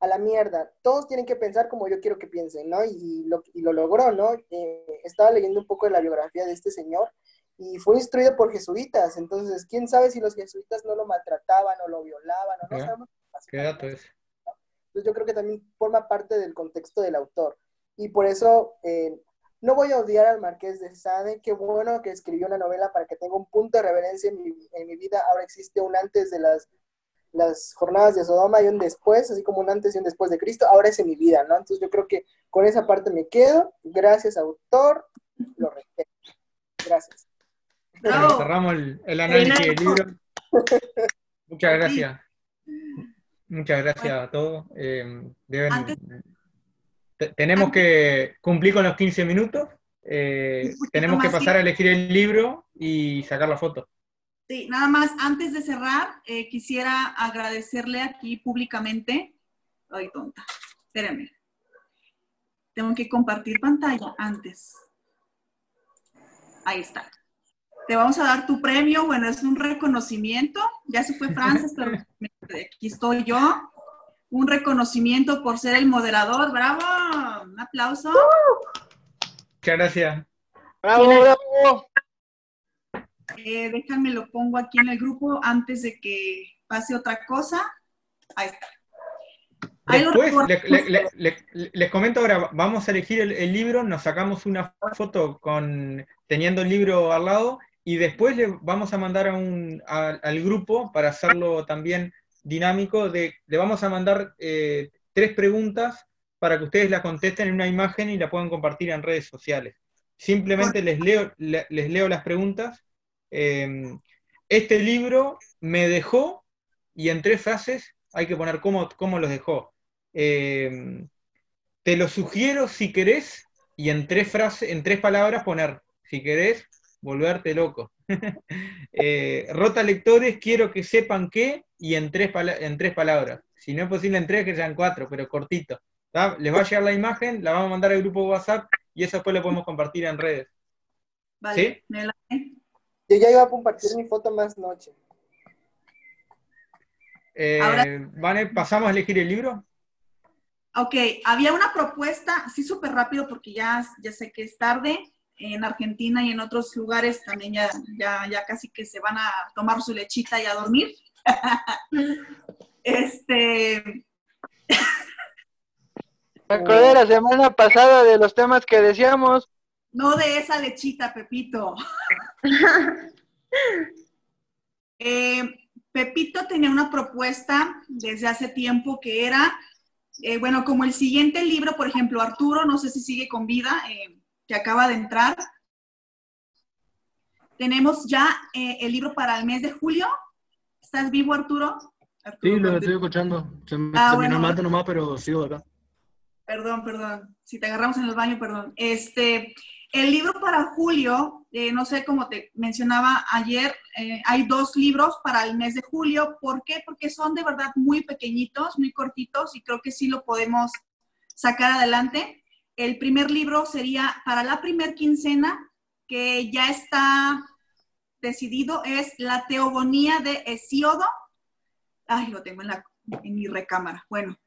[SPEAKER 3] a la mierda, todos tienen que pensar como yo quiero que piensen, ¿no? Y, lo, y lo logró, ¿no? Eh, estaba leyendo un poco de la biografía de este señor y fue instruido por jesuitas, entonces, ¿quién sabe si los jesuitas no lo maltrataban o lo violaban o no sabemos
[SPEAKER 1] qué dato es?
[SPEAKER 3] Entonces yo creo que también forma parte del contexto del autor. Y por eso no voy a odiar al Marqués de Sade, qué bueno que escribió una novela para que tenga un punto de reverencia en mi, vida. Ahora existe un antes de las, las jornadas de Sodoma y un después, así como un antes y un después de Cristo. Ahora es en mi vida, ¿no? Entonces yo creo que con esa parte me quedo. Gracias, autor. Lo respeto. Gracias.
[SPEAKER 1] cerramos el, análisis del libro. Muchas gracias. Muchas gracias a todos. Eh, deben tenemos que cumplir con los 15 minutos. Eh, tenemos que pasar a elegir el libro y sacar la foto.
[SPEAKER 4] Sí, nada más, antes de cerrar, eh, quisiera agradecerle aquí públicamente. Ay, tonta, espérenme. Tengo que compartir pantalla antes. Ahí está. Te vamos a dar tu premio. Bueno, es un reconocimiento. Ya se fue Francis, pero aquí estoy yo. Un reconocimiento por ser el moderador. ¡Bravo! Un aplauso.
[SPEAKER 1] Muchas gracias.
[SPEAKER 12] ¡Bravo, bravo!
[SPEAKER 4] Eh, déjame lo pongo aquí en el grupo antes de que pase otra cosa. Ahí está.
[SPEAKER 1] Después, les comento ahora, vamos a elegir el, libro, nos sacamos una foto con teniendo el libro al lado y después le vamos a mandar a un, al grupo para hacerlo también dinámico, de, le vamos a mandar eh, tres preguntas para que ustedes la contesten en una imagen y la puedan compartir en redes sociales. Simplemente les leo, les leo las preguntas Em, este libro me dejó, y en tres frases hay que poner cómo, cómo los dejó. Em, te lo sugiero si querés, y en tres, frases, en tres palabras poner, si querés, volverte loco. Eh, rota lectores, quiero que sepan qué, y en tres, en tres palabras. Si no es posible en tres, que sean cuatro, pero cortito. Les va a llegar la imagen, la vamos a mandar al grupo WhatsApp y eso después lo podemos compartir en redes.
[SPEAKER 4] Vale,
[SPEAKER 3] yo ya iba a compartir mi foto más noche.
[SPEAKER 1] Eh, ¿pasamos a elegir el libro?
[SPEAKER 4] Ok, había una propuesta, así súper rápido porque ya, ya sé que es tarde. En Argentina y en otros lugares también ya, ya, casi que se van a tomar su lechita y a dormir. este.
[SPEAKER 12] Me acordé la semana pasada de los temas que decíamos.
[SPEAKER 4] No de esa lechita, Pepito. Eh, Pepito tenía una propuesta desde hace tiempo que era, eh, bueno, como el siguiente libro, por ejemplo, Arturo, no sé si sigue con vida, eh, que acaba de entrar. Tenemos ya el libro para el mes de julio. ¿Estás vivo, Arturo?
[SPEAKER 5] sí, lo estoy escuchando. Se me ah, bueno, nomás, pero sigo acá.
[SPEAKER 4] Perdón, perdón. Si te agarramos en el baño, perdón. Este, el libro para julio, eh, no sé, como te mencionaba ayer, eh, hay dos libros para el mes de julio. ¿Por qué? Porque son de verdad muy pequeñitos, muy cortitos y creo que sí lo podemos sacar adelante. El primer libro sería para la primer quincena, que ya está decidido, es La Teogonía de Hesíodo. Ay, lo tengo en, la, en mi recámara. Bueno,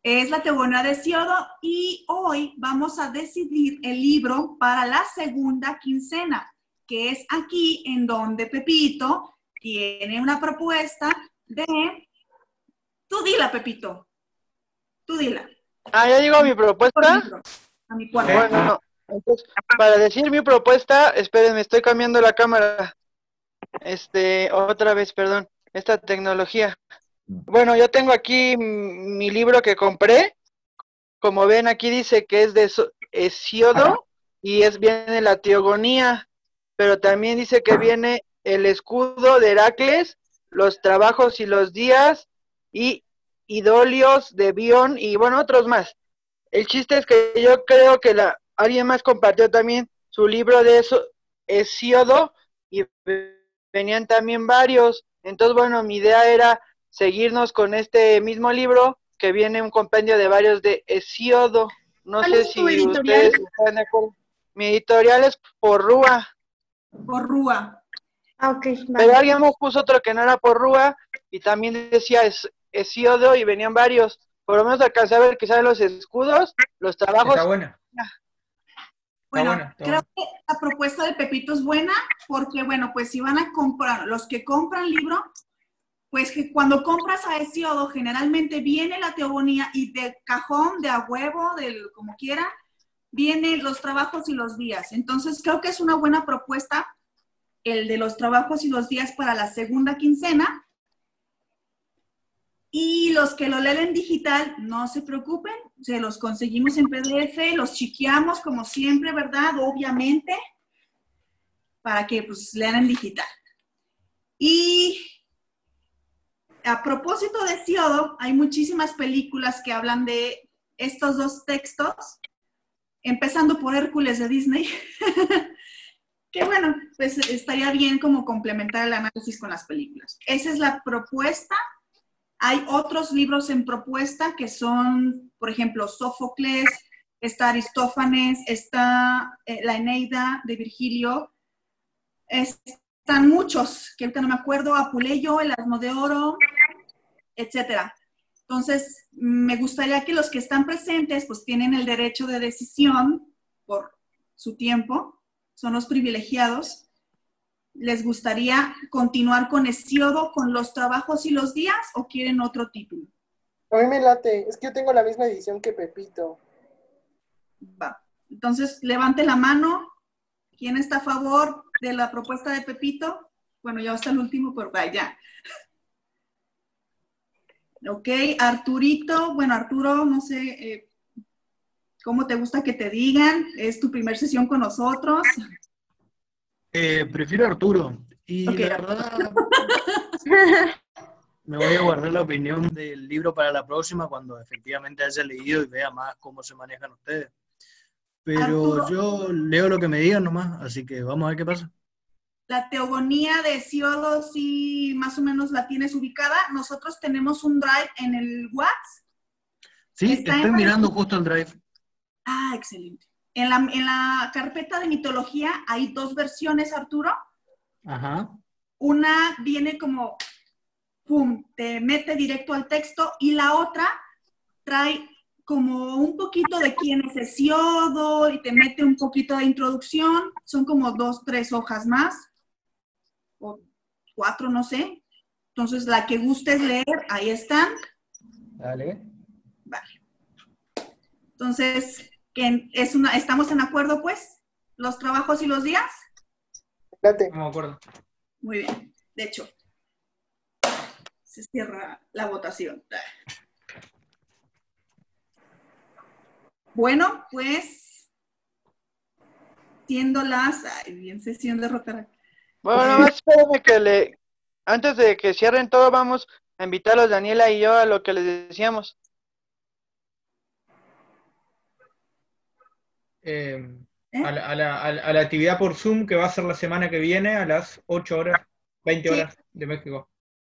[SPEAKER 4] es la Teogonía de Siodo y hoy vamos a decidir el libro para la segunda quincena, que es aquí en donde Pepito tiene una propuesta de... Tú dila, Pepito. Tú dila.
[SPEAKER 12] Ah, ya digo mi propuesta. A mi cuarto. Bueno, entonces, para decir mi propuesta, espérenme, estoy cambiando la cámara. Este, otra vez, perdón, esta tecnología. Bueno, yo tengo aquí mi libro que compré. Como ven, aquí dice que es de Hesiodo y es viene la teogonía, pero también dice que viene el escudo de Heracles, los trabajos y los días y idolios de Bion y bueno, otros más. El chiste es que yo creo que la, alguien más compartió también su libro de eso, Hesiodo y venían también varios. Entonces, bueno, mi idea era seguirnos con este mismo libro que viene un compendio de varios de Hesiodo. No sé si ustedes están de acuerdo. Mi editorial es por Rúa.
[SPEAKER 4] Por Rúa.
[SPEAKER 11] Ah, ok.
[SPEAKER 12] Pero alguien me puso otro que no era por Rúa y también decía Hesiodo y venían varios. Por lo menos alcancé a ver que saben los escudos, los trabajos.
[SPEAKER 1] Está buena.
[SPEAKER 4] Bueno, creo que la propuesta de Pepito es buena porque, bueno, pues si van a comprar, los que compran libro, pues que cuando compras a Hesiodo generalmente viene la teogonía y de cajón, de a huevo, del como quiera, vienen los trabajos y los días. Entonces creo que es una buena propuesta el de los trabajos y los días para la segunda quincena. Y los que lo leen en digital, no se preocupen, se los conseguimos en PDF, los chiqueamos como siempre, ¿verdad? Obviamente, para que pues lean en digital. Y a propósito de Siodo, hay muchísimas películas que hablan de estos dos textos, empezando por Hércules de Disney, que bueno, pues estaría bien como complementar el análisis con las películas. Esa es la propuesta. Hay otros libros en propuesta que son, por ejemplo, Sófocles, está Aristófanes, está eh, la Eneida de Virgilio, están muchos, que ahorita no me acuerdo, Apuleyo, el Asno de Oro, etcétera. Entonces, me gustaría que los que están presentes, pues tienen el derecho de decisión por su tiempo, son los privilegiados. ¿Les gustaría continuar con Hesiodo, con los trabajos y los días, o quieren otro título?
[SPEAKER 3] A mí me late, es que yo tengo la misma edición que Pepito.
[SPEAKER 4] Va. Entonces, levante la mano. ¿Quién está a favor de la propuesta de Pepito? Bueno, ya hasta el último, pero vaya. Ok, Arturito. Bueno, Arturo, no sé eh, cómo te gusta que te digan. Es tu primer sesión con nosotros.
[SPEAKER 5] Eh, prefiero Arturo. Y la verdad, me voy a guardar la opinión del libro para la próxima cuando efectivamente haya leído y vea más cómo se manejan ustedes. Pero yo leo lo que me digan nomás, así que vamos a ver qué pasa.
[SPEAKER 4] La teogonía de Siodo sí más o menos la tienes ubicada. Nosotros tenemos un drive en el WhatsApp.
[SPEAKER 5] Sí, estoy mirando justo el drive.
[SPEAKER 4] Ah, excelente. En la, en la carpeta de mitología hay dos versiones, Arturo.
[SPEAKER 5] Ajá.
[SPEAKER 4] Una viene como, pum, te mete directo al texto y la otra trae como un poquito de quién es Hesiodo y te mete un poquito de introducción. Son como dos, tres hojas más, o cuatro, no sé. Entonces, la que gustes leer, ahí están.
[SPEAKER 5] Dale.
[SPEAKER 4] Vale. Entonces, es una, ¿estamos en acuerdo, pues? ¿Los trabajos y los días?
[SPEAKER 3] Date.
[SPEAKER 1] No me acuerdo.
[SPEAKER 4] Muy bien. De hecho, se cierra la votación. Bueno, pues, siendo las, ay, bien sesión de rotar.
[SPEAKER 12] Bueno, nada más espérame que le, antes de que cierren todo, vamos a invitarlos Daniela y yo a lo que les decíamos.
[SPEAKER 1] Eh, a, la, a, la, a, la, actividad por Zoom que va a ser la semana que viene a las 8 horas, 20 horas de México.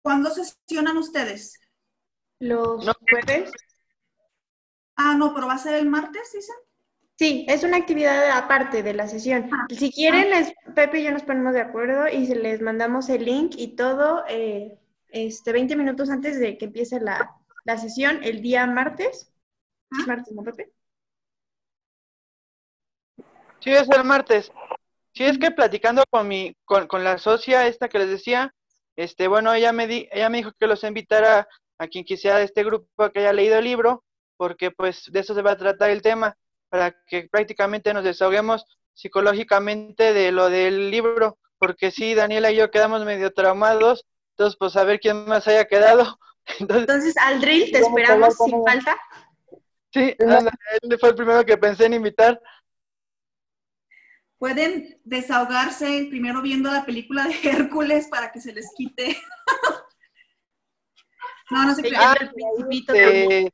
[SPEAKER 4] ¿Cuándo sesionan ustedes?
[SPEAKER 11] Los jueves.
[SPEAKER 4] Ah, no, pero va a ser el martes, dicen.
[SPEAKER 11] Sí, es una actividad aparte de la sesión. Si quieren, les, Pepe y yo nos ponemos de acuerdo y se les mandamos el link y todo eh, este, 20 minutos antes de que empiece la, la sesión, el día martes. Martes, ¿no, Pepe?
[SPEAKER 12] Sí, es el martes. Sí, es que platicando con mi, con, con la socia esta que les decía, este, bueno, ella me di, ella me dijo que los invitara a quien quisiera de este grupo que haya leído el libro, porque pues de eso se va a tratar el tema, para que prácticamente nos desahoguemos psicológicamente de lo del libro, porque sí, Daniela y yo quedamos medio traumados, entonces pues a ver quién más haya quedado.
[SPEAKER 11] Entonces, entonces al drill te esperamos sin falta.
[SPEAKER 12] Sí, él fue el primero que pensé en invitar
[SPEAKER 4] pueden desahogarse primero viendo la película de Hércules para que se les quite. no, no se
[SPEAKER 12] ah, eh,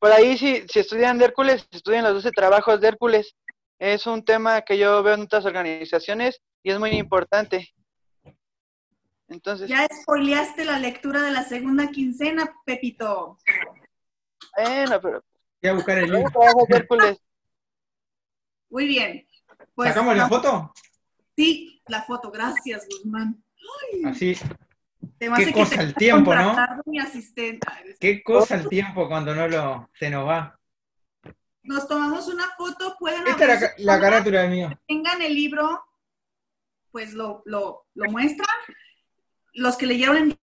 [SPEAKER 12] Por ahí, si, si estudian de Hércules, estudian los 12 trabajos de Hércules. Es un tema que yo veo en otras organizaciones y es muy importante. Entonces,
[SPEAKER 4] ya spoileaste la lectura de la segunda quincena, Pepito.
[SPEAKER 12] Bueno, pero.
[SPEAKER 1] Voy a buscar el libro.
[SPEAKER 4] Muy bien.
[SPEAKER 1] Pues, ¿Sacamos la foto?
[SPEAKER 4] Sí, la foto, gracias, Guzmán.
[SPEAKER 1] Ay, Así. Qué cosa el tiempo, ¿no?
[SPEAKER 4] Mi asistente.
[SPEAKER 1] Qué cosa el tiempo cuando no lo se nos va.
[SPEAKER 4] Nos tomamos una foto, pueden
[SPEAKER 1] Esta es la, la carátula de mío.
[SPEAKER 4] Tengan el libro, pues lo, lo, lo muestran. Los que leyeron en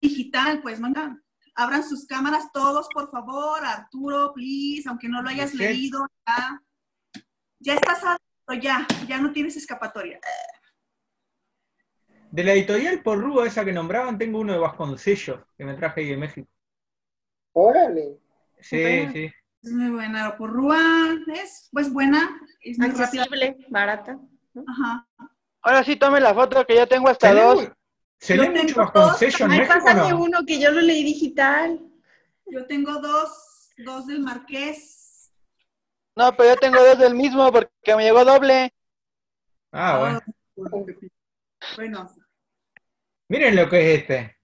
[SPEAKER 4] digital, pues mandan, abran sus cámaras todos, por favor. Arturo, please, aunque no lo hayas leído, ya ya estás adentro, ya, ya no tienes escapatoria.
[SPEAKER 1] De la editorial por Rúa, esa que nombraban, tengo uno de Vasconcellos, que me traje ahí de México.
[SPEAKER 3] Órale.
[SPEAKER 1] Sí, sí.
[SPEAKER 4] Es muy buena. Por Rúa es pues buena, es muy
[SPEAKER 11] accesible, barata.
[SPEAKER 4] Ajá.
[SPEAKER 12] Ahora sí, tome la foto que ya tengo hasta dos.
[SPEAKER 1] ¿Se lee mucho Vasconcellos en México
[SPEAKER 11] pásame uno que yo lo leí digital.
[SPEAKER 4] Yo tengo dos dos del Marqués.
[SPEAKER 12] No, pero yo tengo dos del mismo porque me llegó doble.
[SPEAKER 1] Ah, bueno.
[SPEAKER 4] Bueno.
[SPEAKER 1] Miren lo que es este.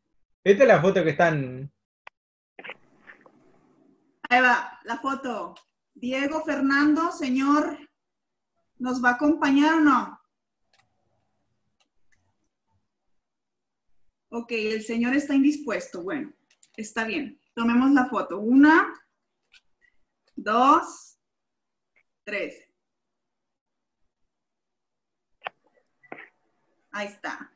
[SPEAKER 1] Esta es la foto que están.
[SPEAKER 4] Ahí va, la foto. Diego Fernando, señor, ¿nos va a acompañar o no? Ok, el señor está indispuesto. Bueno, está bien. Tomemos la foto. Una, dos, tres. Ahí está.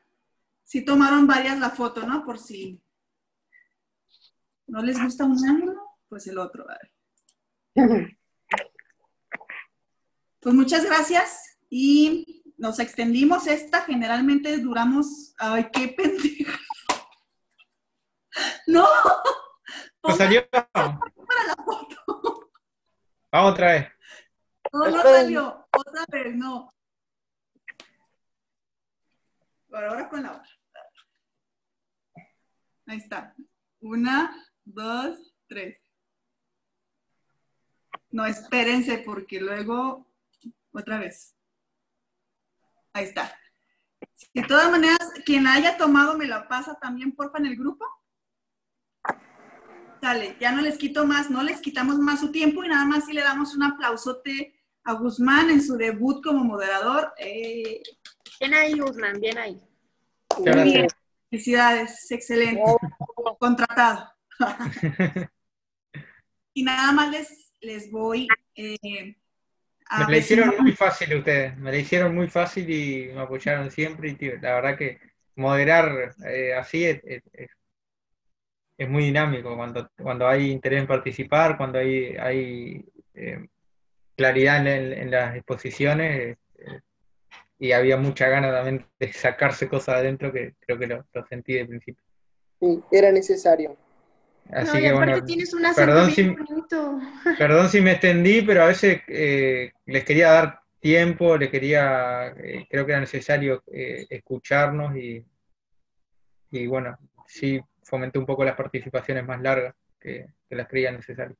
[SPEAKER 4] Si tomaron varias la foto, ¿no? Por si no les gusta un ángulo, pues el otro. Pues muchas gracias y nos extendimos esta. Generalmente duramos. Ay, qué pendeja. No.
[SPEAKER 1] ¿No salió?
[SPEAKER 4] Para la foto.
[SPEAKER 1] Vamos otra vez.
[SPEAKER 4] No, no salió. Otra vez, no. Ahora con la otra. Ahí está. Una, dos, tres. No, espérense porque luego, otra vez. Ahí está. De todas maneras, quien haya tomado me la pasa también, porfa, en el grupo. Dale, ya no les quito más, no les quitamos más su tiempo y nada más si le damos un aplausote a Guzmán en su debut como moderador. Eh,
[SPEAKER 11] bien ahí, Guzmán, bien ahí.
[SPEAKER 4] Muy bien. Felicidades, excelente. Contratado. y nada más les, les voy eh,
[SPEAKER 1] a Me la hicieron muy fácil ustedes, me la hicieron muy fácil y me apoyaron siempre. Y la verdad que moderar eh, así es, es, muy dinámico cuando, cuando hay interés en participar, cuando hay, hay eh, claridad en, las exposiciones y había mucha gana también de sacarse cosas adentro que creo que lo, lo sentí de principio.
[SPEAKER 3] Sí, era necesario.
[SPEAKER 1] Así que bueno,
[SPEAKER 11] tienes un
[SPEAKER 1] perdón, si, perdón si me extendí, pero a veces eh, les quería dar tiempo, les quería, eh, creo que era necesario eh, escucharnos y, y bueno, sí fomenté un poco las participaciones más largas que, que las creía necesarias.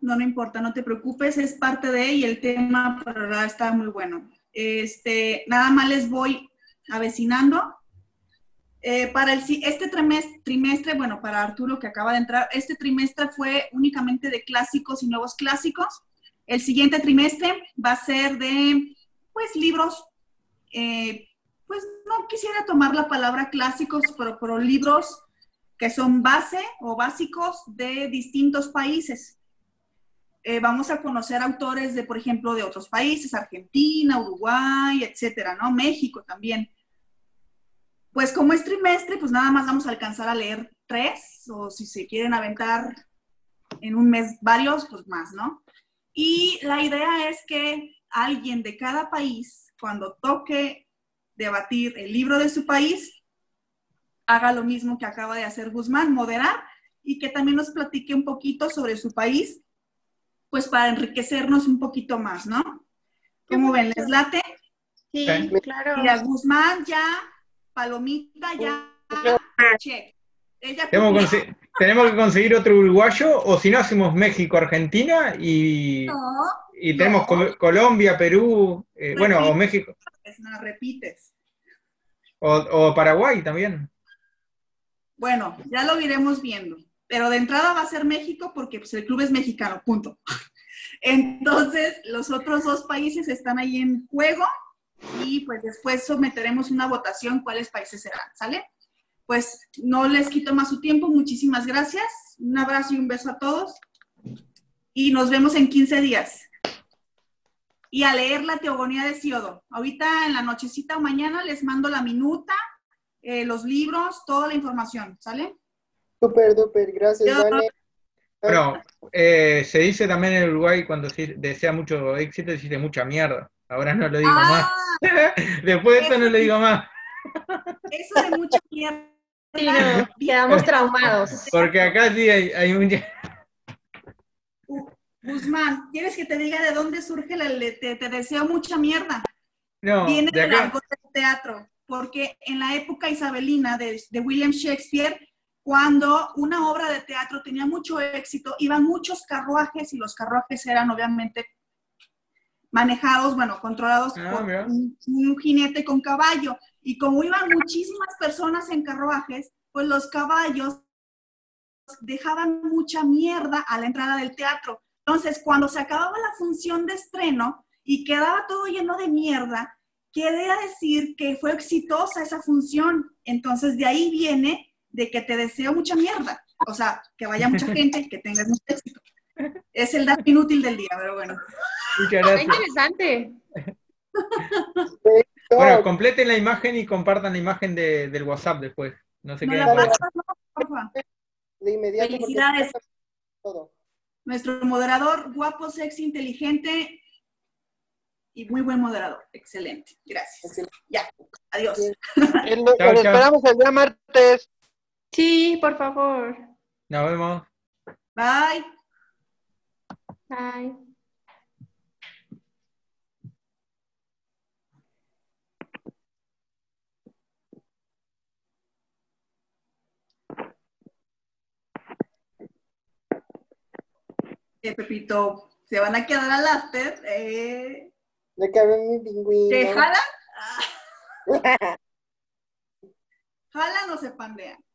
[SPEAKER 4] No, no importa, no te preocupes, es parte de y el tema está muy bueno. Este, nada más les voy avecinando eh, para el, este trimestre, bueno, para Arturo que acaba de entrar, este trimestre fue únicamente de clásicos y nuevos clásicos. El siguiente trimestre va a ser de, pues, libros, eh, pues no quisiera tomar la palabra clásicos, pero libros que son base o básicos de distintos países. Eh, vamos a conocer autores de, por ejemplo, de otros países, Argentina, Uruguay, etcétera, ¿no? México también. Pues como es trimestre, pues nada más vamos a alcanzar a leer tres, o si se quieren aventar en un mes varios, pues más, ¿no? Y la idea es que alguien de cada país, cuando toque debatir el libro de su país, haga lo mismo que acaba de hacer Guzmán, moderar, y que también nos platique un poquito sobre su país, pues para enriquecernos un poquito más, ¿no? ¿Cómo ven? ¿Les late?
[SPEAKER 11] Sí, claro.
[SPEAKER 4] Mira, Guzmán ya palomita ya, check.
[SPEAKER 1] tenemos, que conseguir otro uruguayo, o si no hacemos México, Argentina y, y tenemos Colombia, Perú, eh, bueno, o México.
[SPEAKER 4] No, repites.
[SPEAKER 1] O, Paraguay también.
[SPEAKER 4] Bueno, ya lo iremos viendo. Pero de entrada va a ser México porque pues, el club es mexicano, punto. Entonces, los otros dos países están ahí en juego y pues después someteremos una votación cuáles países serán, ¿sale? Pues no les quito más su tiempo, muchísimas gracias, un abrazo y un beso a todos y nos vemos en 15 días. Y a leer la Teogonía de Siodo. Ahorita en la nochecita o mañana les mando la minuta, eh, los libros, toda la información, ¿sale?
[SPEAKER 3] Súper, súper, gracias, Dani.
[SPEAKER 1] Bueno, eh, se dice también en Uruguay cuando se desea mucho éxito, se dice mucha mierda. Ahora no lo digo más. Ah. Después de eso no le digo más.
[SPEAKER 4] Eso de mucha mierda.
[SPEAKER 11] Sí, quedamos traumados.
[SPEAKER 1] Porque acá sí hay, hay un...
[SPEAKER 4] Guzmán, ¿quieres que te diga de dónde surge el te, te deseo mucha mierda?
[SPEAKER 1] No,
[SPEAKER 4] Viene del teatro, porque en la época isabelina de, de William Shakespeare, cuando una obra de teatro tenía mucho éxito, iban muchos carruajes y los carruajes eran obviamente manejados, bueno, controlados ah, por un, jinete con caballo. Y como iban muchísimas personas en carruajes, pues los caballos dejaban mucha mierda a la entrada del teatro. Entonces, cuando se acababa la función de estreno y quedaba todo lleno de mierda, quiere decir que fue exitosa esa función. Entonces, de ahí viene de que te deseo mucha mierda. O sea, que vaya mucha gente, que tengas mucho éxito. Es el dato inútil del día, pero bueno.
[SPEAKER 9] Muchas gracias. interesante.
[SPEAKER 1] bueno, completen la imagen y compartan la imagen de, del WhatsApp después. No sé qué.
[SPEAKER 4] de inmediato. Felicidades. Nuestro moderador, guapo, sexy, inteligente y muy buen moderador. Excelente. Gracias. Ya. Adiós.
[SPEAKER 12] Nos esperamos el día martes.
[SPEAKER 9] Sí, por favor.
[SPEAKER 1] Nos vemos.
[SPEAKER 4] Bye.
[SPEAKER 9] Bye.
[SPEAKER 4] Eh, Pepito, se van a quedar al after. Eh.
[SPEAKER 3] Me cabe mi pingüino.
[SPEAKER 4] ¿Te jalan? ¿Jalan o se pandean?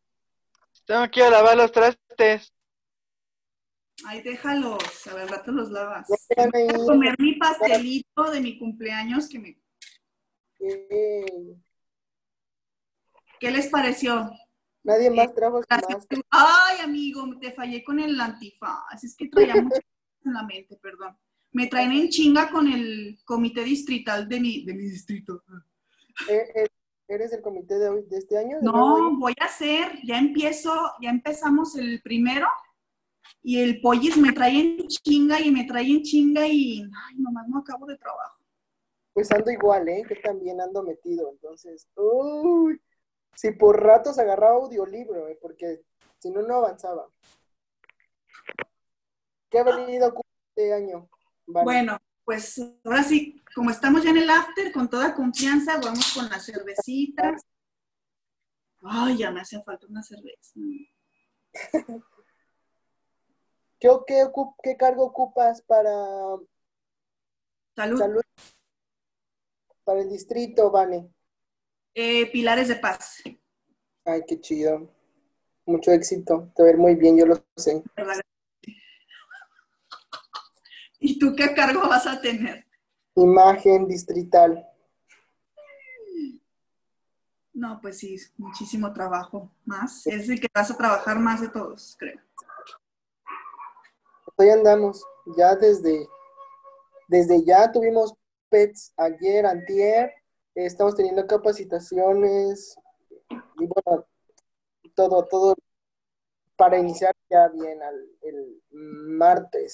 [SPEAKER 12] Tengo que ir a lavar los trastes.
[SPEAKER 4] Ay, déjalos, a ver, rato los lavas. Voy a comer mi pastelito de mi cumpleaños que me... ¿Qué les pareció?
[SPEAKER 3] Nadie más trajo más.
[SPEAKER 4] Ay, amigo, te fallé con el antifaz. Es que traía mucho en la mente, perdón. Me traen en chinga con el comité distrital de mi, de mi distrito.
[SPEAKER 3] Eh, eh, ¿Eres el comité de, de este año?
[SPEAKER 4] no, voy a hacer, ya empiezo, ya empezamos el primero y el pollis me trae en chinga y me trae en chinga y, ay, nomás no acabo de trabajo.
[SPEAKER 3] Pues ando igual, ¿eh? Que también ando metido, entonces, uy, si por ratos agarraba audiolibro, ¿eh? Porque si no, no avanzaba. ¿Qué ha venido este año?
[SPEAKER 4] Bueno, pues ahora sí, como estamos ya en el after, con toda confianza, vamos con las cervecitas. Ay, ya me hace falta una cerveza.
[SPEAKER 3] ¿Qué, qué, qué cargo ocupas para
[SPEAKER 4] salud?
[SPEAKER 3] Para el distrito, Vane.
[SPEAKER 4] Eh, Pilares de Paz.
[SPEAKER 3] Ay, qué chido. Mucho éxito. Te ver muy bien, yo lo sé.
[SPEAKER 4] ¿Y tú qué cargo vas a tener?
[SPEAKER 3] Imagen distrital.
[SPEAKER 4] No, pues sí, muchísimo trabajo más. Es el que vas a trabajar más de todos, creo.
[SPEAKER 3] Hoy andamos, ya desde, desde ya tuvimos PETs ayer, antier, estamos teniendo capacitaciones y bueno, todo, todo para iniciar ya bien el martes.